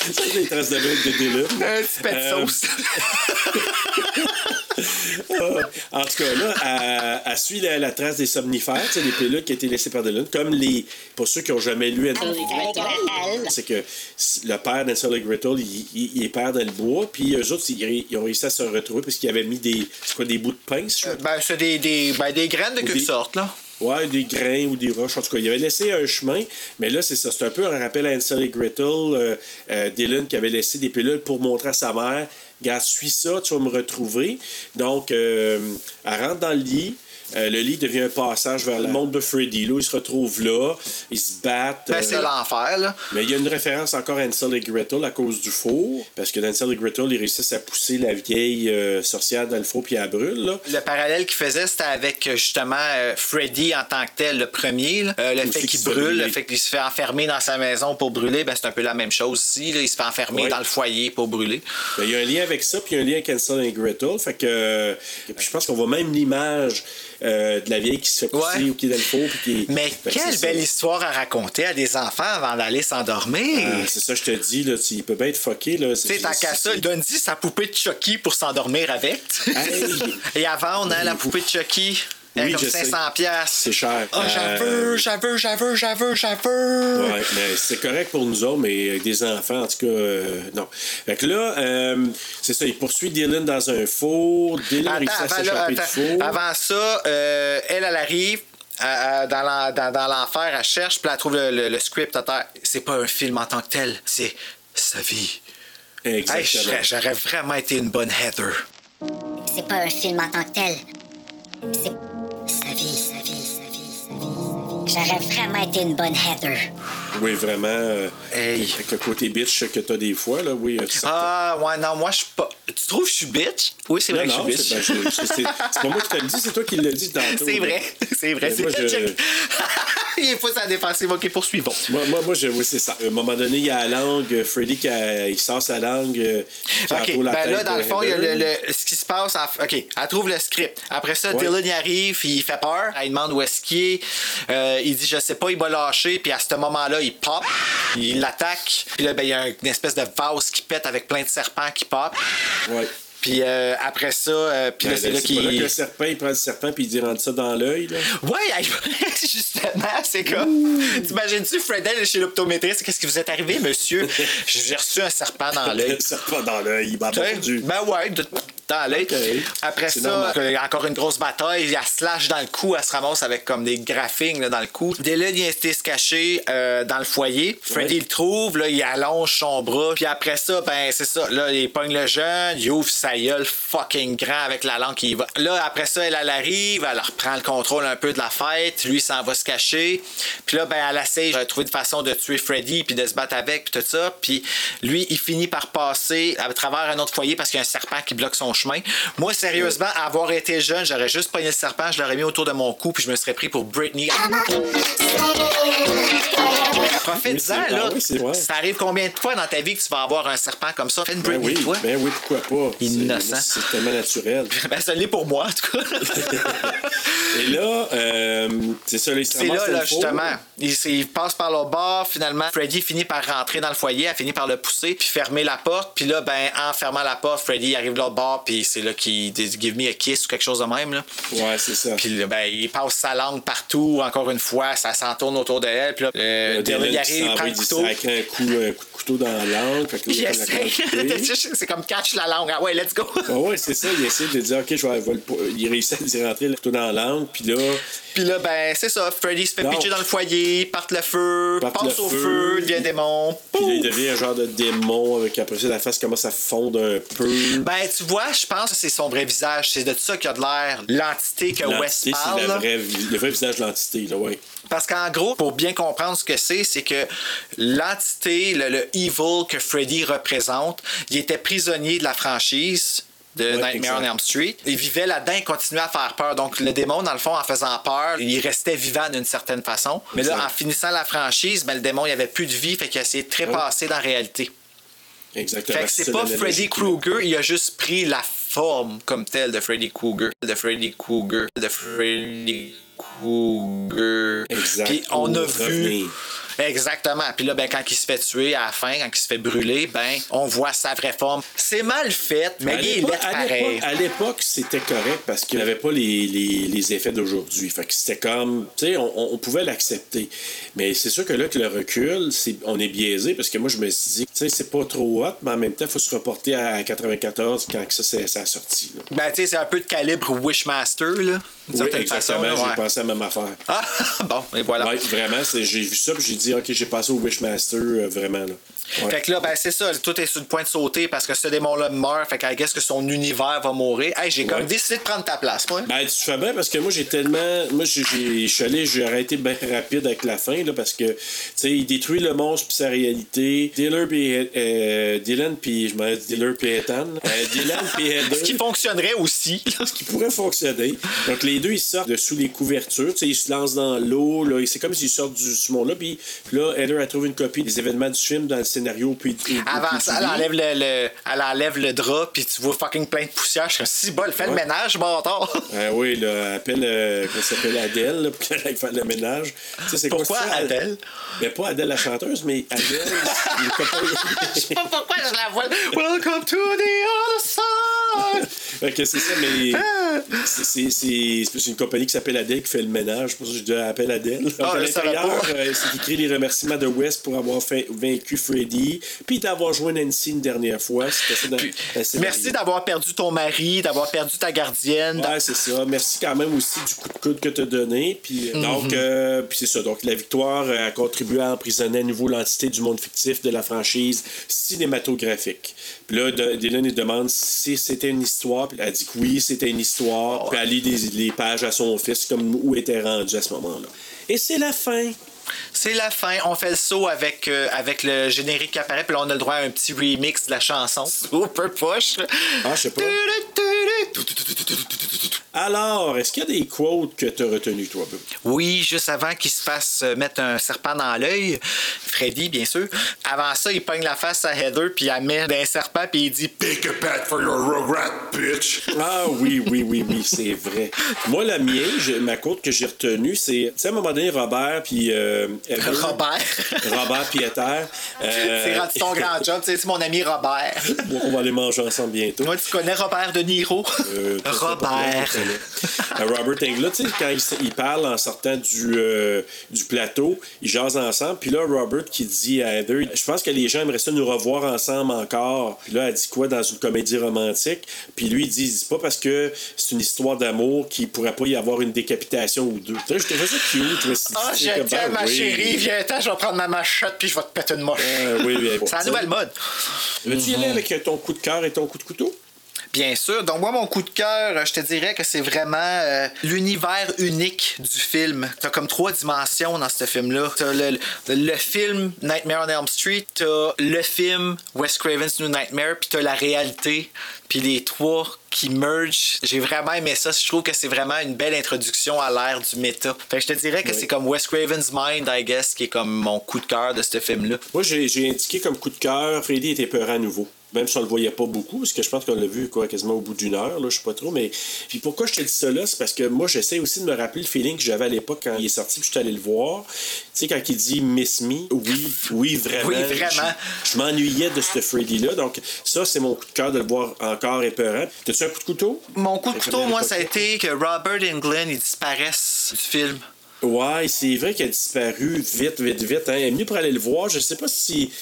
D: Ça fait des traces de bec de Dylan.
E: Un petit pet de
D: Euh,
E: sauce.
D: Euh, <laughs> en tout cas, là, elle, elle suit la, la trace des somnifères, tu sais, les pilules qui ont été laissées par Dylan, comme les. Pour ceux qui n'ont jamais lu c'est que le père d'Ansel et Gretel, il, il- il est père dans le bois, puis eux autres, ils, ils ont réussi à se retrouver parce qu'ils avaient mis des, c'est quoi, des bouts de pince, je
E: Ben, c'est des, des, ben, des graines de quelque sorte, là.
D: Ouais, des grains ou des roches. En tout cas, il avait laissé un chemin, mais là, c'est ça. C'est un peu un rappel à Ansel et Gretel. euh, euh, Dylan qui avait laissé des pilules pour montrer à sa mère Regarde, suis ça, tu vas me retrouver. Donc, euh, elle rentre dans le lit. Euh, le lit devient un passage vers le monde de Freddy. Là, ils se retrouvent là, ils se battent.
E: Ben,
D: euh,
E: c'est l'enfer, là.
D: mais il y a une référence encore à Ansel et Gretel à cause du four, parce que dans Ansel et Gretel, ils réussissent à pousser la vieille euh, sorcière dans le four puis elle brûle. Là.
E: Le parallèle qu'il faisait, c'était avec justement Freddy en tant que tel, le premier. là. Le
D: Aussi
E: fait
D: qu'il
E: brûle, le fait qu'il se fait enfermer dans sa maison pour brûler, ben, c'est un peu la même chose ici. là. Il se fait enfermer
D: Ouais.
E: dans le foyer pour brûler.
D: Ben, Il y a un lien avec ça, puis il y a un lien avec Ansel et Gretel. Fait que, puis je pense qu'on voit même l'image euh, de la vieille qui se fait pousser
E: Ouais.
D: ou qui est dans le four. Puis qui
E: Mais
D: Fait que
E: quelle
D: c'est
E: belle
D: ça.
E: histoire à raconter à des enfants avant d'aller s'endormir.
D: Ah, c'est ça, je te dis, là, il peut bien être fucké.
E: Sais, tant qu'à ça, il donne dit sa poupée de Chucky pour s'endormir avec.
D: Hey! <laughs>
E: Et avant, on a la poupée de Chucky.
D: Oui,
E: comme
D: je sais.
E: 500 piastres.
D: C'est cher.
E: Ah, j'en veux, j'en veux, j'en veux, j'en veux, j'en veux.
D: Ouais, mais c'est correct pour nous autres, mais avec des enfants, en tout cas, euh, non. Fait que là, euh, c'est ça, il poursuit Dylan dans un four. Dylan
E: Attends,
D: réussit à s'échapper du four.
E: Avant ça, euh, elle, elle arrive. euh, dans, la- dans- dans l'enfer, elle cherche, puis elle trouve le, le- le script à terre. C'est pas un film en tant que tel, c'est sa vie. Hey,
D: Exactement.
E: j'aurais- J'aurais vraiment été une bonne Heather.
J: C'est pas un film en tant que tel. C'est
H: J'aurais vraiment été une bonne Heather.
D: Oui, vraiment. euh,
E: Hey.
D: Avec le côté bitch que t'as des fois, là, oui. euh.
E: Ah, ouais, non, moi, je suis pas. Tu trouves que je suis bitch? Oui, c'est vrai
D: non,
E: que je suis bitch.
D: ben, c'est- pas moi qui te le dis, c'est toi qui le dis <laughs> tantôt.
E: C'est vrai, c'est vrai.
D: Moi,
E: vrai.
D: je- <laughs>
E: Il est pas sa défensive. Ok, poursuivons.
D: Moi, moi, moi, je, oui, c'est ça. À un moment donné, il y a la langue, euh, Freddy qui a- il sort sa langue. euh,
E: OK,
D: la
E: ben là, dans le fond, il y a le, ce qui se passe. en- OK, elle trouve le script. Après ça,
D: Ouais.
E: Dylan y arrive, il fait peur. Elle demande où est-ce qu'il est. Euh, il dit, je sais pas, il va lâcher. Puis à ce moment-là, il pop. Il l'attaque. Puis là, ben, il y a une espèce de vase qui pète avec plein de serpents qui pop.
D: Ouais.
E: Puis euh, après ça, euh, puis là,
D: Ben,
E: c'est là
D: pas là
E: qu'il.
D: le serpent, il prend le serpent puis il dit rentre ça dans l'œil.
E: Ouais, <laughs> justement, c'est comme. T'imagines-tu, Fredel, chez l'optométriste, qu'est-ce qui vous est arrivé, monsieur? <laughs> J'ai reçu un serpent dans l'œil.
D: Le serpent dans l'œil, il m'a mordu.
E: Ben ouais, de- dans l'œil.
D: Ok.
E: Après ça,
D: normal.
E: encore une grosse bataille, elle se lâche dans le cou, elle se ramasse avec comme des graphings là, dans le cou. A été se cacher euh, dans le foyer. Freddy
D: Ouais.
E: le trouve, là, il allonge son bras. Puis après ça, ben c'est ça, là, il pogne le jeune, il ouvre sa gueule fucking grand avec la langue qui va. Là, après ça, elle, elle arrive, elle reprend le contrôle un peu de la fête. Lui, il s'en va se cacher. Puis là, ben, elle essaie de trouver une façon de tuer Freddy puis de se battre avec puis tout ça. Puis lui, il finit par passer à travers un autre foyer parce qu'il y a un serpent qui bloque son chemin. Moi, sérieusement, avoir été jeune, j'aurais juste pogné le serpent, je l'aurais mis autour de mon cou puis je me serais pris pour Britney. Profite-en,
D: Oui,
E: là.
D: ah oui, vrai.
E: Ça arrive combien de fois dans ta vie que tu vas avoir un serpent comme ça? Fais une
D: Ben
E: Britney,
D: oui,
E: toi.
D: ben oui, pourquoi pas?
E: Innocent.
D: C'est tellement naturel. <laughs>
E: Ben, ça l'est pour moi, en tout cas. <laughs>
D: Et là, euh, c'est ça, les
E: C'est là, là, justement. Il, il passe par le bord, finalement. Freddy finit par rentrer dans le foyer, elle finit par le pousser, puis fermer la porte. Puis là, ben, en fermant la porte, Freddy arrive de l'autre bord, puis c'est là qu'il dit Give me a kiss ou quelque chose de même. Là.
D: Ouais, c'est ça.
E: Puis ben, il passe sa langue partout, encore une fois, ça s'entourne autour de elle. Puis là, euh, Dylan, il
D: qui
E: arrive, il prend le couteau.
D: sacrer un coup, un coup de couteau dans la langue. Fait que
E: il essaie. <laughs> c'est comme catch la langue. Ah ouais, let's go.
D: Ah ouais, c'est ça. Il essaie de dire, OK, je vais, il réussit à dire rentrer le couteau dans la langue. Puis là,
E: Puis là, ben, c'est ça. Freddy se fait
D: Donc.
E: pitcher dans le foyer, parte le feu,
D: Parte
E: passe
D: le
E: au
D: feu.
E: feu, devient démon.
D: puis là, il devient un genre de démon. Avec après ça, la face commence à fondre un peu.
E: Ben, tu vois, je pense que c'est son vrai visage. C'est de ça qu'il a de l'air l'entité que West parle.
D: c'est vraie le vrai visage de l'entité, là, ouais.
E: Parce qu'en gros, pour bien comprendre ce que c'est, c'est que l'entité, le, le evil que Freddy représente, il était prisonnier de la franchise de
D: Ouais,
E: Nightmare on. Elm Street. Il vivait là-dedans, il continuait à faire peur. Donc le démon, dans le fond, en faisant peur, il restait vivant d'une certaine façon. Mais là, en finissant la franchise, ben, le démon, il avait plus de vie, fait qu'il a essayé de trépasser dans la réalité.
D: Exactement.
E: Fait que c'est pas Freddy. Krueger, il a juste pris la forme comme telle de Freddy Krueger. De Freddy Krueger. De Freddy Krueger.
D: Exact.
E: Puis on a vu.
D: revenir.
E: Exactement. Puis là, ben, quand il se fait tuer à la fin, quand il se fait brûler, ben, on voit sa vraie forme. C'est mal fait, mais
D: À
E: il est pareil.
D: l'époque- À l'époque, c'était correct parce qu'il n'avait pas les, les, les effets d'aujourd'hui. Fait que c'était comme, tu sais, on, on pouvait l'accepter. Mais c'est sûr que là, que le recul, c'est, on est biaisé parce que moi, je me suis dit, tu sais, c'est pas trop hot, mais en même temps, il faut se reporter à 94 quand que ça, c'est, ça a sorti. là.
E: Ben, tu sais, c'est un peu de calibre Wishmaster, là.
D: Oui, exactement, j'ai
E: ouais.
D: pensé à la même affaire.
E: Ah, <laughs> bon, et voilà.
D: Ouais, vraiment, j'ai vu ça, puis j'ai dit, OK, j'ai passé au Wishmaster, euh, vraiment. Là. Ouais.
E: Fait que là, ben, c'est ça, tout est sur le point de sauter parce que ce démon-là meurt, fait qu'elle guess que son univers va mourir. Hey, j'ai comme
D: Ouais.
E: décidé de prendre ta place, moi.
D: Ben, tu fais bien parce que moi, j'ai tellement. Moi, je suis allé, j'ai arrêté bien rapide avec la fin, là, parce que, tu sais, il détruit le monstre puis sa réalité. Dylan puis. Euh, Dylan puis. Je m'en Dylan puis Ethan. Euh, Dylan puis <laughs> Heather.
E: Ce qui fonctionnerait aussi. <laughs>
D: ce qui pourrait fonctionner. Donc, les deux, ils sortent de sous les couvertures. Tu sais, ils se lancent dans l'eau. là. C'est comme s'ils sortent du, ce monde-là. Puis là, Heather, elle trouve une copie des événements du film dans le scénario. Puis,
E: Avant
D: puis
E: ça, elle enlève le, le- elle enlève le drap, puis tu vois fucking plein de poussière. Je suis si bol, fais le ménage, bâtard.
D: Ah <laughs> oui, là, appelle, euh, comment s'appelle Adèle, là, <laughs> pour qu'elle le ménage. Tu sais, c'est quoi
E: Pourquoi
D: ça?
E: Adèle?
D: Mais pas Adèle la chanteuse, mais Adèle, <laughs>
E: Je sais pas pourquoi je la vois. Welcome to the other side.
D: Fait que c'est ça, mais
E: Ah.
D: c'est- c'est c'est- c'est une compagnie qui s'appelle Adèle qui fait le ménage. C'est pour ça que je dis appelle Adèle.
E: Ah,
D: à l'intérieur, euh, c'est écrit les remerciements de West pour avoir vaincu Freddy, puis d'avoir joué Nancy une dernière fois. Dans-
E: Puis,
D: scénario.
E: merci d'avoir perdu ton mari, d'avoir perdu ta gardienne.
D: Ouais, c'est ça. Merci quand même aussi du coup de coude que tu as donné. Puis, euh,
E: Mhm.
D: donc, euh, puis c'est ça. Donc, la victoire euh, a contribué à emprisonner à nouveau l'entité du monde fictif de la franchise cinématographique. Puis là, de- Dylan, il demande si c'était une histoire. Puis elle dit que oui, c'était une histoire. Puis elle lit des- les pages à son fils, comme où était rendu à ce moment-là. Et c'est la fin.
E: C'est la fin. On fait le saut avec, euh, avec le générique qui apparaît. Puis là, on a le droit à un petit remix de la chanson. <laughs> Super push.
D: Ah, je sais pas. Alors, est-ce qu'il y a des quotes que tu as retenues, toi, Bob?
E: Oui, juste avant qu'il se fasse euh, mettre un serpent dans l'œil, Freddy, bien sûr. Avant ça, il pogne la face à Heather, puis elle met un serpent, puis il dit
B: Take a pat for your rugrat, bitch.
D: Ah oui, oui, oui, oui, c'est vrai. Moi, la mienne, ma quote que j'ai retenue, c'est, tu sais, à un moment donné, Robert, puis... euh, Heather-
E: Robert.
D: Robert puis Heather. euh,
E: C'est rendu ton grand <laughs> job, c'est mon ami Robert.
D: on va aller manger ensemble bientôt.
E: Moi, tu connais Robert De Niro?
D: Euh,
E: Robert.
D: Robert Englund, tu sais, quand il, il parle en sortant du, euh, du plateau, ils jasent ensemble. Puis là, Robert qui dit à Heather, je pense que les gens aimeraient ça nous revoir ensemble encore. Puis là, elle dit quoi dans une comédie romantique? Puis lui, il dit, c'est pas parce que c'est une histoire d'amour qu'il pourrait pas y avoir une décapitation ou deux. Tu sais, Je ça cute. Dit,
E: Ah, je t'aime, ma
D: oui.
E: chérie. Viens-t'en, je vais prendre ma machette, puis je vais te péter une moche.
D: Euh, oui, oui,
E: C'est la nouvelle mode.
D: Veux-tu y aller avec ton coup de cœur et ton coup de couteau?
E: Bien sûr. Donc, moi, mon coup de cœur, euh, je te dirais que c'est vraiment euh, l'univers unique du film. T'as comme trois dimensions dans ce film-là. T'as le, le, le film Nightmare on Elm Street, t'as le film Wes Craven's New Nightmare, puis t'as la réalité. Puis les trois qui merge. J'ai vraiment aimé ça. Je trouve que c'est vraiment une belle introduction à l'ère du méta. Fait que je te dirais que c'est comme Wes Craven's Mind, I guess, qui est comme mon coup de cœur de ce film-là.
D: Moi, j'ai j'ai indiqué comme coup de cœur, Freddy était peur à nouveau. Même si on le voyait pas beaucoup, parce que je pense qu'on l'a vu quoi, quasiment au bout d'une heure, là, je sais pas trop. Mais puis pourquoi je te dis ça là, c'est parce que moi, j'essaie aussi de me rappeler le feeling que j'avais à l'époque quand il est sorti, puis je suis allé le voir. Tu sais, quand il dit Miss Me, oui, oui, vraiment.
E: Oui, vraiment.
D: Je, je m'ennuyais de ce Freddy-là. Donc, ça, c'est mon coup de cœur de le voir encore épeurant. T'as-tu un coup de couteau?
E: Mon coup de couteau, moi, ça a été que Robert Englund, il disparaisse du film.
D: Ouais, c'est vrai qu'elle a disparu vite, vite, vite. Hein. Elle est venue pour aller le voir. Je sais pas si.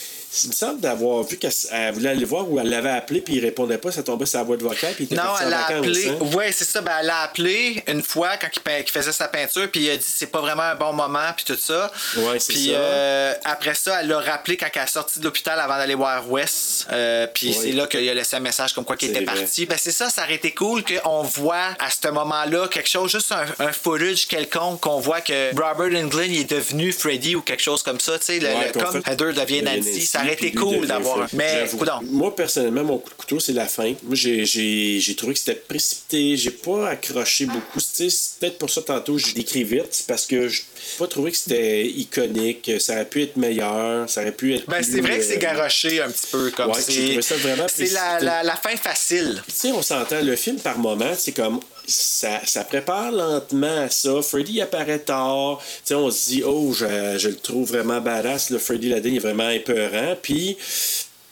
D: Il me semble d'avoir vu qu'elle elle voulait aller le voir ou elle l'avait appelé puis il répondait pas, ça tombait sur la voix de vocal puis il était
E: Non, elle a
D: vacances,
E: appelé.
D: hein.
E: Ouais, c'est ça. Ben, elle a appelé une fois quand il, faisait sa peinture, puis il a dit c'est pas vraiment un bon moment, puis tout ça.
D: Ouais, c'est
E: Puis
D: ça.
E: euh, après ça, elle l'a rappelé quand elle est sortie de l'hôpital avant d'aller voir Wes. Euh, puis c'est là qu'il a laissé un message comme quoi qu'il était
D: vrai.
E: parti. Ben, c'est ça, ça aurait été cool qu'on voit à ce moment-là quelque chose, juste un, un footage quelconque, qu'on voit que Robert Englund est devenu Freddy ou quelque chose comme ça. Tu sais,
D: Ouais,
E: le- comme Heather devient. Nancy, Ça aurait été cool d'avoir. Mais, coudonc.
D: Moi, personnellement, mon coup de couteau, c'est la fin. Moi, j'ai, j'ai, j'ai trouvé que c'était précipité. J'ai pas accroché beaucoup. Tu sais, c'est peut-être pour ça, tantôt, je décris vite. C'est parce que j'ai pas trouvé que c'était iconique. Ça aurait pu être meilleur. Ça aurait pu être.
E: Ben,
D: plus,
E: c'est vrai que c'est
D: euh,
E: garoché un petit peu comme
D: Ouais,
E: c'est.
D: j'ai trouvé ça vraiment
E: C'est la, la, la fin facile.
D: Tu sais, on s'entend, le film par moment, c'est comme. Ça, ça prépare lentement à ça. Freddy apparaît tard. Tu sais, on se dit, oh, je, je le trouve vraiment badass. Le Freddy Ladin est vraiment épeurant. Puis, tu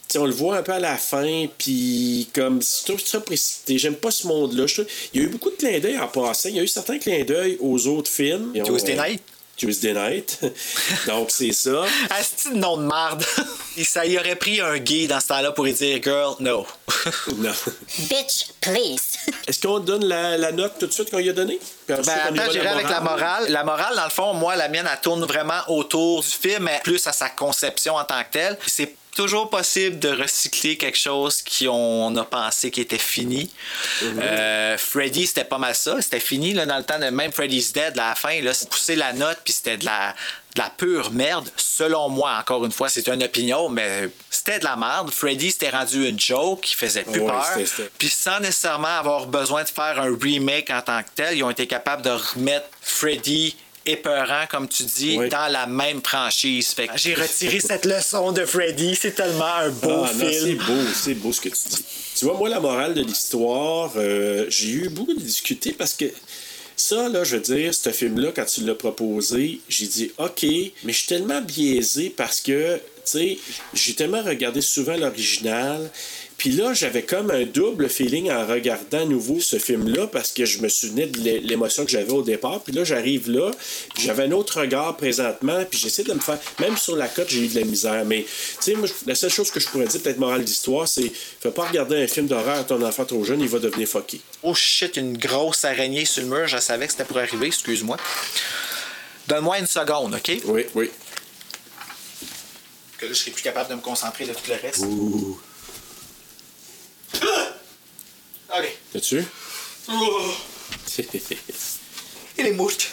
D: sais, on le voit un peu à la fin. Puis, comme, je trouve ça précipité. J'aime pas ce monde-là. Il y a eu beaucoup de clins d'œil en passant. Il y a eu certains clins d'œil aux autres films.
E: Tuesday
D: euh,
E: Night.
D: Tuesday Night. <laughs> Donc, c'est ça.
E: Asti de nom de marde. <laughs> Et ça y aurait pris un gay dans ce temps-là pour lui dire Girl, no. <laughs>
D: Non.
H: Bitch, please. <laughs>
D: Est-ce qu'on donne la, la note tout de suite qu'on lui a donnée?
E: Ben, attends, j'irai avec la morale. La morale, dans le fond, moi, la mienne, elle tourne vraiment autour du film, mais plus à sa conception en tant que telle. C'est toujours possible de recycler quelque chose qu'on a pensé qui était fini. Euh, Freddy, c'était pas mal ça. C'était fini là, dans le temps de même Freddy's Dead, à la fin. Là, c'est pousser la note, puis c'était de la, de la pure merde. Selon moi, encore une fois, c'est une opinion, mais c'était de la merde. Freddy, c'était rendu une joke qui faisait plus
D: Ouais,
E: peur. Puis sans nécessairement avoir besoin de faire un remake en tant que tel, ils ont été capables de remettre Freddy épeurant, comme tu dis,
D: Oui.
E: dans la même franchise. Fait que j'ai retiré cette leçon de Freddy. C'est tellement un beau
D: Ah, non, c'est
E: film.
D: beau, c'est beau ce que tu dis. Tu vois, moi, la morale de l'histoire, euh, j'ai eu beaucoup de discuter parce que ça, là, je veux dire, ce film-là, quand tu l'as proposé, j'ai dit OK, mais je suis tellement biaisé parce que, tu sais, j'ai tellement regardé souvent l'original. Puis là, j'avais comme un double feeling en regardant à nouveau ce film-là parce que je me souvenais de l'é- l'émotion que j'avais au départ. Puis là, j'arrive là, puis j'avais un autre regard présentement, puis j'essaie de me faire. Même sur la cote, j'ai eu de la misère. Mais, tu sais, la seule chose que je pourrais dire, peut-être morale d'histoire, c'est fais pas regarder un film d'horreur à ton enfant trop jeune, il va devenir fucké.
E: Oh shit, une grosse araignée sur le mur. Je savais que c'était pour arriver, excuse-moi. Donne-moi une seconde, OK?
D: Oui, oui.
E: Que là, je serai plus capable de me concentrer de tout le reste.
D: As-tu?
E: Il est morte.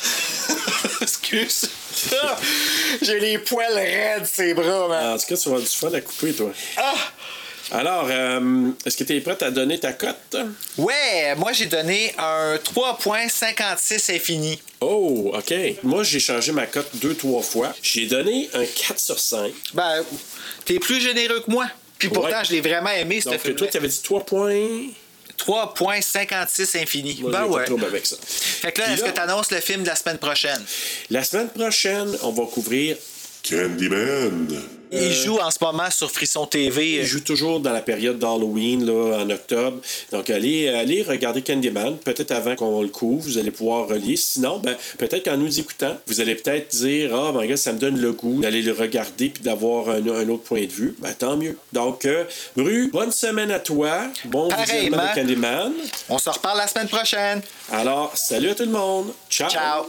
E: Excuse. <laughs> J'ai les poils raides, ces bras, man.
D: en tout cas, tu vas avoir du fun à couper, toi.
E: Ah!
D: Alors, euh, est-ce que tu es prête à donner ta cote?
E: Ouais, moi j'ai donné un 3.56 infini.
D: Oh, OK. Moi, j'ai changé ma cote deux, trois fois. J'ai donné un 4 sur 5.
E: Ben, t'es plus généreux que moi. Puis pourtant,
D: Ouais.
E: je l'ai vraiment aimé, ce
D: Donc,
E: film.
D: toi, tu avais dit 3 points?
E: 3.56 infini.
D: Moi,
E: ben
D: pas
E: ouais.
D: trouble avec ça.
E: Fait que là, est-ce que t'annonces le film de la semaine prochaine?
D: La semaine prochaine, on va couvrir.
B: Candyman.
E: Il joue en ce moment sur Frisson TV.
D: Il joue toujours dans la période d'Halloween, là, en octobre. Donc, allez, allez regarder Candyman. Peut-être avant qu'on le couvre, vous allez pouvoir relier. Sinon, ben, peut-être qu'en nous écoutant, vous allez peut-être dire Ah, ben, gars, ça me donne le goût d'aller le regarder puis d'avoir un, un autre point de vue. Ben, tant mieux. Donc, euh, Bru, bonne semaine à toi. Bon visionnement de Candyman.
E: On se reparle la semaine prochaine.
D: Alors, salut à tout le monde. Ciao.
E: Ciao.